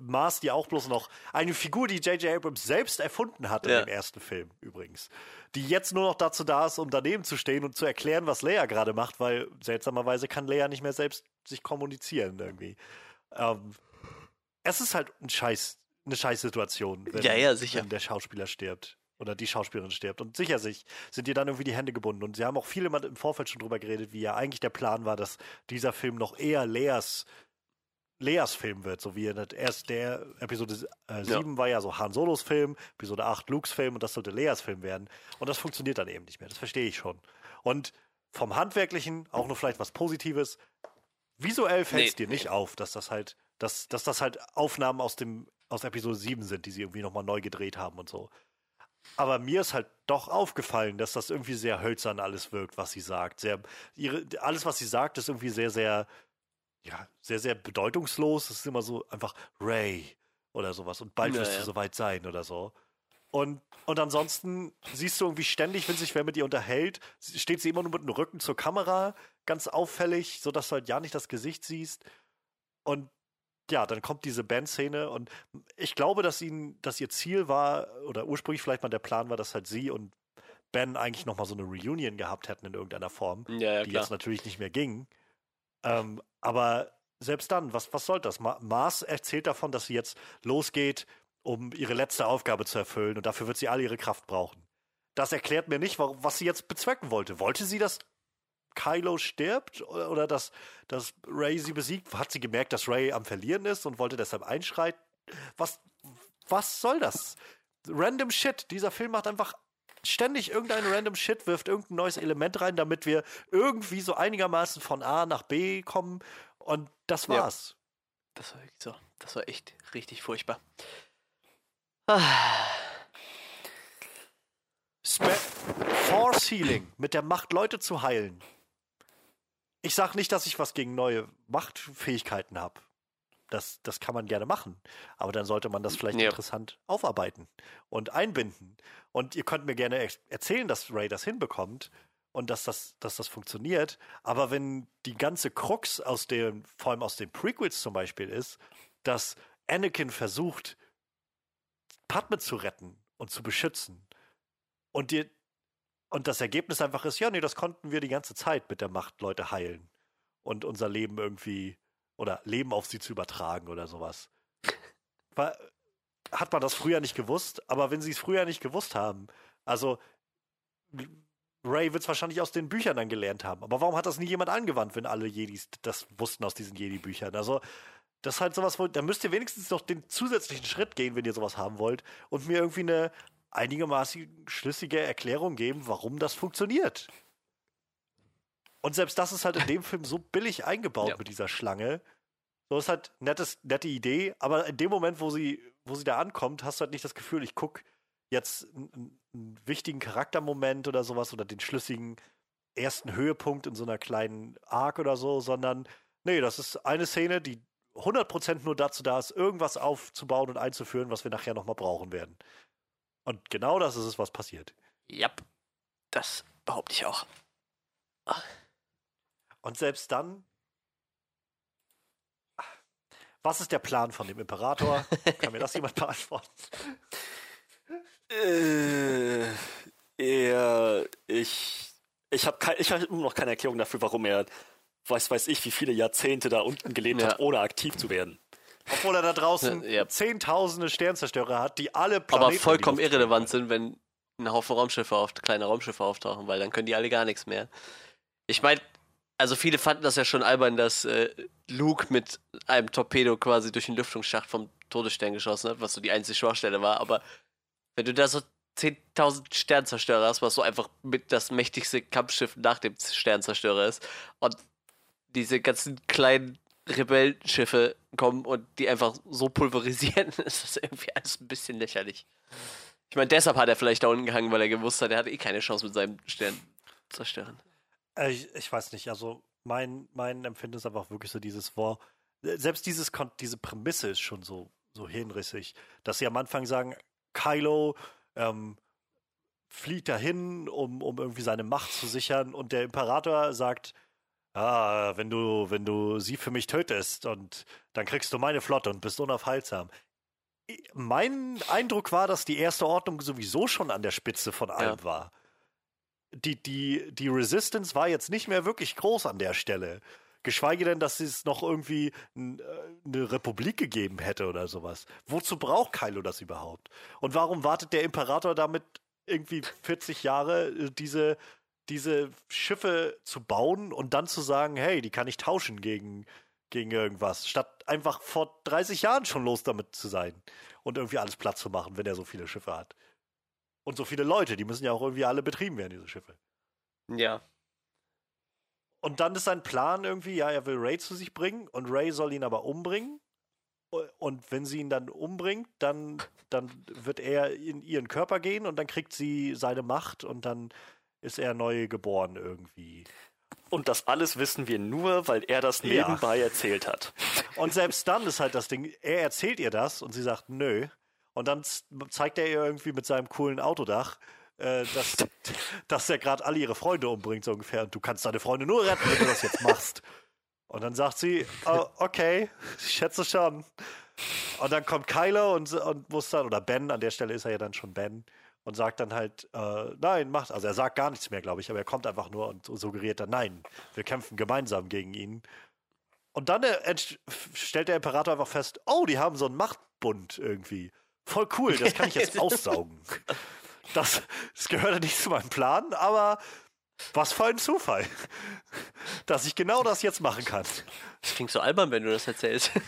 Mars, die auch bloß noch eine Figur, die J.J. Abrams selbst erfunden hat in ja. dem ersten Film übrigens. Die jetzt nur noch dazu da ist, um daneben zu stehen und zu erklären, was Leia gerade macht, weil seltsamerweise kann Leia nicht mehr selbst sich kommunizieren irgendwie. Ähm, es ist halt ein Scheiß, eine Scheißsituation, wenn, ja, ja, wenn der Schauspieler stirbt oder die Schauspielerin stirbt. Und sicher sich sind ihr dann irgendwie die Hände gebunden. Und sie haben auch viele mal im Vorfeld schon drüber geredet, wie ja eigentlich der Plan war, dass dieser Film noch eher Leas Leas Film wird, so wie erst der Episode äh, 7 ja. war ja so Han Solos Film, Episode 8 Lukes Film und das sollte Leas Film werden. Und das funktioniert dann eben nicht mehr. Das verstehe ich schon. Und vom Handwerklichen auch nur vielleicht was Positives. Visuell fällt es nee, dir nicht auf, dass das halt, dass, dass das halt Aufnahmen aus dem, aus Episode 7 sind, die sie irgendwie nochmal neu gedreht haben und so. Aber mir ist halt doch aufgefallen, dass das irgendwie sehr hölzern alles wirkt, was sie sagt. Sehr, ihre, alles, was sie sagt, ist irgendwie sehr, sehr, ja, sehr, sehr bedeutungslos. Es ist immer so einfach Ray oder sowas und bald wirst ja. du soweit sein oder so. Und, und ansonsten siehst du irgendwie ständig, wenn sich wer mit ihr unterhält, steht sie immer nur mit dem Rücken zur Kamera, ganz auffällig, sodass du halt ja nicht das Gesicht siehst. Und ja, dann kommt diese Bandszene und ich glaube, dass ihnen, dass ihr Ziel war, oder ursprünglich vielleicht mal der Plan war, dass halt sie und Ben eigentlich nochmal so eine Reunion gehabt hätten in irgendeiner Form, ja, ja, die jetzt natürlich nicht mehr ging. Ähm, aber selbst dann, was, was soll das? Ma Mars erzählt davon, dass sie jetzt losgeht, um ihre letzte Aufgabe zu erfüllen und dafür wird sie all ihre Kraft brauchen. Das erklärt mir nicht, warum, was sie jetzt bezwecken wollte. Wollte sie das Kylo stirbt oder dass, dass Ray sie besiegt, hat sie gemerkt, dass Ray am Verlieren ist und wollte deshalb einschreiten. Was, was soll das? Random Shit. Dieser Film macht einfach ständig irgendein random Shit, wirft irgendein neues Element rein, damit wir irgendwie so einigermaßen von A nach B kommen. Und das war's. Ja. Das war wirklich so. Das war echt richtig furchtbar. Ah. Spe Force Healing, mit der Macht Leute zu heilen. Ich sage nicht, dass ich was gegen neue Machtfähigkeiten habe. Das, das kann man gerne machen. Aber dann sollte man das vielleicht ja. interessant aufarbeiten und einbinden. Und ihr könnt mir gerne erzählen, dass Ray das hinbekommt und dass das, dass das funktioniert. Aber wenn die ganze Krux aus dem, vor allem aus den Prequels zum Beispiel ist, dass Anakin versucht, Padme zu retten und zu beschützen und dir und das Ergebnis einfach ist, ja, nee, das konnten wir die ganze Zeit mit der Macht Leute heilen und unser Leben irgendwie oder Leben auf sie zu übertragen oder sowas. War, hat man das früher nicht gewusst, aber wenn sie es früher nicht gewusst haben, also Ray wird es wahrscheinlich aus den Büchern dann gelernt haben. Aber warum hat das nie jemand angewandt, wenn alle Jedis das wussten aus diesen Jedi-Büchern? Also, das ist halt sowas, wo, da müsst ihr wenigstens noch den zusätzlichen Schritt gehen, wenn ihr sowas haben wollt und mir irgendwie eine, einigermaßen schlüssige Erklärung geben, warum das funktioniert. Und selbst das ist halt in dem Film so billig eingebaut ja. mit dieser Schlange. So ist halt nettes, nette Idee, aber in dem Moment, wo sie, wo sie da ankommt, hast du halt nicht das Gefühl, ich gucke jetzt einen, einen, wichtigen Charaktermoment oder sowas oder den schlüssigen, ersten Höhepunkt in so einer kleinen Arc oder so, sondern nee, das ist eine Szene, die 100% nur dazu da ist, irgendwas aufzubauen und einzuführen, was wir nachher nochmal brauchen werden. Und genau das ist es, was passiert. Ja, das behaupte ich auch. Und selbst dann. Was ist der Plan von dem Imperator? Kann mir das jemand beantworten? Äh, er, ich, ich habe ich hab immer noch keine Erklärung dafür, warum er, weiß weiß ich, wie viele Jahrzehnte da unten gelebt Ja. hat, ohne aktiv zu werden. Obwohl er da draußen Ja, zehntausende Sternzerstörer hat, die alle Planeten Aber vollkommen irrelevant sind, wenn ein Haufen Raumschiffe auf, kleine Raumschiffe auftauchen, weil dann können die alle gar nichts mehr. Ich meine, also viele fanden das ja schon albern, dass äh, Luke mit einem Torpedo quasi durch den Lüftungsschacht vom Todesstern geschossen hat, was so die einzige Schwachstelle war. Aber wenn du da so 10.000 Sternzerstörer hast, was so einfach mit das mächtigste Kampfschiff nach dem Sternzerstörer ist und diese ganzen kleinen Rebellenschiffe kommen und die einfach so pulverisieren, ist das irgendwie alles ein bisschen lächerlich. Ich meine, deshalb hat er vielleicht da unten gehangen, weil er gewusst hat, er hat eh keine Chance mit seinem Stern zerstören. Äh, ich, ich weiß nicht, also mein, mein Empfinden ist einfach wirklich so dieses, wow, selbst dieses, diese Prämisse ist schon so, so hirnrissig, dass sie am Anfang sagen, Kylo ähm, flieht dahin, um, um irgendwie seine Macht zu sichern und der Imperator sagt, ah, wenn du, wenn du sie für mich tötest und dann kriegst du meine Flotte und bist unaufhaltsam. Mein Eindruck war, dass die erste Ordnung sowieso schon an der Spitze von allem war die, die, die Resistance war jetzt nicht mehr wirklich groß an der Stelle. Geschweige denn, dass es noch irgendwie äh, eine Republik gegeben hätte oder sowas. Wozu braucht Kylo das überhaupt? Und warum wartet der Imperator damit irgendwie 40 Jahre, äh, diese, diese Schiffe zu bauen und dann zu sagen, hey, die kann ich tauschen gegen, gegen irgendwas, statt einfach vor 30 Jahren schon los damit zu sein und irgendwie alles platt zu machen, wenn er so viele Schiffe hat. Und so viele Leute, die müssen ja auch irgendwie alle betrieben werden, diese Schiffe. Ja. Und dann ist sein Plan irgendwie, ja, er will Ray zu sich bringen und Ray soll ihn aber umbringen. Und wenn sie ihn dann umbringt, dann, dann wird er in ihren Körper gehen und dann kriegt sie seine Macht und dann ist er neu geboren irgendwie. Und das alles wissen wir nur, weil er das Ja. nebenbei erzählt hat. Und selbst dann ist halt das Ding, er erzählt ihr das und sie sagt nö. Und dann zeigt er ihr irgendwie mit seinem coolen Autodach, äh, dass, dass er gerade alle ihre Freunde umbringt, so ungefähr. Und du kannst deine Freunde nur retten, wenn du das jetzt machst. Und dann sagt sie, oh, okay, ich schätze schon. Und dann kommt Kylo und, und muss dann, oder Ben, an der Stelle ist er ja dann schon Ben, und sagt dann halt, äh, nein, macht, also er sagt gar nichts mehr, glaube ich, aber er kommt einfach nur und suggeriert dann, nein, wir kämpfen gemeinsam gegen ihn. Und dann äh, stellt der Imperator einfach fest, oh, die haben so einen Machtbund irgendwie. Voll cool, das kann ich jetzt aussaugen. Das, das gehörte nicht zu meinem Plan, aber was für ein Zufall, dass ich genau das jetzt machen kann. Das klingt so albern, wenn du das erzählst.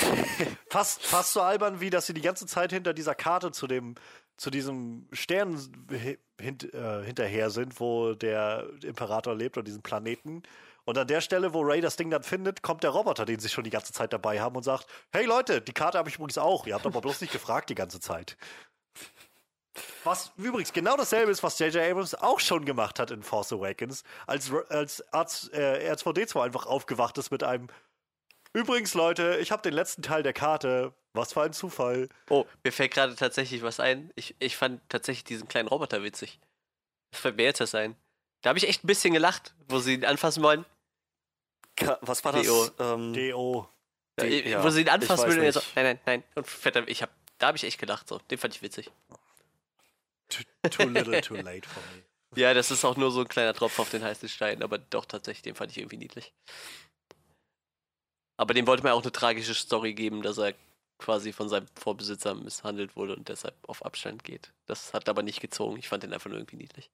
Fast, fast so albern, wie dass sie die ganze Zeit hinter dieser Karte zu dem zu diesem Stern hi- hint, äh, hinterher sind, wo der Imperator lebt und diesem Planeten. Und an der Stelle, wo Ray das Ding dann findet, kommt der Roboter, den sie schon die ganze Zeit dabei haben und sagt, hey Leute, die Karte habe ich übrigens auch. Ihr habt aber bloß nicht gefragt die ganze Zeit. Was übrigens genau dasselbe ist, was J.J. Abrams auch schon gemacht hat in Force Awakens, als, als Arz, äh, R2D2 einfach aufgewacht ist mit einem Übrigens, Leute, ich habe den letzten Teil der Karte. Was für ein Zufall. Oh, mir fällt gerade tatsächlich was ein. Ich, ich fand tatsächlich diesen kleinen Roboter witzig. Das fällt mir jetzt erst ein. Da habe ich echt ein bisschen gelacht, wo sie ihn anfassen wollen. Ka- Was war das? DO. Ähm, DO. Ja, wo sie ihn anfassen und er so, nein, nein, nein. Und fetter, ich hab, da habe ich echt gelacht. So. Den fand ich witzig. Too, too little, too late for me. Ja, das ist auch nur so ein kleiner Tropfen auf den heißen Stein, aber doch tatsächlich, den fand ich irgendwie niedlich. Aber dem wollte man auch eine tragische Story geben, dass er quasi von seinem Vorbesitzer misshandelt wurde und deshalb auf Abstand geht. Das hat aber nicht gezogen. Ich fand den einfach nur irgendwie niedlich.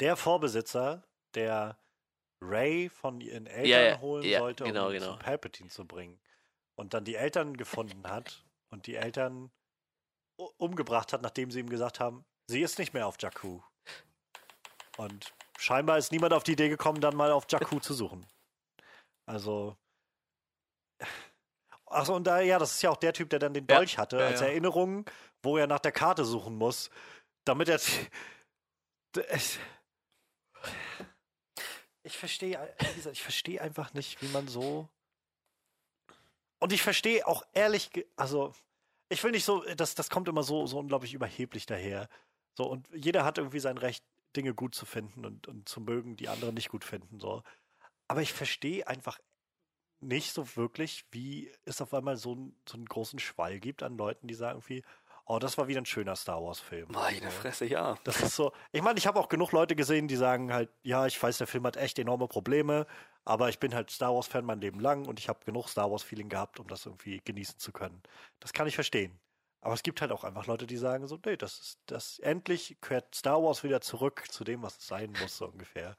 Der Vorbesitzer, der Ray von ihren Eltern Ja, ja, holen ja, sollte, genau, um genau. zu Palpatine zu bringen. Und dann die Eltern gefunden hat und die Eltern umgebracht hat, nachdem sie ihm gesagt haben, sie ist nicht mehr auf Jakku. Und scheinbar ist niemand auf die Idee gekommen, dann mal auf Jakku zu suchen. Also. Achso, und da, ja, das ist ja auch der Typ, der dann den Ja, Dolch hatte, ja, als ja. Erinnerung, wo er nach der Karte suchen muss. damit er. Ich, ich verstehe, wie gesagt, ich verstehe einfach nicht, wie man so. Und ich verstehe auch ehrlich, also ich will nicht so, das, das kommt immer so, so unglaublich überheblich daher. So, und jeder hat irgendwie sein Recht, Dinge gut zu finden und, und zu mögen, die andere nicht gut finden. So. Aber ich verstehe einfach nicht so wirklich, wie es auf einmal so, ein, so einen großen Schwall gibt an Leuten, die sagen irgendwie, oh, das war wieder ein schöner Star Wars-Film. Meine Fresse, ja. Das ist so. Ich meine, ich habe auch genug Leute gesehen, die sagen halt, ja, ich weiß, der Film hat echt enorme Probleme, aber ich bin halt Star Wars-Fan mein Leben lang und ich habe genug Star Wars-Feeling gehabt, um das irgendwie genießen zu können. Das kann ich verstehen. Aber es gibt halt auch einfach Leute, die sagen so, nee, das ist, das endlich kehrt Star Wars wieder zurück zu dem, was es sein muss, so ungefähr.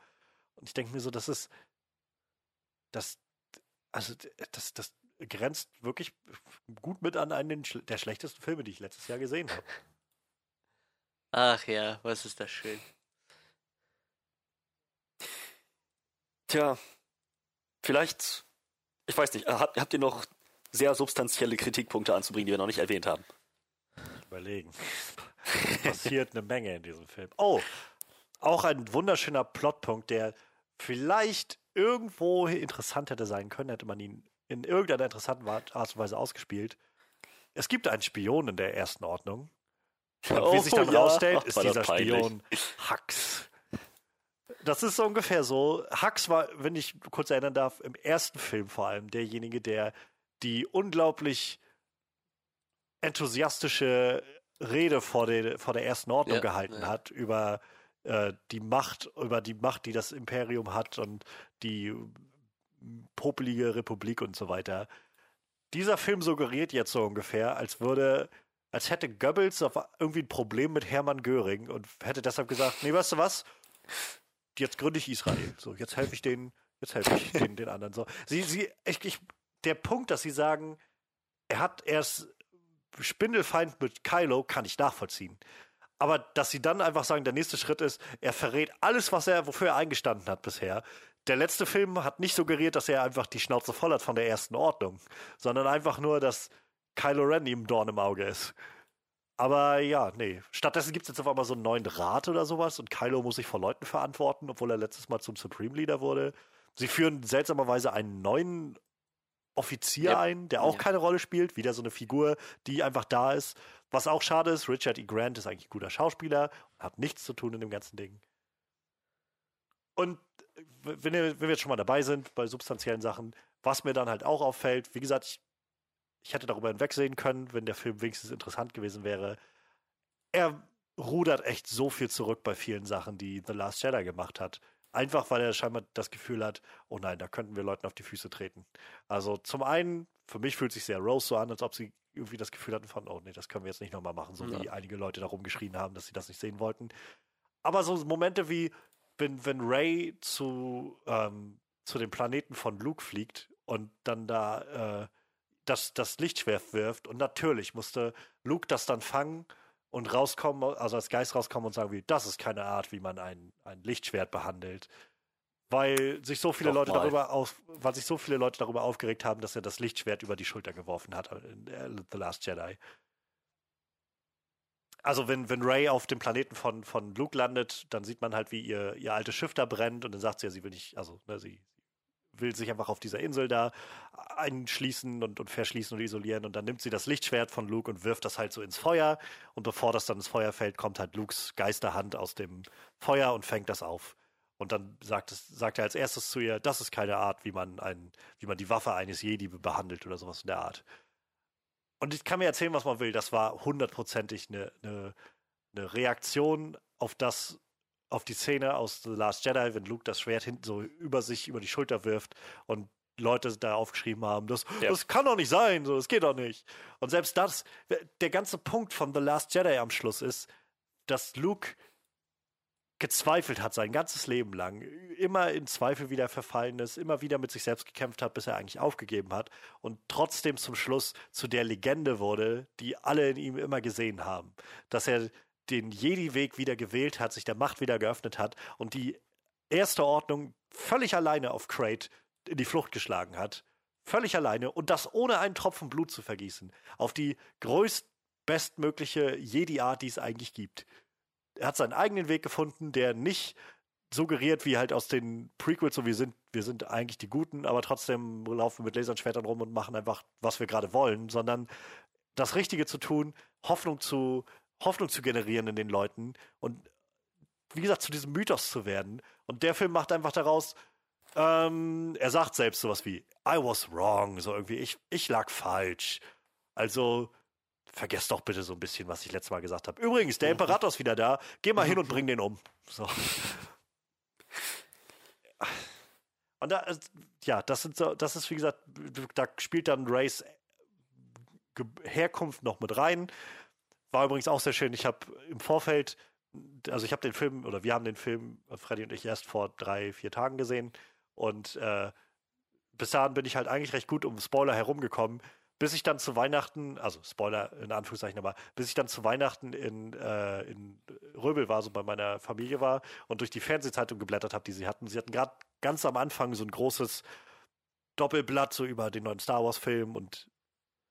Und ich denke mir so, das ist, das, also, das, das grenzt wirklich gut mit an einen der schlechtesten Filme, die ich letztes Jahr gesehen habe. Ach ja, was ist das schön. Tja, vielleicht, ich weiß nicht, habt, habt ihr noch sehr substanzielle Kritikpunkte anzubringen, die wir noch nicht erwähnt haben? Überlegen. passiert eine Menge in diesem Film. Oh, auch ein wunderschöner Plotpunkt, der vielleicht irgendwo interessant hätte sein können, hätte man ihn in irgendeiner interessanten Art und Weise ausgespielt. Es gibt einen Spion in der ersten Ordnung. Und oh, wie sich dann ja. rausstellt, ist dieser Spion Hux. Das ist so ungefähr so. Hux war, wenn ich kurz erinnern darf, im ersten Film vor allem derjenige, der die unglaublich enthusiastische Rede vor, der, vor der ersten Ordnung ja, gehalten ja. hat über äh, die Macht, über die Macht, die das Imperium hat und die popelige Republik und so weiter. Dieser Film suggeriert jetzt so ungefähr, als würde, als hätte Goebbels irgendwie ein Problem mit Hermann Göring und hätte deshalb gesagt, nee, weißt du was? Jetzt gründe ich Israel. So, jetzt helfe ich denen, jetzt helfe ich den, den anderen. So, sie, sie, ich, ich, der Punkt, dass sie sagen, er hat erst Spindelfeind mit Kylo, kann ich nachvollziehen. Aber dass sie dann einfach sagen, der nächste Schritt ist, er verrät alles, was er, wofür er eingestanden hat bisher der letzte Film hat nicht suggeriert, dass er einfach die Schnauze voll hat von der ersten Ordnung, sondern einfach nur, dass Kylo Ren ihm Dorn im Auge ist. Aber ja, nee. Stattdessen gibt es jetzt auf einmal so einen neuen Rat oder sowas und Kylo muss sich vor Leuten verantworten, obwohl er letztes Mal zum Supreme Leader wurde. Sie führen seltsamerweise einen neuen Offizier ja. ein, der auch ja. keine Rolle spielt, wieder so eine Figur, die einfach da ist. Was auch schade ist, Richard E. Grant ist eigentlich ein guter Schauspieler, hat nichts zu tun in dem ganzen Ding. Und wenn, wir, wenn wir jetzt schon mal dabei sind bei substanziellen Sachen, was mir dann halt auch auffällt, wie gesagt, ich, ich hätte darüber hinwegsehen können, wenn der Film wenigstens interessant gewesen wäre. Er rudert echt so viel zurück bei vielen Sachen, die The Last Jedi gemacht hat. Einfach weil er scheinbar das Gefühl hat, oh nein, da könnten wir Leuten auf die Füße treten. Also zum einen, für mich fühlt sich sehr Rose so an, als ob sie irgendwie das Gefühl hatten von, oh nee, das können wir jetzt nicht nochmal machen, so ja. wie einige Leute da rumgeschrien haben, dass sie das nicht sehen wollten. Aber so Momente wie, wenn, wenn Ray zu, ähm, zu dem Planeten von Luke fliegt und dann da äh, das, das Lichtschwert wirft und natürlich musste Luke das dann fangen und rauskommen, also als Geist rauskommen und sagen, wie, das ist keine Art, wie man ein, ein Lichtschwert behandelt. Weil sich so viele Doch Leute mal. darüber auf, weil sich so viele Leute darüber aufgeregt haben, dass er das Lichtschwert über die Schulter geworfen hat in The Last Jedi also wenn, wenn Ray auf dem Planeten von, von Luke landet, dann sieht man halt, wie ihr, ihr altes Schiff da brennt und dann sagt sie ja, sie will nicht, also ne, sie will sich einfach auf dieser Insel da einschließen und, und verschließen und isolieren und dann nimmt sie das Lichtschwert von Luke und wirft das halt so ins Feuer und bevor das dann ins Feuer fällt, kommt halt Lukes Geisterhand aus dem Feuer und fängt das auf. Und dann sagt, es, sagt er als erstes zu ihr, das ist keine Art, wie man, ein, wie man die Waffe eines Jedi behandelt oder sowas in der Art. Und ich kann mir erzählen, was man will. Das war hundertprozentig eine, eine, eine Reaktion auf das, auf die Szene aus The Last Jedi, wenn Luke das Schwert hinten so über sich, über die Schulter wirft und Leute da aufgeschrieben haben, das, ja. das kann doch nicht sein, so, das geht doch nicht. Und selbst das, der ganze Punkt von The Last Jedi am Schluss ist, dass Luke gezweifelt hat sein ganzes Leben lang, immer in Zweifel wieder verfallen ist, immer wieder mit sich selbst gekämpft hat, bis er eigentlich aufgegeben hat und trotzdem zum Schluss zu der Legende wurde, die alle in ihm immer gesehen haben. Dass er den Jedi-Weg wieder gewählt hat, sich der Macht wieder geöffnet hat und die erste Ordnung völlig alleine auf Crate in die Flucht geschlagen hat. Völlig alleine und das ohne einen Tropfen Blut zu vergießen. Auf die größtbestmögliche Jedi-Art, die es eigentlich gibt. er hat seinen eigenen Weg gefunden, der nicht suggeriert wie halt aus den Prequels, so wir sind, wir sind eigentlich die Guten, aber trotzdem laufen wir mit Lasern Schwertern rum und machen einfach, was wir gerade wollen, sondern das Richtige zu tun, Hoffnung zu, Hoffnung zu generieren in den Leuten und wie gesagt, zu diesem Mythos zu werden. Und der Film macht einfach daraus, ähm, er sagt selbst sowas wie, I was wrong, so irgendwie, ich, ich lag falsch. Also, vergesst doch bitte so ein bisschen, was ich letztes Mal gesagt habe. Übrigens, der Imperator ist wieder da. Geh mal hin und bring den um. So. Und da, äh, ja, das sind so, das ist wie gesagt, da spielt dann Rays Herkunft noch mit rein. War übrigens auch sehr schön. Ich habe im Vorfeld, also ich habe den Film, oder wir haben den Film, äh, Freddy und ich, erst vor drei, vier Tagen gesehen. Und äh, bis dahin bin ich halt eigentlich recht gut um Spoiler herumgekommen, bis ich dann zu Weihnachten, also Spoiler in Anführungszeichen, aber bis ich dann zu Weihnachten in, äh, in Röbel war, so bei meiner Familie war und durch die Fernsehzeitung geblättert habe, die sie hatten. Sie hatten gerade ganz am Anfang so ein großes Doppelblatt so über den neuen Star Wars Film und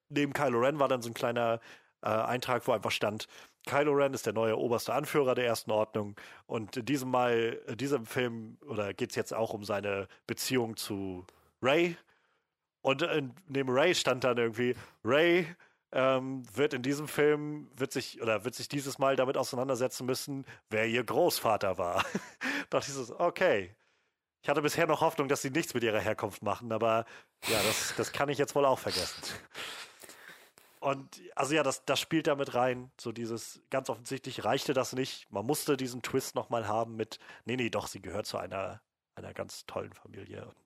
neben Kylo Ren war dann so ein kleiner äh, Eintrag, wo einfach stand, Kylo Ren ist der neue oberste Anführer der ersten Ordnung und in diesem Mal, in diesem Film, oder geht es jetzt auch um seine Beziehung zu Ray. Und in, neben Ray stand dann irgendwie, Ray ähm, wird in diesem Film, wird sich, oder wird sich dieses Mal damit auseinandersetzen müssen, wer ihr Großvater war. dachte ich so, okay. Ich hatte bisher noch Hoffnung, dass sie nichts mit ihrer Herkunft machen, aber ja, das, das kann ich jetzt wohl auch vergessen. Und also ja, das, das spielt da mit rein. So dieses, ganz offensichtlich reichte das nicht. Man musste diesen Twist nochmal haben mit, nee, nee, doch, sie gehört zu einer, einer ganz tollen Familie. Und,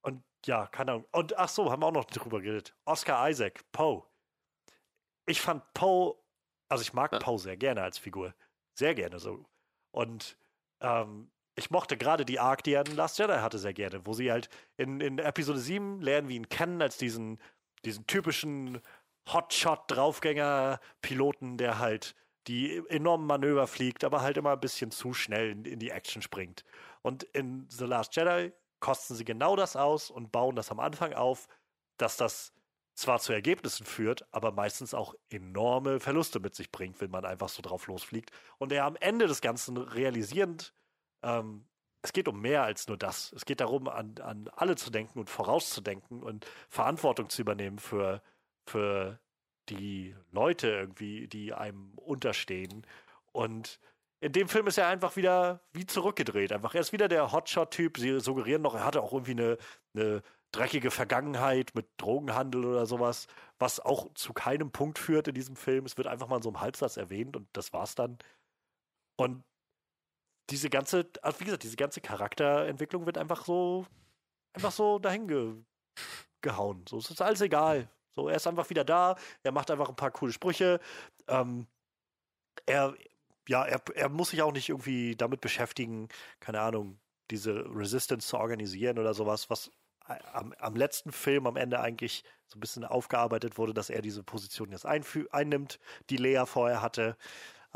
und ja, keine Ahnung. Und ach so, haben wir auch noch drüber geredet. Oscar Isaac, Poe. Ich fand Poe, also ich mag Ja. Poe sehr gerne als Figur. Sehr gerne so. Und ähm, ich mochte gerade die Arc, die er in Last Jedi hatte, sehr gerne, wo sie halt in, in Episode 7 lernen wir ihn kennen als diesen, diesen typischen Hotshot-Draufgänger-Piloten, der halt die enormen Manöver fliegt, aber halt immer ein bisschen zu schnell in, in die Action springt. Und in The Last Jedi kosten sie genau das aus und bauen das am Anfang auf, dass das zwar zu Ergebnissen führt, aber meistens auch enorme Verluste mit sich bringt, wenn man einfach so drauf losfliegt. Und er am Ende des Ganzen realisierend, ähm, es geht um mehr als nur das. Es geht darum, an, an alle zu denken und vorauszudenken und Verantwortung zu übernehmen für, für die Leute irgendwie, die einem unterstehen. Und in dem Film ist er einfach wieder wie zurückgedreht. Einfach, er ist wieder der Hotshot-Typ. Sie suggerieren noch, er hatte auch irgendwie eine, eine dreckige Vergangenheit mit Drogenhandel oder sowas, was auch zu keinem Punkt führt in diesem Film. Es wird einfach mal in so einem Halbsatz erwähnt und das war's dann. Und diese ganze, also wie gesagt, diese ganze Charakterentwicklung wird einfach so, einfach so dahin ge, gehauen. So, es ist alles egal. So, er ist einfach wieder da, er macht einfach ein paar coole Sprüche. Ähm, er, ja, er, er muss sich auch nicht irgendwie damit beschäftigen, keine Ahnung, diese Resistance zu organisieren oder sowas, was am, am letzten Film am Ende eigentlich so ein bisschen aufgearbeitet wurde, dass er diese Position jetzt einnimmt, die Lea vorher hatte.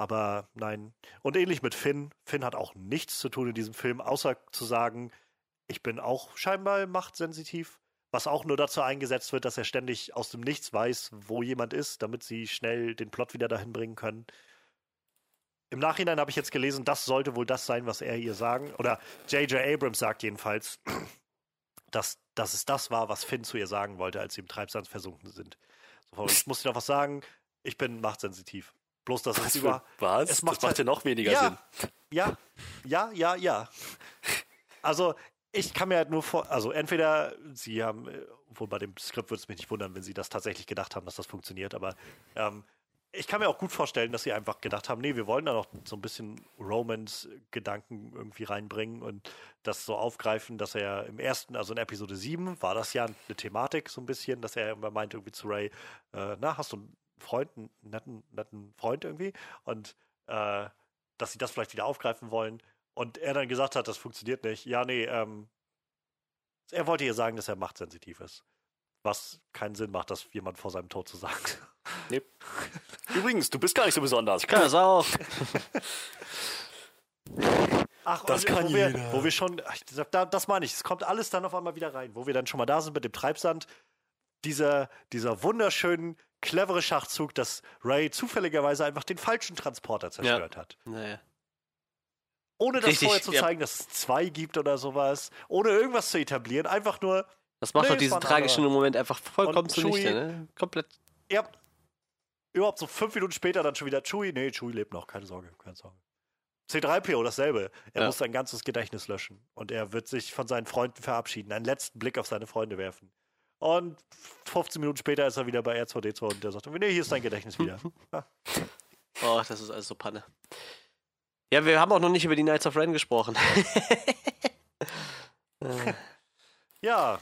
Aber nein. Und ähnlich mit Finn. Finn hat auch nichts zu tun in diesem Film, außer zu sagen, ich bin auch scheinbar machtsensitiv. Was auch nur dazu eingesetzt wird, dass er ständig aus dem Nichts weiß, wo jemand ist, damit sie schnell den Plot wieder dahin bringen können. Im Nachhinein habe ich jetzt gelesen, das sollte wohl das sein, was er ihr sagen. Oder J.J. Abrams sagt jedenfalls, dass, dass es das war, was Finn zu ihr sagen wollte, als sie im Treibsand versunken sind. So, ich muss dir noch was sagen, ich bin machtsensitiv. Bloß, dass es Was? über. Was? Es Das macht macht ja halt- noch weniger ja, Sinn. Ja, ja, ja, ja. Also, ich kann mir halt nur vor, also entweder sie haben, äh, obwohl bei dem Skript würde es mich nicht wundern, wenn sie das tatsächlich gedacht haben, dass das funktioniert, aber ähm, ich kann mir auch gut vorstellen, dass sie einfach gedacht haben, nee, wir wollen da noch so ein bisschen Romance-Gedanken irgendwie reinbringen und das so aufgreifen, dass er im ersten, also in Episode 7, war das ja eine Thematik so ein bisschen, dass er immer meinte irgendwie zu Ray, äh, na, hast du Freund, einen netten, netten Freund irgendwie? Und äh, dass sie das vielleicht wieder aufgreifen wollen. Und er dann gesagt hat, das funktioniert nicht. Ja, nee, ähm, er wollte ihr sagen, dass er machtsensitiv ist. Was keinen Sinn macht, das jemand vor seinem Tod zu sagen. Nee. Übrigens, du bist gar nicht so besonders. Kann das auch. Ach, Das und, kann wo wir, jeder. Wo wir schon, da, das meine ich, es kommt alles dann auf einmal wieder rein, wo wir dann schon mal da sind mit dem Treibsand. Dieser, dieser wunderschönen clevere Schachzug, dass Ray zufälligerweise einfach den falschen Transporter zerstört hat. Naja. Ohne das Richtig, vorher zu ja. zeigen, dass es zwei gibt oder sowas. Ohne irgendwas zu etablieren. Einfach nur, Das macht Nee, doch es diesen tragischen anderer. Moment einfach vollkommen Und zunichte, Chewie- ne? Komplett. ja, überhaupt so fünf Minuten später dann schon wieder Chewie. Nee, Chewie lebt noch, keine Sorge, keine Sorge. C3PO dasselbe. Er Ja. muss sein ganzes Gedächtnis löschen. Und er wird sich von seinen Freunden verabschieden, einen letzten Blick auf seine Freunde werfen. Und 15 Minuten später ist er wieder bei R2D2 und der sagt, nee, hier ist dein Gedächtnis wieder. Oh, das ist alles so Panne. Ja, wir haben auch noch nicht über die Knights of Ren gesprochen. Äh, Ja,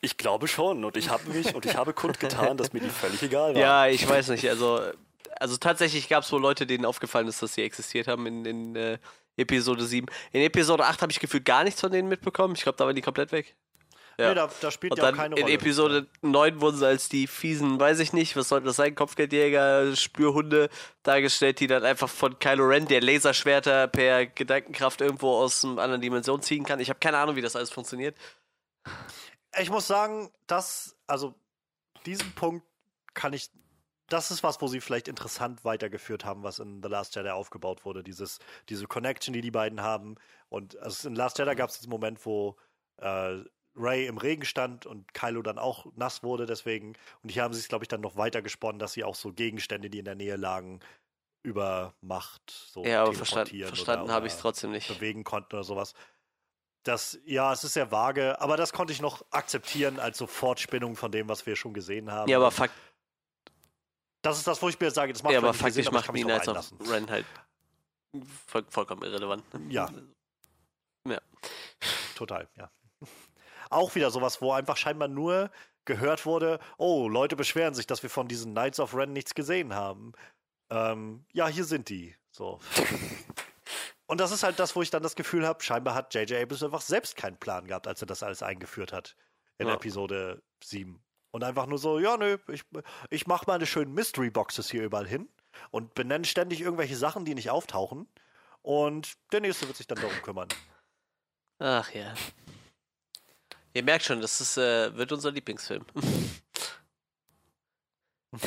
Ich glaube schon und ich habe mich und ich habe kundgetan, dass mir die völlig egal war. ja, ich weiß nicht. Also, also tatsächlich gab es wohl Leute, denen aufgefallen ist, dass sie existiert haben in, in äh, Episode 7. In Episode 8 habe ich gefühlt gar nichts von denen mitbekommen. Ich glaube, da waren die komplett weg. Ja. nee, da, da spielt Und ja dann keine in Rolle. Episode 9 wurden sie als die fiesen, weiß ich nicht, was soll das sein, Kopfgeldjäger, Spürhunde dargestellt, die dann einfach von Kylo Ren, der Laserschwerter per Gedankenkraft irgendwo aus einer anderen Dimension ziehen kann. Ich habe keine Ahnung, wie das alles funktioniert. Ich muss sagen, dass, also diesen Punkt kann ich, das ist was, wo sie vielleicht interessant weitergeführt haben, was in The Last Jedi aufgebaut wurde. Dieses, diese Connection, die die beiden haben. Und also in Last Jedi gab es diesen Moment, wo äh, Ray im Regen stand und Kylo dann auch nass wurde, deswegen. Und hier haben sie es, glaube ich, dann noch weiter gesponnen, dass sie auch so Gegenstände, die in der Nähe lagen, über Macht so Ja, aber verstanden, verstanden habe ich es trotzdem nicht. bewegen konnten oder sowas. Das, ja, es ist sehr vage, aber das konnte ich noch akzeptieren als so Fortspinnung von dem, was wir schon gesehen haben. Ja, aber fakt, das ist das, wo ich mir sage, das macht ja, aber faktisch Sinn, aber ich macht drauf of einlassen. Ren halt voll, vollkommen irrelevant. Ja. Ja. Total, ja. Auch wieder sowas, wo einfach scheinbar nur gehört wurde, oh, Leute beschweren sich, dass wir von diesen Knights of Ren nichts gesehen haben. Ähm, ja, hier sind die. So. Und das ist halt das, wo ich dann das Gefühl habe, scheinbar hat J.J. Abrams einfach selbst keinen Plan gehabt, als er das alles eingeführt hat in Ja. Episode 7. Und einfach nur so, ja, nö, ich, ich mach meine schönen Mystery-Boxes hier überall hin und benenne ständig irgendwelche Sachen, die nicht auftauchen. Und der nächste wird sich dann darum kümmern. Ach ja. Ihr merkt schon, das ist, äh, wird unser Lieblingsfilm.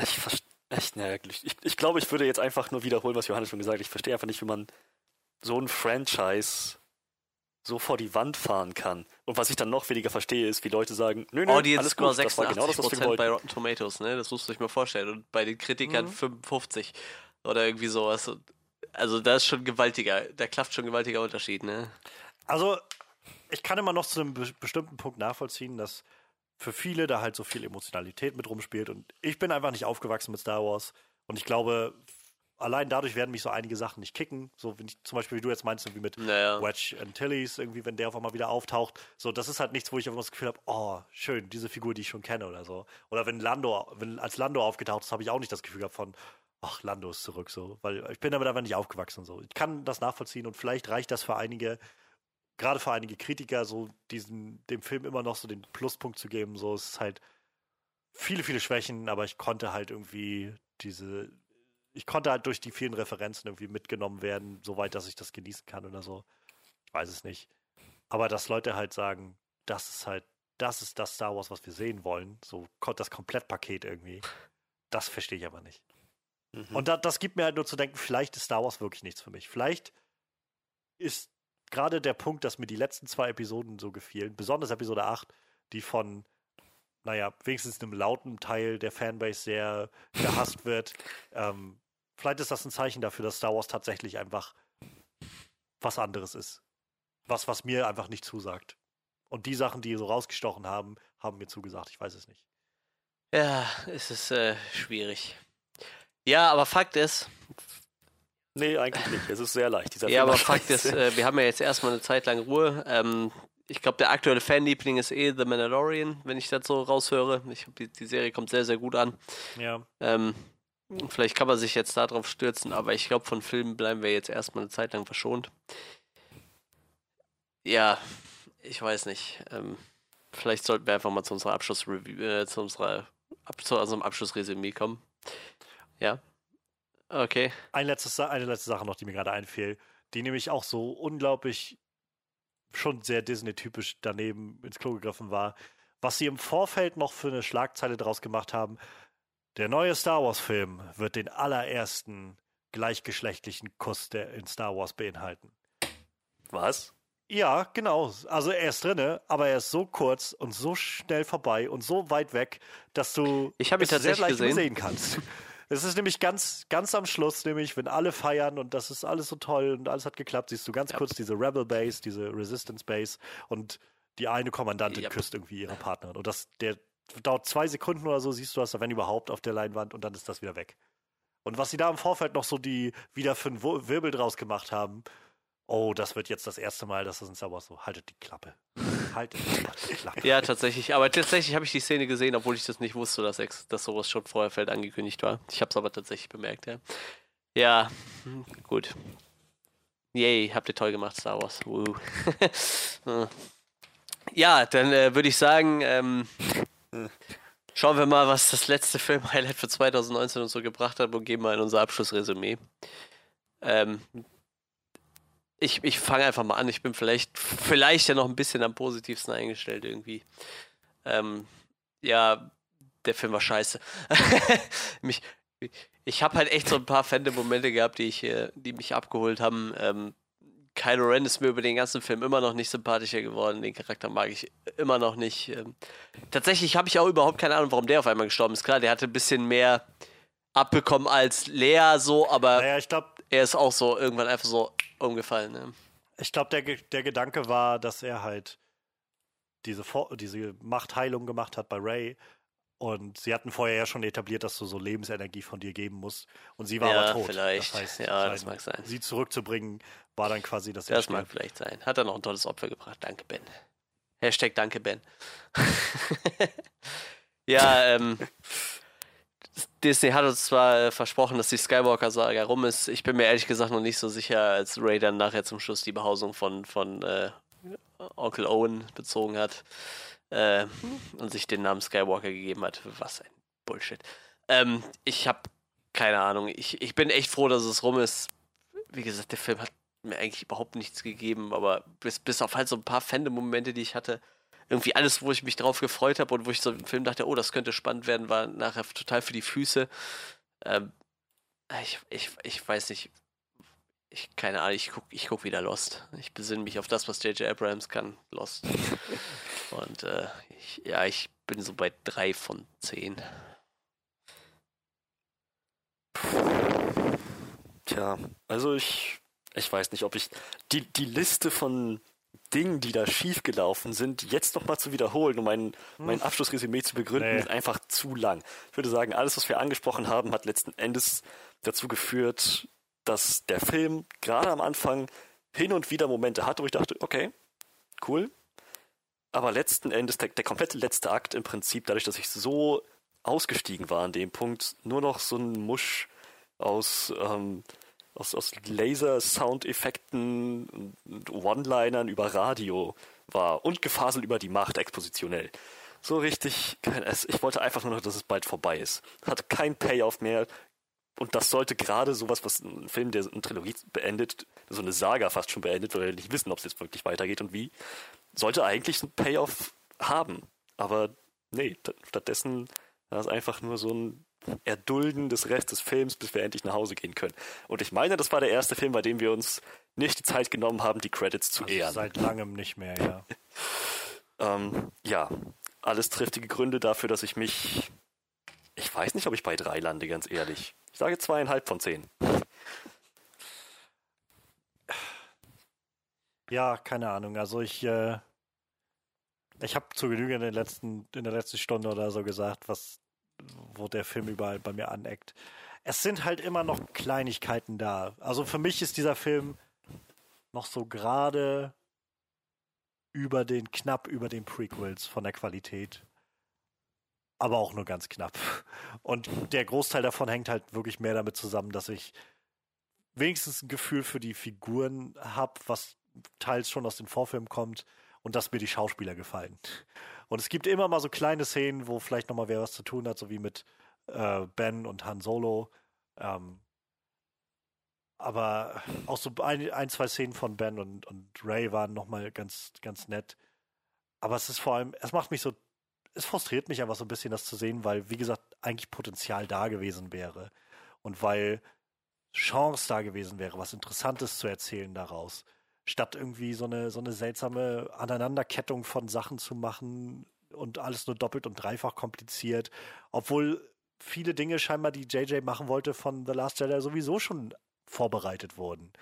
Ich verstehe. Echt, naja, ich, ich glaube, ich würde jetzt einfach nur wiederholen, was Johannes schon gesagt hat. Ich verstehe einfach nicht, wie man so ein Franchise so vor die Wand fahren kann. Und was ich dann noch weniger verstehe, ist, wie Leute sagen, nö, nö, Audience alles Score gut, das war genau das, was wir 86% bei. Rotten Tomatoes, ne? Das musst du euch mal vorstellen. Und bei den Kritikern Mhm. 55 oder irgendwie sowas. Also da ist schon gewaltiger, da klafft schon ein gewaltiger Unterschied, ne? Also, ich kann immer noch zu einem be bestimmten Punkt nachvollziehen, dass für viele da halt so viel Emotionalität mit rumspielt. Und ich bin einfach nicht aufgewachsen mit Star Wars. Und ich glaube, allein dadurch werden mich so einige Sachen nicht kicken. So, wenn ich zum Beispiel, wie du jetzt meinst, irgendwie mit Naja. Wedge Antilles, irgendwie, wenn der auf einmal wieder auftaucht. So, das ist halt nichts, wo ich einfach das Gefühl habe, oh, schön, diese Figur, die ich schon kenne oder so. Oder wenn Lando, wenn als Lando aufgetaucht ist, habe ich auch nicht das Gefühl gehabt von, ach, Lando ist zurück, so. Weil ich bin damit einfach nicht aufgewachsen, so. Ich kann das nachvollziehen und vielleicht reicht das für einige, gerade für einige Kritiker, so diesen, dem Film immer noch so den Pluspunkt zu geben. So, es ist halt viele, viele Schwächen, aber ich konnte halt irgendwie diese, ich konnte halt durch die vielen Referenzen irgendwie mitgenommen werden, soweit, dass ich das genießen kann oder so. Ich weiß es nicht. Aber dass Leute halt sagen, das ist halt, das ist das Star Wars, was wir sehen wollen, so das Komplettpaket irgendwie, das verstehe ich aber nicht. Mhm. Und da, das gibt mir halt nur zu denken, vielleicht ist Star Wars wirklich nichts für mich. Vielleicht ist gerade der Punkt, dass mir die letzten zwei Episoden so gefielen, besonders Episode 8, die von, naja, wenigstens einem lauten Teil der Fanbase sehr gehasst wird. Ähm, vielleicht ist das ein Zeichen dafür, dass Star Wars tatsächlich einfach was anderes ist. Was, was mir einfach nicht zusagt. Und die Sachen, die so rausgestochen haben, haben mir zugesagt. Ich weiß es nicht. Ja, es ist äh, schwierig. Ja, aber Fakt ist, Nee, eigentlich nicht. Es ist sehr leicht. Dieser ja, Film aber Fakt ist, äh, wir haben ja jetzt erstmal eine Zeit lang Ruhe. Ähm, ich glaube, der aktuelle Fanliebling ist eh The Mandalorian, wenn ich das so raushöre. Ich, die, die Serie kommt sehr, sehr gut an. Ja. Ähm, vielleicht kann man sich jetzt darauf stürzen, aber ich glaube, von Filmen bleiben wir jetzt erstmal eine Zeit lang verschont. Ja, ich weiß nicht. Ähm, vielleicht sollten wir einfach mal zu unserer Abschlussreview, äh, zu unserer ab, zu unserem Abschlussresümee kommen. Ja. Okay. Ein letztes, eine letzte Sache noch, die mir gerade einfiel, die nämlich auch so unglaublich schon sehr Disney-typisch daneben ins Klo gegriffen war, was sie im Vorfeld noch für eine Schlagzeile draus gemacht haben. Der neue Star Wars-Film wird den allerersten gleichgeschlechtlichen Kuss der in Star Wars beinhalten. Was? Ja, genau. Also er ist drinne, aber er ist so kurz und so schnell vorbei und so weit weg, dass du Ich es sehr tatsächlich leicht gesehen. übersehen kannst. Es ist nämlich ganz, ganz am Schluss, nämlich wenn alle feiern und das ist alles so toll und alles hat geklappt, siehst du ganz kurz diese Rebel Base, diese Resistance Base und die eine Kommandantin Yep. küsst irgendwie ihre Partnerin. Und das, der dauert zwei Sekunden oder so, siehst du das, wenn überhaupt, auf der Leinwand und dann ist das wieder weg. Und was sie da im Vorfeld noch so die wieder für einen Wirbel draus gemacht haben, oh, das wird jetzt das erste Mal, dass das in Star Wars so, haltet die Klappe. Haltet die Klappe. Ja, tatsächlich. Aber tatsächlich habe ich die Szene gesehen, obwohl ich das nicht wusste, dass, ex dass sowas schon vorher fällt angekündigt war. Ich habe es aber tatsächlich bemerkt, ja. Ja, hm, gut. Yay, habt ihr toll gemacht, Star Wars. Ja, dann äh, würde ich sagen, ähm, schauen wir mal, was das letzte Film-Highlight für 2019 uns so gebracht hat und gehen mal in unser Abschlussresümee. Ähm, ich, ich fange einfach mal an. Ich bin vielleicht, vielleicht ja noch ein bisschen am positivsten eingestellt irgendwie. Ähm, ja, der Film war scheiße. mich, ich habe halt echt so ein paar Fande-Momente gehabt, die, ich, äh, die mich abgeholt haben. Ähm, Kylo Ren ist mir über den ganzen Film immer noch nicht sympathischer geworden. Den Charakter mag ich immer noch nicht. Ähm, tatsächlich habe ich auch überhaupt keine Ahnung, warum der auf einmal gestorben ist. Klar, der hatte ein bisschen mehr abbekommen als Lea so, aber Naja, ich glaube, er ist auch so irgendwann einfach so umgefallen. Ne? ich glaub, der, der Gedanke war, dass er halt diese, Vor diese Machtheilung gemacht hat bei Ray. Und sie hatten vorher ja schon etabliert, dass du so Lebensenergie von dir geben musst. Und sie war Ja, aber tot. vielleicht. Das heißt, Ja, das mag sein. Sie zurückzubringen, war dann quasi das Das mag vielleicht sein. Hat er noch ein tolles Opfer gebracht. Danke, Ben. Hashtag Danke, Ben. ja, ähm. Disney hat uns zwar äh, versprochen, dass die Skywalker-Saga rum ist. Ich bin mir ehrlich gesagt noch nicht so sicher, als Ray dann nachher zum Schluss die Behausung von, von äh, Onkel Owen bezogen hat äh, und sich den Namen Skywalker gegeben hat. Was ein Bullshit. Ähm, ich habe keine Ahnung. Ich, ich bin echt froh, dass es rum ist. Wie gesagt, der Film hat mir eigentlich überhaupt nichts gegeben, aber bis, bis auf halt so ein paar Fände-Momente, die ich hatte, irgendwie alles, wo ich mich drauf gefreut habe und wo ich so im Film dachte, oh, das könnte spannend werden, war nachher total für die Füße. Ähm, ich, ich, ich weiß nicht. Ich, keine Ahnung, ich guck, ich guck wieder Lost. Ich besinne mich auf das, was J.J. Abrams kann. Lost. Und äh, ich, ja, ich bin so bei drei von zehn. Tja, also ich, ich weiß nicht, ob ich die, die Liste von Dingen, die da schiefgelaufen sind, jetzt nochmal zu wiederholen, um mein, mein Abschlussresümee zu begründen, Nee. ist einfach zu lang. Ich würde sagen, alles, was wir angesprochen haben, hat letzten Endes dazu geführt, dass der Film gerade am Anfang hin und wieder Momente hatte, wo ich dachte, okay, cool. Aber letzten Endes, der, der komplette letzte Akt im Prinzip, dadurch, dass ich so ausgestiegen war an dem Punkt, nur noch so ein Musch aus, ähm, aus, aus Laser-Soundeffekten und One-Linern über Radio war und Gefasel über die Macht expositionell. So richtig, ich wollte einfach nur noch, dass es bald vorbei ist. Hat kein Payoff mehr. Und das sollte gerade sowas, was ein Film, der eine Trilogie beendet, so eine Saga fast schon beendet, weil wir nicht wissen, ob es jetzt wirklich weitergeht und wie, sollte eigentlich einen Payoff haben. Aber nee, stattdessen war es einfach nur so ein Erdulden des Rest des Films, bis wir endlich nach Hause gehen können. Und ich meine, das war der erste Film, bei dem wir uns nicht die Zeit genommen haben, die Credits zu ehren. Seit langem nicht mehr, ja. Ähm, ja, alles triftige Gründe dafür, dass ich mich. Ich weiß nicht, ob ich bei drei lande, ganz ehrlich. Ich sage zweieinhalb von zehn. Ja, keine Ahnung. Also ich, äh, ich habe zu Genüge in, den letzten, in der letzten Stunde oder so gesagt, was, wo der Film überall bei mir aneckt. Es sind halt immer noch Kleinigkeiten da. Also für mich ist dieser Film noch so gerade über den, knapp über den Prequels von der Qualität. Aber auch nur ganz knapp. Und der Großteil davon hängt halt wirklich mehr damit zusammen, dass ich wenigstens ein Gefühl für die Figuren habe, was teils schon aus den Vorfilmen kommt und dass mir die Schauspieler gefallen. Und es gibt immer mal so kleine Szenen, wo vielleicht nochmal wer was zu tun hat, so wie mit äh, Ben und Han Solo. Ähm, aber auch so ein, ein, zwei Szenen von Ben und, und Ray waren nochmal ganz, ganz nett. Aber es ist vor allem, es macht mich so es frustriert mich einfach so ein bisschen, das zu sehen, weil, wie gesagt, eigentlich Potenzial da gewesen wäre. Und weil Chance da gewesen wäre, was Interessantes zu erzählen daraus. Statt irgendwie so eine, so eine seltsame Aneinanderkettung von Sachen zu machen und alles nur doppelt und dreifach kompliziert. Obwohl viele Dinge scheinbar, die JJ machen wollte von The Last Jedi, sowieso schon vorbereitet wurden.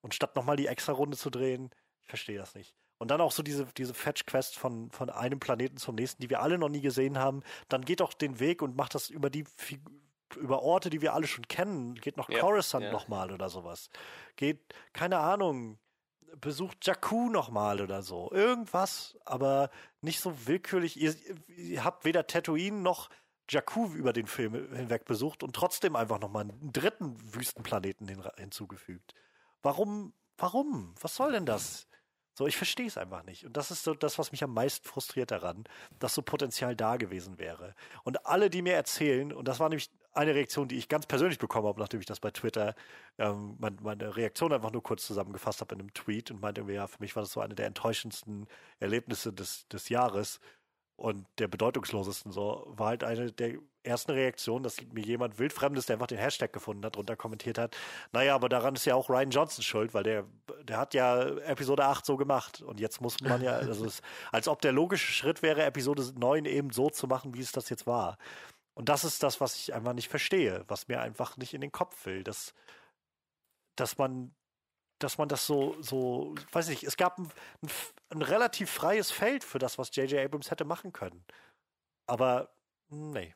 Und statt nochmal die extra Runde zu drehen, ich verstehe das nicht. Und dann auch so diese, diese Fetch-Quest von, von einem Planeten zum nächsten, die wir alle noch nie gesehen haben. Dann geht doch den Weg und macht das über die über Orte, die wir alle schon kennen. Geht noch ja, Coruscant ja. nochmal oder sowas. Geht, keine Ahnung, besucht Jakku nochmal oder so. Irgendwas, aber nicht so willkürlich. Ihr, ihr habt weder Tatooine noch Jakku über den Film hinweg besucht und trotzdem einfach nochmal einen dritten Wüstenplaneten hin, hinzugefügt. Warum, warum? Was soll denn das? So, ich verstehe es einfach nicht. Und das ist so das, was mich am meisten frustriert daran, dass so Potenzial da gewesen wäre. Und alle, die mir erzählen, und das war nämlich eine Reaktion, die ich ganz persönlich bekommen habe, nachdem ich das bei Twitter ähm, meine, meine Reaktion einfach nur kurz zusammengefasst habe in einem Tweet und meinte, ja, für mich war das so eine der enttäuschendsten Erlebnisse des, des Jahres und der bedeutungslosesten so, war halt eine der ersten Reaktionen, dass mir jemand wildfremdes, der einfach den Hashtag gefunden hat, drunter kommentiert hat, naja, aber daran ist ja auch Ryan Johnson schuld, weil der, der hat ja Episode 8 so gemacht und jetzt muss man ja, also es, als ob der logische Schritt wäre, Episode 9 eben so zu machen, wie es das jetzt war. Und das ist das, was ich einfach nicht verstehe, was mir einfach nicht in den Kopf will, dass, dass man dass man das so, so, weiß nicht, es gab ein, ein, ein relativ freies Feld für das, was J.J. Abrams hätte machen können. Aber nee.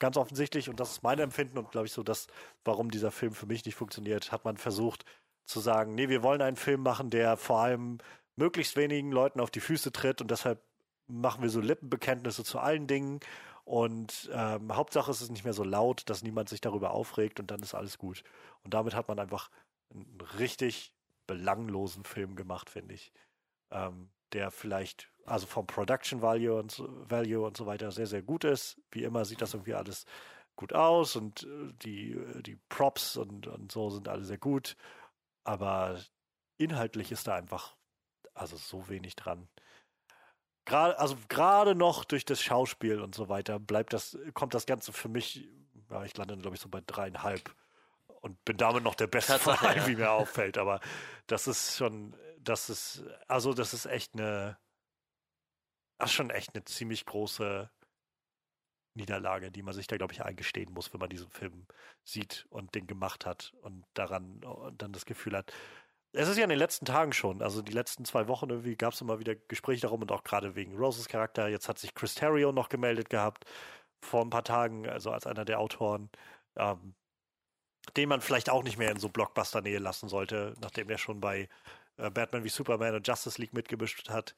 Ganz offensichtlich, und das ist mein Empfinden und glaube ich so, das, warum dieser Film für mich nicht funktioniert, hat man versucht zu sagen, nee, wir wollen einen Film machen, der vor allem möglichst wenigen Leuten auf die Füße tritt und deshalb machen wir so Lippenbekenntnisse zu allen Dingen und ähm, Hauptsache es nicht mehr so laut, dass niemand sich darüber aufregt und dann ist alles gut. Und damit hat man einfach einen richtig belanglosen Film gemacht, finde ich. Ähm, der vielleicht, also vom Production Value und, so, Value und so weiter sehr, sehr gut ist. Wie immer sieht das irgendwie alles gut aus und äh, die, äh, die Props und, und so sind alle sehr gut. Aber inhaltlich ist da einfach also so wenig dran. Gerade, also gerade noch durch das Schauspiel und so weiter bleibt das, kommt das Ganze für mich, ja, ich lande, glaube ich, so bei dreieinhalb und bin damit noch der Beste von allen, ja. wie mir auffällt. Aber das ist schon, das ist, also das ist echt eine, das ist schon echt eine ziemlich große Niederlage, die man sich da, glaube ich, eingestehen muss, wenn man diesen Film sieht und den gemacht hat und daran und dann das Gefühl hat. Es ist ja in den letzten Tagen schon, also die letzten zwei Wochen irgendwie gab es immer wieder Gespräche darum und auch gerade wegen Roses Charakter. Jetzt hat sich Chris Terrio noch gemeldet gehabt vor ein paar Tagen, also als einer der Autoren. Ähm, den man vielleicht auch nicht mehr in so Blockbuster-Nähe lassen sollte, nachdem er schon bei äh, Batman wie Superman und Justice League mitgemischt hat.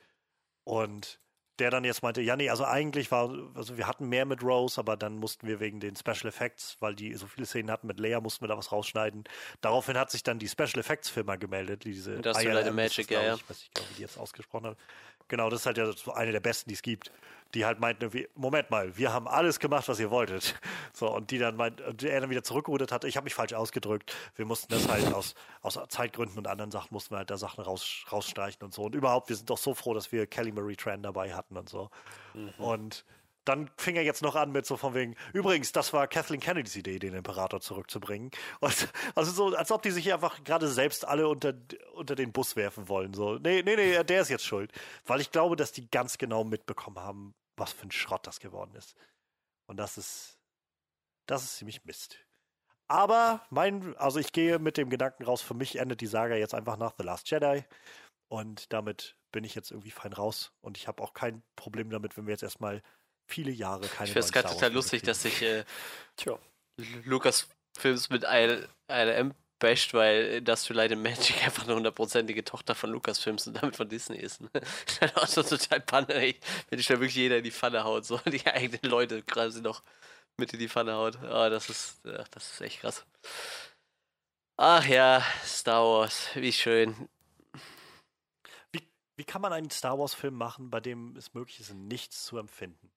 Und der dann jetzt meinte, ja, nee, also eigentlich war, also wir hatten mehr mit Rose, aber dann mussten wir wegen den Special Effects, weil die so viele Szenen hatten mit Leia, mussten wir da was rausschneiden. Daraufhin hat sich dann die Special Effects Firma gemeldet, die diese Industrial Magic, ja, ja. Ich weiß nicht, wie die jetzt ausgesprochen hat. Genau, das ist halt ja eine der besten, die es gibt die halt meinten Moment mal, wir haben alles gemacht, was ihr wolltet. So, und die dann meint, und er dann wieder zurückgerudert hatte, ich habe mich falsch ausgedrückt. Wir mussten das halt aus, aus Zeitgründen und anderen Sachen mussten wir halt da Sachen raus, rausstreichen und so. Und überhaupt, wir sind doch so froh, dass wir Kelly Marie Tran dabei hatten und so. Mhm. Und dann fing er jetzt noch an mit so von wegen, übrigens, das war Kathleen Kennedys Idee, den Imperator zurückzubringen. Und, also so, als ob die sich einfach gerade selbst alle unter, unter den Bus werfen wollen. So, nee, nee, nee, der ist jetzt schuld. Weil ich glaube, dass die ganz genau mitbekommen haben, was für ein Schrott das geworden ist. Und das ist, das ist ziemlich Mist. Aber mein, also ich gehe mit dem Gedanken raus, für mich endet die Saga jetzt einfach nach The Last Jedi. Und damit bin ich jetzt irgendwie fein raus. Und ich habe auch kein Problem damit, wenn wir jetzt erstmal viele Jahre keine Ich finde es gerade total lustig, dass sich äh, Lukas Films mit ILM basht, weil Industrial Light and Magic einfach eine hundertprozentige Tochter von Lucasfilms und damit von Disney ist. Ne? Dann auch so total Panne, ey, wenn dich da wirklich jeder in die Pfanne haut, so die eigenen Leute quasi noch mit in die Pfanne haut. oh, das ist, ach, das ist echt krass. Ach ja, Star Wars, wie schön. Wie, wie kann man einen Star Wars-Film machen, bei dem es möglich ist, nichts zu empfinden?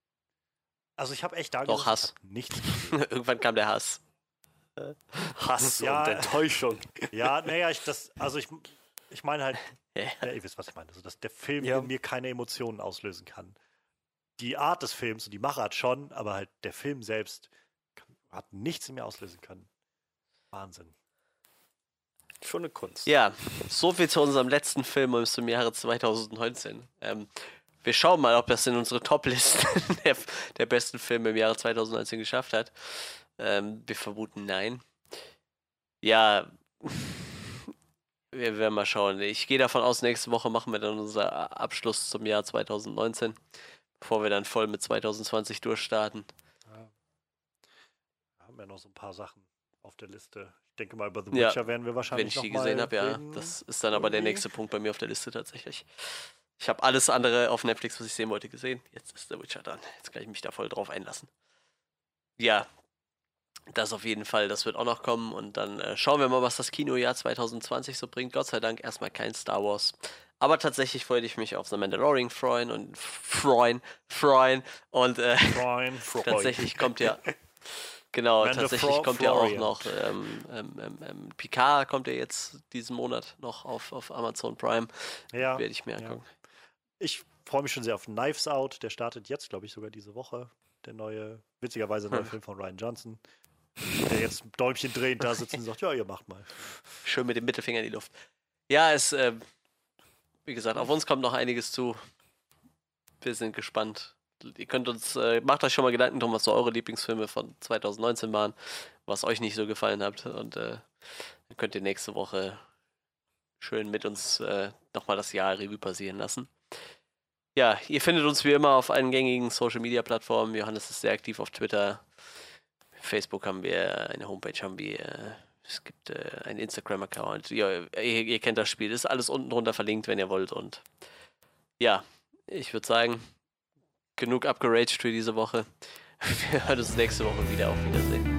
Also ich habe echt da Doch, Hass. nichts. Irgendwann kam der Hass. Hass ja, und Enttäuschung. Ja, naja, ich das, also ich, ich meine halt, ja, ihr wisst, was ich meine, also dass der Film ja. in mir keine Emotionen auslösen kann. die Art des Films und die Machart schon, aber halt der Film selbst kann- hat nichts in mir auslösen können. Wahnsinn. Schon eine Kunst. Ja, so viel zu unserem letzten Film aus dem Jahre 2019. Ähm, wir schauen mal, ob das in unsere Top-Liste der, der besten Filme im Jahre 2019 geschafft hat. Ähm, wir vermuten nein. Ja, wir werden mal schauen. Ich gehe davon aus, nächste Woche machen wir dann unseren Abschluss zum Jahr 2019, bevor wir dann voll mit 2020 durchstarten. Ja. Wir haben ja noch so ein paar Sachen auf der Liste. Ich denke mal, über The Ja, Witcher werden wir Wenn wahrscheinlich ich die gesehen habe, ja. Das ist dann aber der irgendwie. nächste Punkt bei mir auf der Liste tatsächlich. Ich habe alles andere auf Netflix, was ich sehen wollte, gesehen. Jetzt ist The Witcher dran. Jetzt kann ich mich da voll drauf einlassen. Ja, das auf jeden Fall. Das wird auch noch kommen. Und dann äh, schauen wir mal, was das Kinojahr 2020 so bringt. Gott sei Dank erstmal kein Star Wars. Aber tatsächlich wollte ich mich auf The Mandalorian freuen und freuen, freuen. Und äh, Freuen, Freuen. tatsächlich kommt ja. Genau, tatsächlich kommt ja auch noch ähm, ähm, ähm, ähm, Picard kommt ja jetzt diesen Monat noch auf, auf Amazon Prime. Ja, Werde ich mir ja. angucken. ich freue mich schon sehr auf Knives Out. Der startet jetzt, glaube ich, sogar diese Woche. Der neue, witzigerweise neue Hm. Film von Ryan Johnson. Der jetzt Däumchen drehend da sitzt und sagt, ja, ihr macht mal. Schön mit dem Mittelfinger in die Luft. Ja, es, ähm, wie gesagt, auf uns kommt noch einiges zu. Wir sind gespannt. Ihr könnt uns, äh, macht euch schon mal Gedanken drum, was so eure Lieblingsfilme von 2019 waren, was euch nicht so gefallen hat. Und äh, dann könnt ihr nächste Woche schön mit uns äh, nochmal das Jahr Revue passieren lassen. Ja, ihr findet uns wie immer auf allen gängigen Social Media Plattformen. Johannes ist sehr aktiv auf Twitter. Facebook haben wir, eine Homepage haben wir. Es gibt äh, einen Instagram-Account. Ja, ihr, ihr kennt das Spiel. Ist alles unten drunter verlinkt, wenn ihr wollt. Und ja, ich würde sagen, genug abgeraged für diese Woche. Wir hören uns nächste Woche wieder. Auf Wiedersehen.